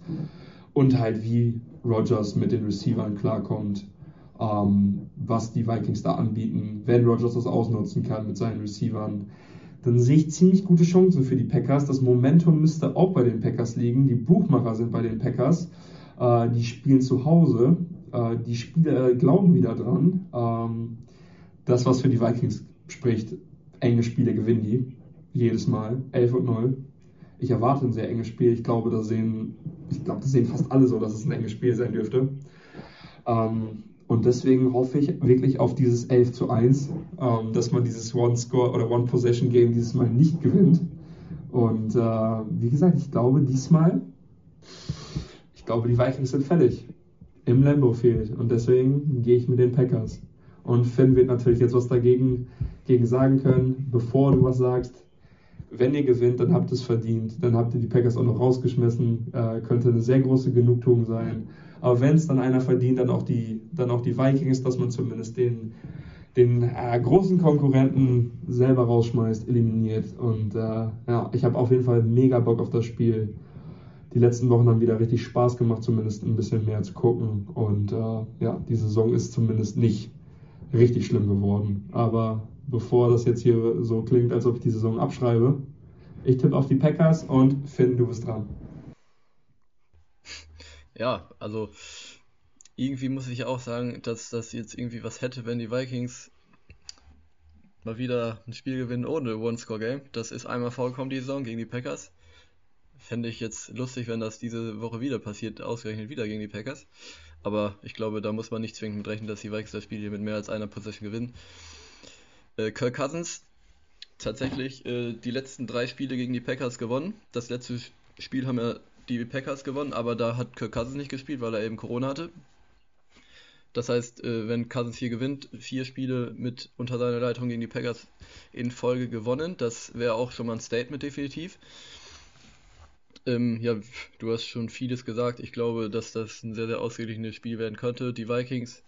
Und halt wie Rogers mit den Receivern klarkommt, ähm, was die Vikings da anbieten. Wenn Rogers das ausnutzen kann mit seinen Receivern, dann sehe ich ziemlich gute Chancen für die Packers. Das Momentum müsste auch bei den Packers liegen. Die Buchmacher sind bei den Packers. Äh, die spielen zu Hause. Äh, die Spieler glauben wieder dran. Ähm, das, was für die Vikings spricht, enge Spiele gewinnen die. Jedes Mal. 11 und 0. Ich erwarte ein sehr enges Spiel. Ich glaube, da sehen, ich glaube, das sehen fast alle so, dass es ein enges Spiel sein dürfte. Ähm, und deswegen hoffe ich wirklich auf dieses 11 zu 1, ähm, dass man dieses One-Score oder One-Possession-Game dieses Mal nicht gewinnt. Und äh, wie gesagt, ich glaube diesmal glaube, die Vikings sind fertig. Im Lambo Field. Und deswegen gehe ich mit den Packers. Und Finn wird natürlich jetzt was dagegen gegen sagen können, bevor du was sagst. Wenn ihr gewinnt, dann habt ihr es verdient. Dann habt ihr die Packers auch noch rausgeschmissen. Äh, könnte eine sehr große Genugtuung sein. Aber wenn es dann einer verdient, dann auch die, dann auch die Vikings, dass man zumindest den, den äh, großen Konkurrenten selber rausschmeißt, eliminiert. Und äh, ja, ich habe auf jeden Fall mega Bock auf das Spiel die letzten Wochen haben wieder richtig Spaß gemacht, zumindest ein bisschen mehr zu gucken. Und äh, ja, die Saison ist zumindest nicht richtig schlimm geworden. Aber bevor das jetzt hier so klingt, als ob ich die Saison abschreibe, ich tippe auf die Packers und Finn, du bist dran. Ja, also irgendwie muss ich auch sagen, dass das jetzt irgendwie was hätte, wenn die Vikings mal wieder ein Spiel gewinnen ohne One-Score-Game. Das ist einmal vorgekommen die Saison gegen die Packers. Fände ich jetzt lustig, wenn das diese Woche wieder passiert, ausgerechnet wieder gegen die Packers. Aber ich glaube, da muss man nicht zwingend rechnen, dass die Vikings das Spiel hier mit mehr als einer Possession gewinnen. Äh, Kirk Cousins tatsächlich äh, die letzten drei Spiele gegen die Packers gewonnen. Das letzte Spiel haben ja die Packers gewonnen, aber da hat Kirk Cousins nicht gespielt, weil er eben Corona hatte. Das heißt, äh, wenn Cousins hier gewinnt, vier Spiele mit unter seiner Leitung gegen die Packers in Folge gewonnen. Das wäre auch schon mal ein Statement definitiv. Ähm, ja, du hast schon vieles gesagt. Ich glaube, dass das ein sehr, sehr ausgeglichenes Spiel werden könnte. Die Vikings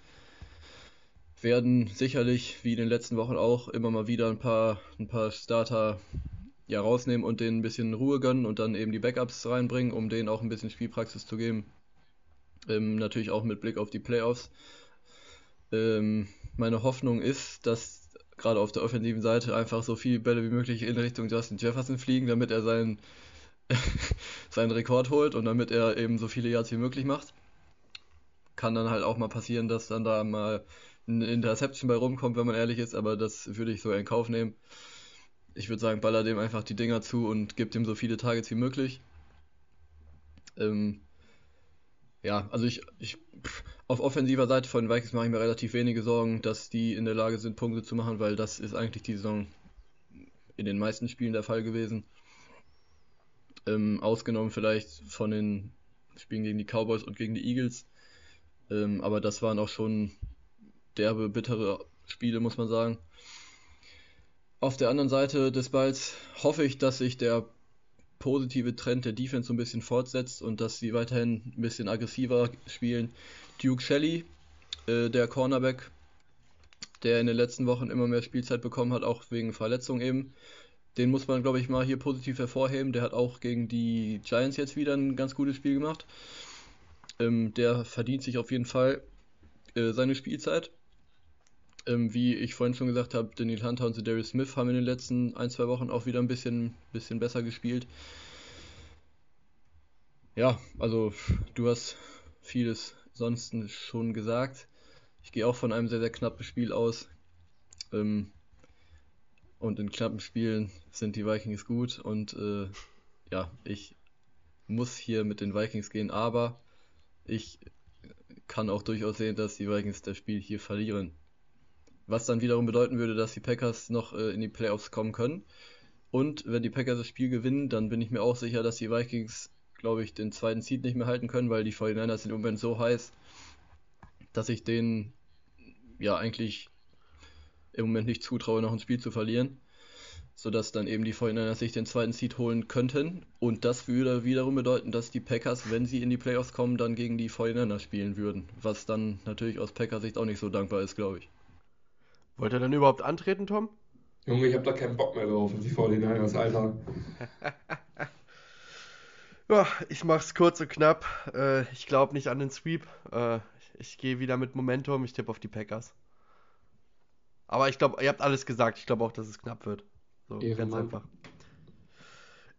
werden sicherlich, wie in den letzten Wochen auch, immer mal wieder ein paar, ein paar Starter ja, rausnehmen und denen ein bisschen Ruhe gönnen und dann eben die Backups reinbringen, um denen auch ein bisschen Spielpraxis zu geben. Ähm, natürlich auch mit Blick auf die Playoffs. Ähm, meine Hoffnung ist, dass gerade auf der offensiven Seite einfach so viele Bälle wie möglich in Richtung Justin Jefferson fliegen, damit er seinen seinen Rekord holt und damit er eben so viele Yards wie möglich macht. Kann dann halt auch mal passieren, dass dann da mal eine Interception bei rumkommt, wenn man ehrlich ist, aber das würde ich so in Kauf nehmen. Ich würde sagen, baller dem einfach die Dinger zu und gibt ihm so viele Targets wie möglich. Ähm, ja, also ich, ich auf offensiver Seite von Vikings mache ich mir relativ wenige Sorgen, dass die in der Lage sind, Punkte zu machen, weil das ist eigentlich die Saison in den meisten Spielen der Fall gewesen. Ähm, ausgenommen vielleicht von den Spielen gegen die Cowboys und gegen die Eagles. Ähm, aber das waren auch schon derbe, bittere Spiele, muss man sagen. Auf der anderen Seite des Balls hoffe ich, dass sich der positive Trend der Defense so ein bisschen fortsetzt und dass sie weiterhin ein bisschen aggressiver spielen. Duke Shelley, äh, der Cornerback, der in den letzten Wochen immer mehr Spielzeit bekommen hat, auch wegen Verletzung eben. Den muss man, glaube ich, mal hier positiv hervorheben. Der hat auch gegen die Giants jetzt wieder ein ganz gutes Spiel gemacht. Ähm, der verdient sich auf jeden Fall äh, seine Spielzeit. Ähm, wie ich vorhin schon gesagt habe, Daniel Hunter und Darius Smith haben in den letzten ein, zwei Wochen auch wieder ein bisschen, bisschen besser gespielt. Ja, also du hast vieles sonst schon gesagt. Ich gehe auch von einem sehr, sehr knappen Spiel aus. Ähm, und in knappen Spielen sind die Vikings gut. Und äh, ja, ich muss hier mit den Vikings gehen, aber ich kann auch durchaus sehen, dass die Vikings das Spiel hier verlieren. Was dann wiederum bedeuten würde, dass die Packers noch äh, in die Playoffs kommen können. Und wenn die Packers das Spiel gewinnen, dann bin ich mir auch sicher, dass die Vikings, glaube ich, den zweiten Seed nicht mehr halten können, weil die 49ers sind im Moment so heiß, dass ich denen ja eigentlich im Moment nicht zutraue, noch ein Spiel zu verlieren. Sodass dann eben die 49ers sich den zweiten Seed holen könnten. Und das würde wiederum bedeuten, dass die Packers, wenn sie in die Playoffs kommen, dann gegen die 49ers spielen würden. Was dann natürlich aus Packers Sicht auch nicht so dankbar ist, glaube ich. Wollt ihr dann überhaupt antreten, Tom? Junge, ich habe da keinen Bock mehr drauf, die 49ers, Alter. ja, ich mach's kurz und knapp. Äh, ich glaube nicht an den Sweep. Äh, ich gehe wieder mit Momentum. Ich tippe auf die Packers. Aber ich glaube, ihr habt alles gesagt. Ich glaube auch, dass es knapp wird. So, Ehre, ganz einfach.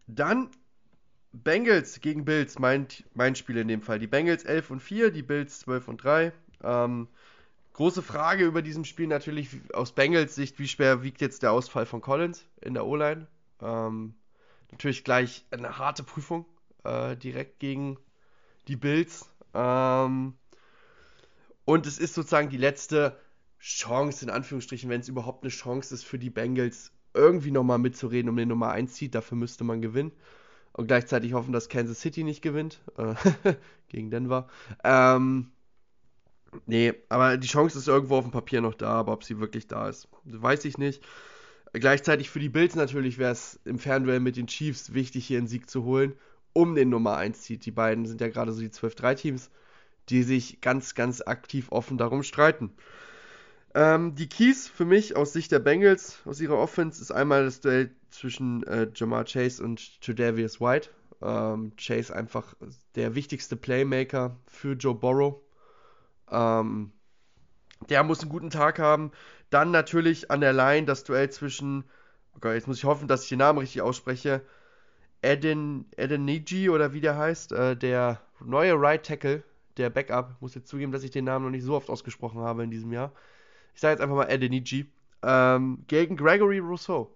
Dann Bengals gegen Bills, mein, mein Spiel in dem Fall. Die Bengals 11 und 4, die Bills 12 und 3. Ähm, große Frage über diesem Spiel natürlich aus Bengals Sicht, wie schwer wiegt jetzt der Ausfall von Collins in der O-Line? Ähm, natürlich gleich eine harte Prüfung äh, direkt gegen die Bills. Ähm, und es ist sozusagen die letzte Chance, in Anführungsstrichen, wenn es überhaupt eine Chance ist für die Bengals, irgendwie nochmal mitzureden um den Nummer 1 Seed. Dafür müsste man gewinnen. Und gleichzeitig hoffen, dass Kansas City nicht gewinnt. Äh, gegen Denver. Ähm, nee, aber die Chance ist irgendwo auf dem Papier noch da, aber ob sie wirklich da ist, weiß ich nicht. Gleichzeitig für die Bills natürlich wäre es im Fernduell mit den Chiefs wichtig, hier einen Sieg zu holen, um den Nummer 1 Seed. Die beiden sind ja gerade so die 12-3-Teams, die sich ganz, ganz aktiv offen darum streiten. Ähm, die Keys für mich aus Sicht der Bengals, aus ihrer Offense, ist einmal das Duell zwischen äh, Jamar Chase und Tredavious White. Ähm, Chase einfach der wichtigste Playmaker für Joe Burrow. Ähm, der muss einen guten Tag haben. Dann natürlich an der Line das Duell zwischen, oh Gott, jetzt muss ich hoffen, dass ich den Namen richtig ausspreche. Eden, Edeniji oder wie der heißt, äh, der neue Right Tackle, der Backup. Muss jetzt zugeben, dass ich den Namen noch nicht so oft ausgesprochen habe in diesem Jahr. Ich sage jetzt einfach mal Edeniji. Ähm, gegen Gregory Rousseau.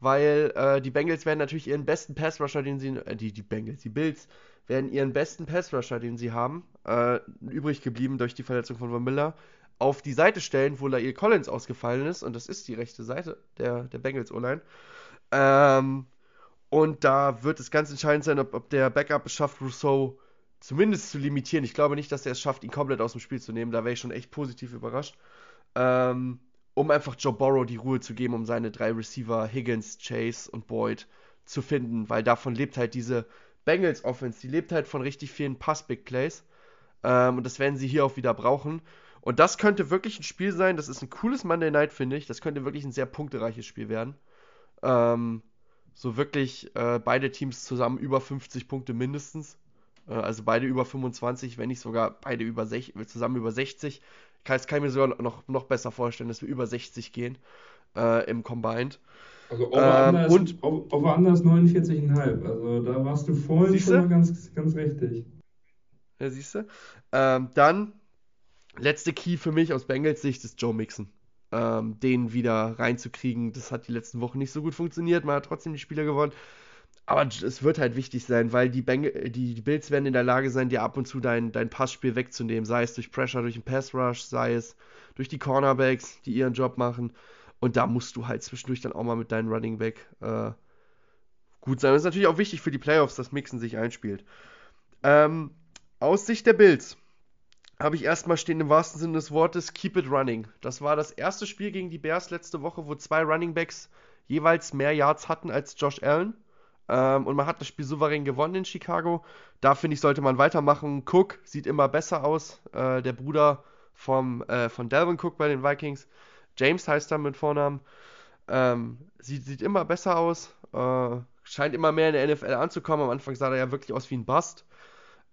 Weil äh, die Bengals werden natürlich ihren besten Pass-Rusher, den sie, äh, die, die Bengals, die Bills, werden ihren besten Pass-Rusher, den sie haben, äh, übrig geblieben durch die Verletzung von Von Miller, auf die Seite stellen, wo Lair Collins ausgefallen ist. Und das ist die rechte Seite der, der Bengals O-Line. Ähm, und da wird es ganz entscheidend sein, ob, ob der Backup es schafft, Rousseau zumindest zu limitieren. Ich glaube nicht, dass er es schafft, ihn komplett aus dem Spiel zu nehmen. Da wäre ich schon echt positiv überrascht. Ähm, um einfach Joe Burrow die Ruhe zu geben, um seine drei Receiver, Higgins, Chase und Boyd, zu finden. Weil davon lebt halt diese Bengals Offense. Die lebt halt von richtig vielen Pass-Big Plays. Ähm, und das werden sie hier auch wieder brauchen. Und das könnte wirklich ein Spiel sein. Das ist ein cooles Monday Night, finde ich. Das könnte wirklich ein sehr punktereiches Spiel werden. Ähm, so wirklich äh, beide Teams zusammen über 50 Punkte mindestens. Äh, also beide über 25, wenn nicht sogar beide über 60, zusammen über 60. Kann, das kann ich mir sogar noch, noch besser vorstellen, dass wir über 60 gehen äh, im Combined. Also Over-Under Ähm, ist, ist 49,5. Also da warst du vorhin Siehste? schon mal ganz, ganz richtig. Ja, siehst du? Ähm, dann, letzte Key für mich aus Bengals Sicht ist Joe Mixon. Ähm, den wieder reinzukriegen, das hat die letzten Wochen nicht so gut funktioniert. Man hat trotzdem die Spiele gewonnen. Aber es wird halt wichtig sein, weil die, Beng die, die Bills werden in der Lage sein, dir ab und zu dein, dein Passspiel wegzunehmen. Sei es durch Pressure, durch den Pass Rush, sei es durch die Cornerbacks, die ihren Job machen. Und da musst du halt zwischendurch dann auch mal mit deinem Running Back äh, gut sein. Das ist natürlich auch wichtig für die Playoffs, dass Mixon sich einspielt. Ähm, aus Sicht der Bills habe ich erstmal stehen im wahrsten Sinne des Wortes Keep it running. Das war das erste Spiel gegen die Bears letzte Woche, wo zwei Running Backs jeweils mehr Yards hatten als Josh Allen. Ähm, und man hat das Spiel souverän gewonnen in Chicago. Da finde ich, sollte man weitermachen. Cook sieht immer besser aus. Äh, der Bruder vom, äh, von Dalvin Cook bei den Vikings James heißt er mit Vornamen. Ähm, sieht, sieht immer besser aus. Äh, scheint immer mehr in der NFL anzukommen. Am Anfang sah er ja wirklich aus wie ein Bust.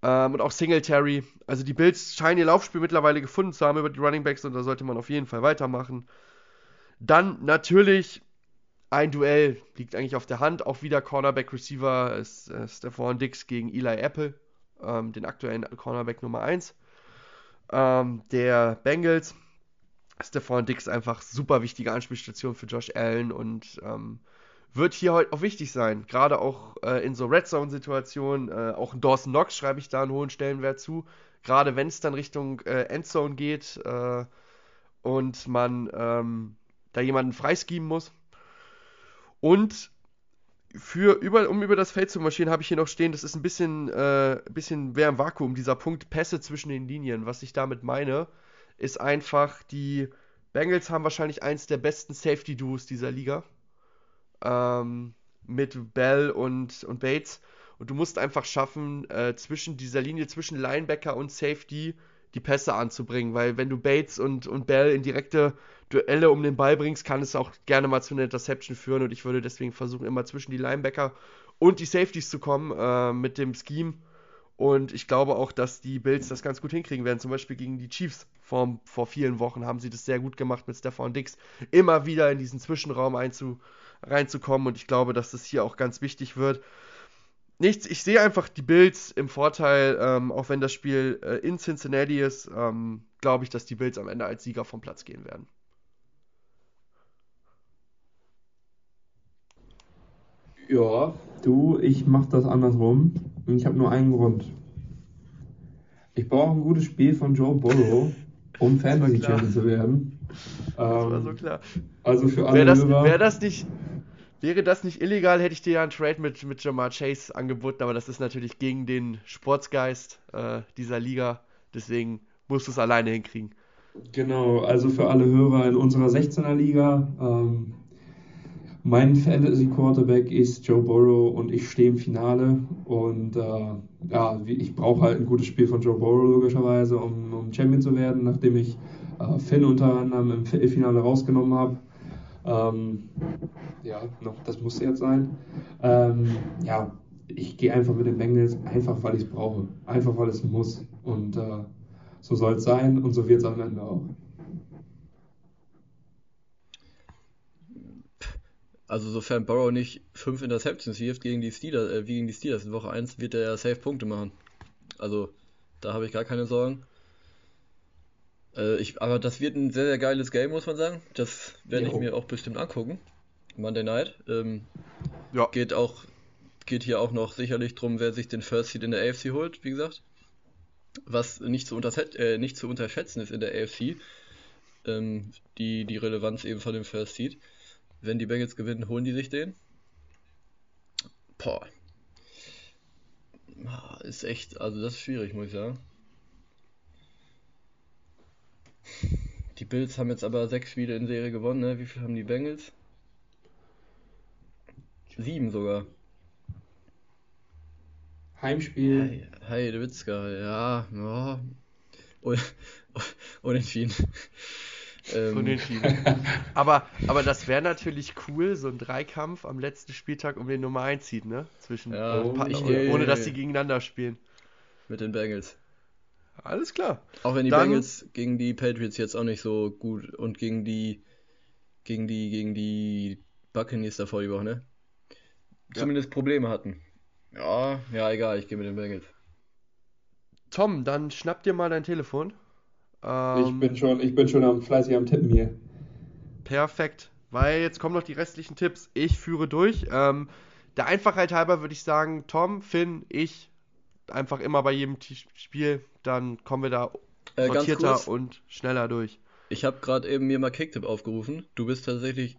Ähm, und auch Singletary. Also die Bills scheinen ihr Laufspiel mittlerweile gefunden zu haben über die Running Backs und da sollte man auf jeden Fall weitermachen. Dann natürlich ein Duell liegt eigentlich auf der Hand. Auch wieder Cornerback Receiver ist äh, Stephon Dix gegen Eli Apple, ähm, den aktuellen Cornerback Nummer 1 ähm, der Bengals. Stephon Dix einfach super wichtige Anspielstation für Josh Allen und ähm, wird hier heute auch wichtig sein. Gerade auch äh, in so Red Zone-Situationen. Äh, auch in Dawson Knox schreibe ich da einen hohen Stellenwert zu. Gerade wenn es dann Richtung äh, Endzone geht äh, und man ähm, da jemanden freiskieben muss. Und für über, um über das Feld zu marschieren, habe ich hier noch stehen, das ist ein bisschen, äh, bisschen mehr im Vakuum, dieser Punkt Pässe zwischen den Linien. Was ich damit meine, ist einfach, die Bengals haben wahrscheinlich eins der besten Safety-Duos dieser Liga ähm, mit Bell und, und Bates. Und du musst einfach schaffen, äh, zwischen dieser Linie, zwischen Linebacker und Safety die Pässe anzubringen, weil wenn du Bates und, und Bell in direkte Duelle um den Ball bringst, kann es auch gerne mal zu einer Interception führen und ich würde deswegen versuchen, immer zwischen die Linebacker und die Safeties zu kommen äh, mit dem Scheme. Und ich glaube auch, dass die Bills das ganz gut hinkriegen werden. Zum Beispiel gegen die Chiefs vor, vor vielen Wochen haben sie das sehr gut gemacht mit Stefan Dix, immer wieder in diesen Zwischenraum einzu, reinzukommen. Und ich glaube, dass das hier auch ganz wichtig wird. Nichts, ich sehe einfach die Bills im Vorteil, ähm, auch wenn das Spiel äh, in Cincinnati ist, ähm, glaube ich, dass die Bills am Ende als Sieger vom Platz gehen werden. Ja, du, ich mache das andersrum. Und ich habe nur einen Grund. Ich brauche ein gutes Spiel von Joe Burrow, um Fantasy Champion zu werden. Das war so klar. Also für alle Wäre das, Hörer- wär das nicht. Wäre das nicht illegal, hätte ich dir ja einen Trade mit, mit Jamar Chase angeboten, aber das ist natürlich gegen den Sportsgeist äh, dieser Liga. Deswegen musst du es alleine hinkriegen. Genau, also für alle Hörer in unserer 16er Liga. Ähm, mein Fantasy Quarterback ist Joe Burrow und ich stehe im Finale. Und äh, ja, ich brauche halt ein gutes Spiel von Joe Burrow logischerweise, um, um Champion zu werden, nachdem ich äh, Finn unter anderem im Fi- Finale rausgenommen habe. Ähm, ja, noch, das muss jetzt sein. Ähm, ja, ich gehe einfach mit den Bengals, einfach weil ich es brauche. Einfach weil es muss. Und äh, so soll es sein und so wird es am Ende auch. Also sofern Burrow nicht fünf Interceptions wirft gegen die Steelers, äh, wie gegen die Steelers in Woche 1, wird er ja safe Punkte machen. Also da habe ich gar keine Sorgen. Äh, ich, aber das wird ein sehr, sehr geiles Game, muss man sagen. Das werde ich mir auch bestimmt angucken. Monday Night. Ähm, Ja. geht auch, geht hier auch noch sicherlich drum, wer sich den First Seed in der AFC holt, wie gesagt. Was nicht zu, äh, nicht zu unterschätzen ist in der AFC, ähm, die, die Relevanz eben von dem First Seed. Wenn die Bengals gewinnen, holen die sich den. Boah. Ah, Ist echt, also das ist schwierig, muss ich sagen. Die Bills haben jetzt aber sechs Spiele in Serie gewonnen, ne? Wie viel haben die Bengals? Sieben sogar. Heimspiel. Hey, Heide Witzka, ja, ja. Un unentschieden. Ähm, Unentschieden. aber, aber das wäre natürlich cool, so ein Dreikampf am letzten Spieltag um den Nummer 1 Seed, ne? Zwischen Ja, Pa- ich- ohne dass äh, sie gegeneinander spielen. mit den Bengals. Alles klar. Auch wenn die Dann- Bengals gegen die Patriots jetzt auch nicht so gut und gegen die gegen die gegen die Buccaneers davor die Woche, ne? Ja. Zumindest Probleme hatten. Ja, ja, egal, ich gehe mit den Bengals. Tom, dann schnapp dir mal dein Telefon. Ähm, Ich bin schon, ich bin schon am, fleißig am Tippen hier. Perfekt, weil jetzt kommen noch die restlichen Tipps. Ich führe durch. Ähm, der Einfachheit halber würde ich sagen, Tom, Finn, ich einfach immer bei jedem T Spiel, dann kommen wir da Äh, sortierter und schneller durch. ich habe gerade eben mir mal Kicktip aufgerufen. Du bist tatsächlich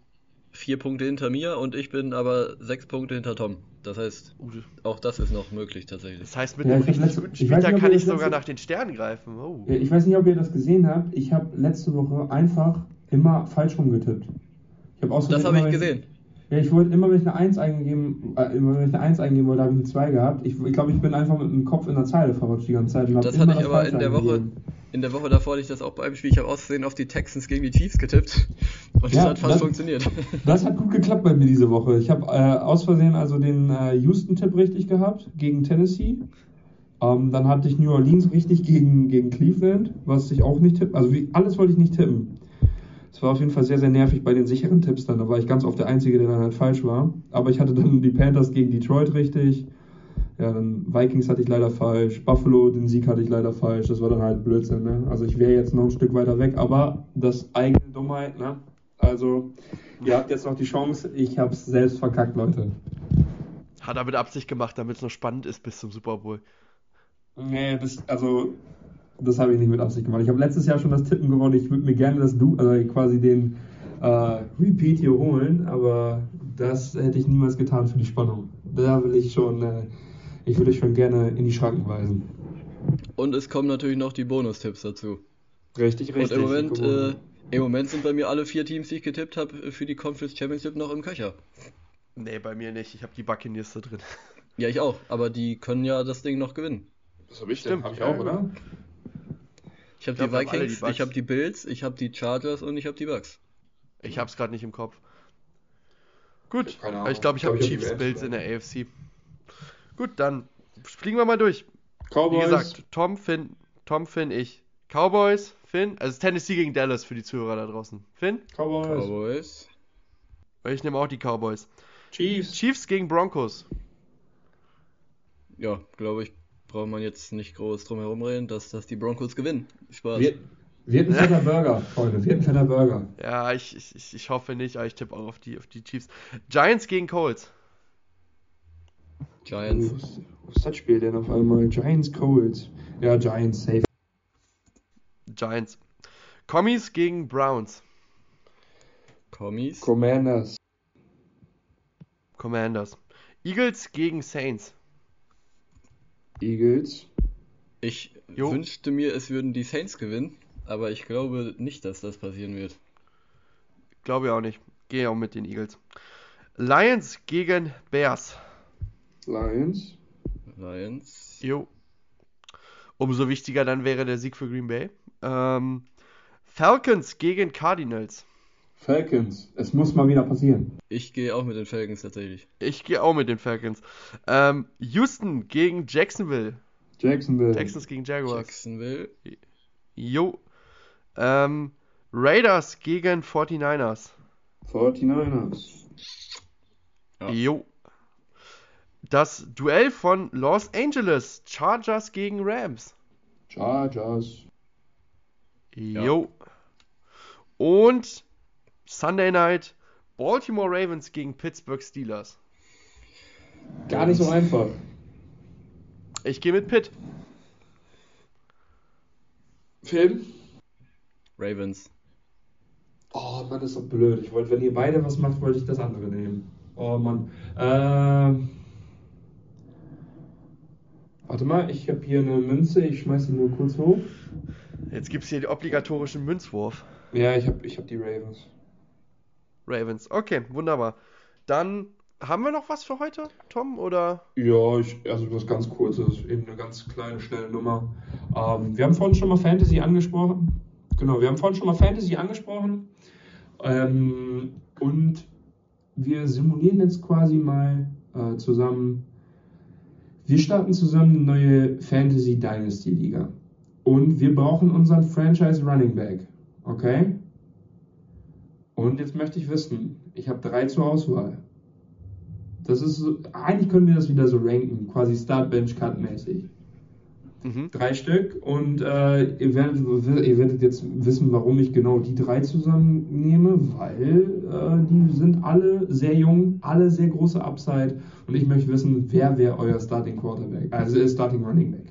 vier Punkte hinter mir und ich bin aber sechs Punkte hinter Tom. Das heißt, auch das ist noch möglich tatsächlich. das heißt, mit Ja, einem ich hab richtig letzte- guten ob kann ich sogar nach den Sternen greifen. Oh. Ja, Ich weiß nicht, ob ihr das gesehen habt. Ich habe letzte Woche einfach immer falsch rumgetippt. Ich habe Das habe ich gesehen. Ja, ich wollte immer, wenn ich eine 1 eingeben, äh, immer wenn ich eine 1 eingeben wollte, habe ich eine 2 gehabt. Ich, ich glaube, ich bin einfach mit dem Kopf in der Zeile verrutscht die ganze Zeit. und hab Das immer hatte ich aber in der Woche- eingegeben. In der Woche davor hatte ich das auch bei einem Spiel. Ich habe auszusehen auf die Texans gegen die Chiefs getippt. Und Ja, das hat fast das- funktioniert. Das hat gut geklappt bei mir diese Woche. Ich habe äh, aus Versehen also den äh, Houston-Tipp richtig gehabt gegen Tennessee. Ähm, dann hatte ich New Orleans richtig gegen, gegen Cleveland, was ich auch nicht tippen. Also wie, alles wollte ich nicht tippen. Es war auf jeden Fall sehr, sehr nervig bei den sicheren Tipps dann. Da war ich ganz oft der Einzige, der dann halt falsch war. Aber ich hatte dann die Panthers gegen Detroit richtig. Ja, dann Vikings hatte ich leider falsch. Buffalo, den Sieg hatte ich leider falsch. Das war dann halt Blödsinn, ne? Also ich wäre jetzt noch ein Stück weiter weg, aber das eigene Dummheit, ne? Also, ihr habt jetzt noch die Chance. Ich hab's selbst verkackt, Leute. Hat er mit Absicht gemacht, damit es noch spannend ist bis zum Super Bowl. Nee, das, also, das habe ich nicht mit Absicht gemacht. Ich habe letztes Jahr schon das Tippen gewonnen. Ich würde mir gerne das du, also quasi den äh, Repeat hier holen, aber das hätte ich niemals getan für die Spannung. Da will ich schon, äh, ich würde euch schon gerne in die Schranken weisen. Und es kommen natürlich noch die Bonustipps dazu. Richtig, Und im Moment, äh, im Moment sind bei mir alle vier Teams, die ich getippt habe, für die Conference Championship noch im Köcher. Nee, bei mir nicht. Ich habe die Buccaneers da drin. Ja, ich auch. Aber die können ja das Ding noch gewinnen. das habe ich, Stimmt, hab ich ja, auch, oder? Ich habe die die Vikings, Bucks. ich habe die Bills, ich habe die Chargers und ich habe die Bucks. Ich hab's gerade nicht im Kopf. Gut, Keine Ahnung. aber ich glaube, ich habe die Chiefs Bills in der AFC. Gut, dann fliegen wir mal durch. Wie Cowboys. gesagt, Tom, Finn, Tom, Finn, ich. Cowboys, Finn, also Tennessee gegen Dallas für die Zuhörer da draußen. Finn, Cowboys. Cowboys. ich nehme auch die Cowboys. Chiefs. Chiefs gegen Broncos. Ja, glaube ich, braucht man jetzt nicht groß drum herum reden, dass, dass die Broncos gewinnen. Spaß. Wird, wird ein fetter Burger, Freunde. Wird ein fetter Burger. Ja, ich, ich, ich hoffe nicht, aber ich tippe auch auf die, auf die Chiefs. Giants gegen Colts. Giants. Was, was ist das Spiel denn auf einmal? Giants, Colts. Ja, Giants, safe. Giants. Commies gegen Browns. Kommis. Commanders. Commanders. Eagles gegen Saints. Eagles. Ich Jo. wünschte mir, es würden die Saints gewinnen, aber ich glaube nicht, dass das passieren wird. Glaube ich auch nicht. Gehe auch mit den Eagles. Lions gegen Bears. Lions. Lions. Jo. Umso wichtiger dann wäre der Sieg für Green Bay. Ähm, Falcons gegen Cardinals. Falcons. Es muss mal wieder passieren. Ich gehe auch mit den Falcons tatsächlich. Ich gehe auch mit den Falcons. Ähm, Houston gegen Jacksonville. Jacksonville. Texans gegen Jaguars. Jacksonville. Jo. Ähm, Raiders gegen 49ers. 49ers. Ja. Jo. Das Duell von Los Angeles Chargers gegen Rams. Chargers. Jo. Und Sunday Night Baltimore Ravens gegen Pittsburgh Steelers. Gar nicht so einfach. Ich gehe mit Pitt. Film? Ravens. Oh Mann, ist doch blöd. Ich wollte, wenn ihr beide was macht, wollte ich das andere nehmen. Oh Mann. Ähm. Warte mal, ich habe hier eine Münze. Ich schmeiß die nur kurz hoch. Jetzt gibt es hier den obligatorischen Münzwurf. Ja, ich habe ich hab die Ravens. Ravens. Okay, wunderbar. Dann haben wir noch was für heute, Tom? Oder? Ja, ich, also was ganz kurzes, eben eine ganz kleine, schnelle Nummer. Ähm, wir haben vorhin schon mal Fantasy angesprochen. Genau, wir haben vorhin schon mal Fantasy angesprochen. Ähm, und wir simulieren jetzt quasi mal äh, zusammen. Wir starten zusammen eine neue Fantasy Dynasty Liga. Und wir brauchen unseren Franchise Running Back. Okay? Und jetzt möchte ich wissen, ich habe drei zur Auswahl. Das ist eigentlich können wir das wieder so ranken, quasi Start Bench Cut mäßig. Mhm. Drei Stück und äh, ihr, werdet, ihr werdet jetzt wissen, warum ich genau die drei zusammennehme, weil äh, die sind alle sehr jung, alle sehr große Upside und ich möchte wissen, wer wäre euer Starting Quarterback, also äh, Starting Running Back.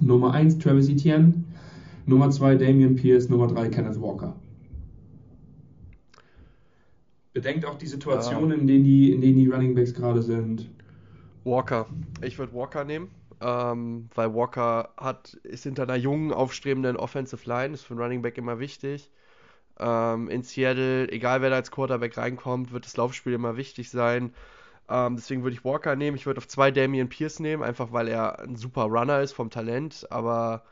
Nummer 1 Travis Etienne, Nummer 2 Damian Pierce, Nummer 3 Kenneth Walker. Bedenkt auch die Situation, in denen die, in denen die Running Backs gerade sind. Walker. Ich würde Walker nehmen, ähm, weil Walker hat, ist hinter einer jungen, aufstrebenden Offensive Line, ist für einen Running Back immer wichtig. Ähm, in Seattle, egal wer da als Quarterback reinkommt, wird das Laufspiel immer wichtig sein. Ähm, deswegen würde ich Walker nehmen. Ich würde auf zwei Damian Pierce nehmen, einfach weil er ein super Runner ist vom Talent, aber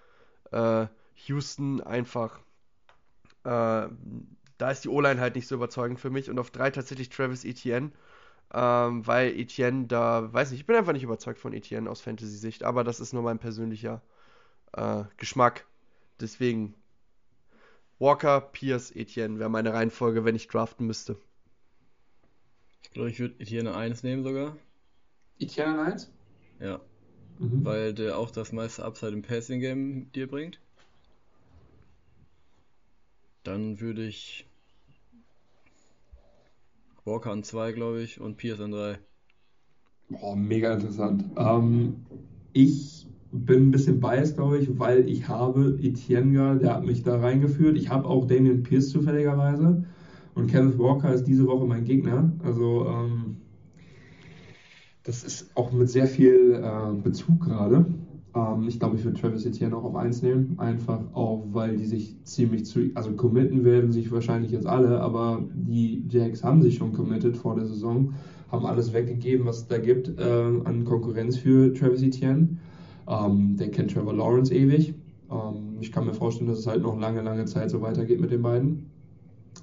äh, Houston einfach, äh, da ist die O-Line halt nicht so überzeugend für mich. Und auf drei tatsächlich Travis Etienne, ähm, weil Etienne da, weiß nicht, ich bin einfach nicht überzeugt von Etienne aus Fantasy-Sicht, aber das ist nur mein persönlicher äh, Geschmack. Deswegen Walker, Pierce, Etienne wäre meine Reihenfolge, wenn ich draften müsste. Ich glaube, ich würde Etienne 1 nehmen sogar. Etienne 1? Ja. Mhm. Weil der auch das meiste Upside im Passing Game dir bringt. Dann würde ich Walker an 2, glaube ich, und Pierce an 3. Boah, mega interessant. Ähm, ich bin ein bisschen biased, glaube ich, weil ich habe Etienne der hat mich da reingeführt. Ich habe auch Damian Pierce zufälligerweise. Und Kenneth Walker ist diese Woche mein Gegner. Also, ähm, das ist auch mit sehr viel äh, Bezug gerade. Ähm, ich glaube, ich würde Travis Etienne auch auf 1 nehmen. Einfach auch, weil die sich ziemlich zu, also committen werden sich wahrscheinlich jetzt alle, aber die Jacks haben sich schon committed vor der Saison, haben alles weggegeben, was es da gibt äh, an Konkurrenz für Travis Etienne. Ähm, der kennt Trevor Lawrence ewig. Ähm, ich kann mir vorstellen, dass es halt noch lange, lange Zeit so weitergeht mit den beiden.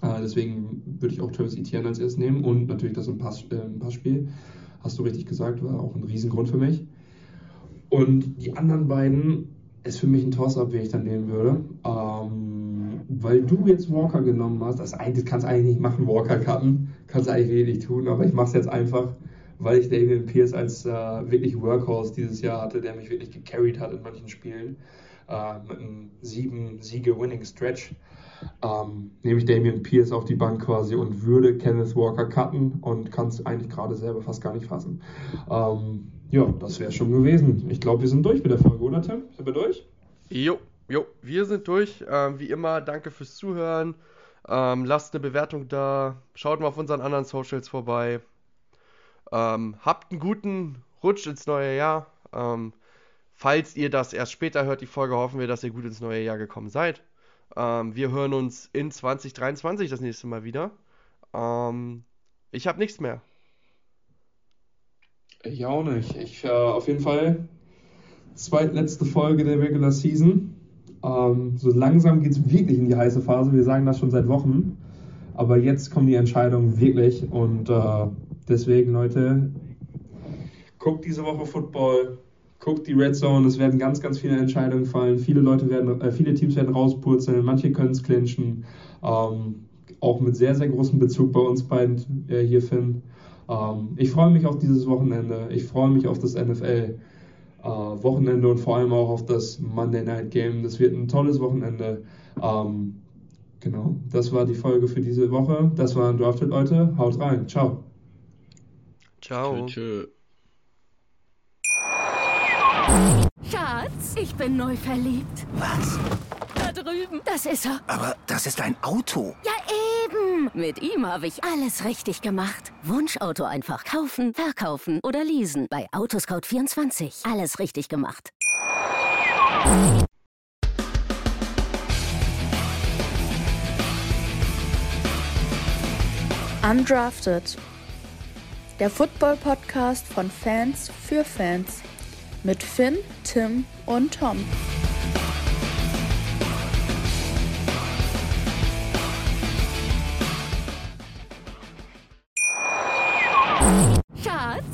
Äh, deswegen würde ich auch Travis Etienne als erstes nehmen und natürlich das im, Pass, äh, im Passspiel. Hast du richtig gesagt, war auch ein Riesengrund für mich. Und die anderen beiden ist für mich ein Toss-Up, wen ich dann nehmen würde. Ähm, weil du jetzt Walker genommen hast, das, das kannst du eigentlich nicht machen, Walker cutten. Kannst du eigentlich wenig tun, aber ich mache es jetzt einfach, weil ich David Pierce als äh, wirklich Workhorse dieses Jahr hatte, der mich wirklich gecarried hat in manchen Spielen. Äh, mit einem sieben Siege-Winning Stretch. Ähm, nehme ich Damian Pierce auf die Bank quasi und würde Kenneth Walker cutten und kann es eigentlich gerade selber fast gar nicht fassen. Ähm, ja, das wäre schon gewesen. Ich glaube, wir sind durch mit der Folge, oder Tim? Sind wir durch? Jo, jo, wir sind durch. Ähm, wie immer, danke fürs Zuhören. Ähm, lasst eine Bewertung da. Schaut mal auf unseren anderen Socials vorbei. Ähm, habt einen guten Rutsch ins neue Jahr. Ähm, falls ihr das erst später hört, die Folge, hoffen wir, dass ihr gut ins neue Jahr gekommen seid. Ähm, wir hören uns in 2023 das nächste Mal wieder. Ähm, ich habe nichts mehr. Ich auch nicht. Ich, äh, auf jeden Fall zweitletzte Folge der Regular Season. Ähm, so langsam geht es wirklich in die heiße Phase. Wir sagen das schon seit Wochen. Aber jetzt kommen die Entscheidungen wirklich. Und äh, deswegen, Leute, guckt diese Woche Football. Guckt die Red Zone. Es werden ganz, ganz viele Entscheidungen fallen. Viele Leute werden, äh, viele Teams werden rauspurzeln. Manche können es clinchen. Ähm, auch mit sehr, sehr großem Bezug bei uns beiden äh, hier, Finn. Ähm, ich freue mich auf dieses Wochenende. Ich freue mich auf das NFL. Äh, Wochenende und vor allem auch auf das Monday Night Game. Das wird ein tolles Wochenende. Ähm, genau, das war die Folge für diese Woche. Das war Drafted, Leute. Haut rein. Ciao. Ciao. Tschö, tschö. Schatz, ich bin neu verliebt. Was? Da drüben. Das ist er. Aber das ist ein Auto. Ja, eben. Mit ihm habe ich alles richtig gemacht. Wunschauto einfach kaufen, verkaufen oder leasen. Bei Autoscout24. Alles richtig gemacht. Undrafted. Der Football-Podcast von Fans für Fans. Mit Finn, Tim und Tom.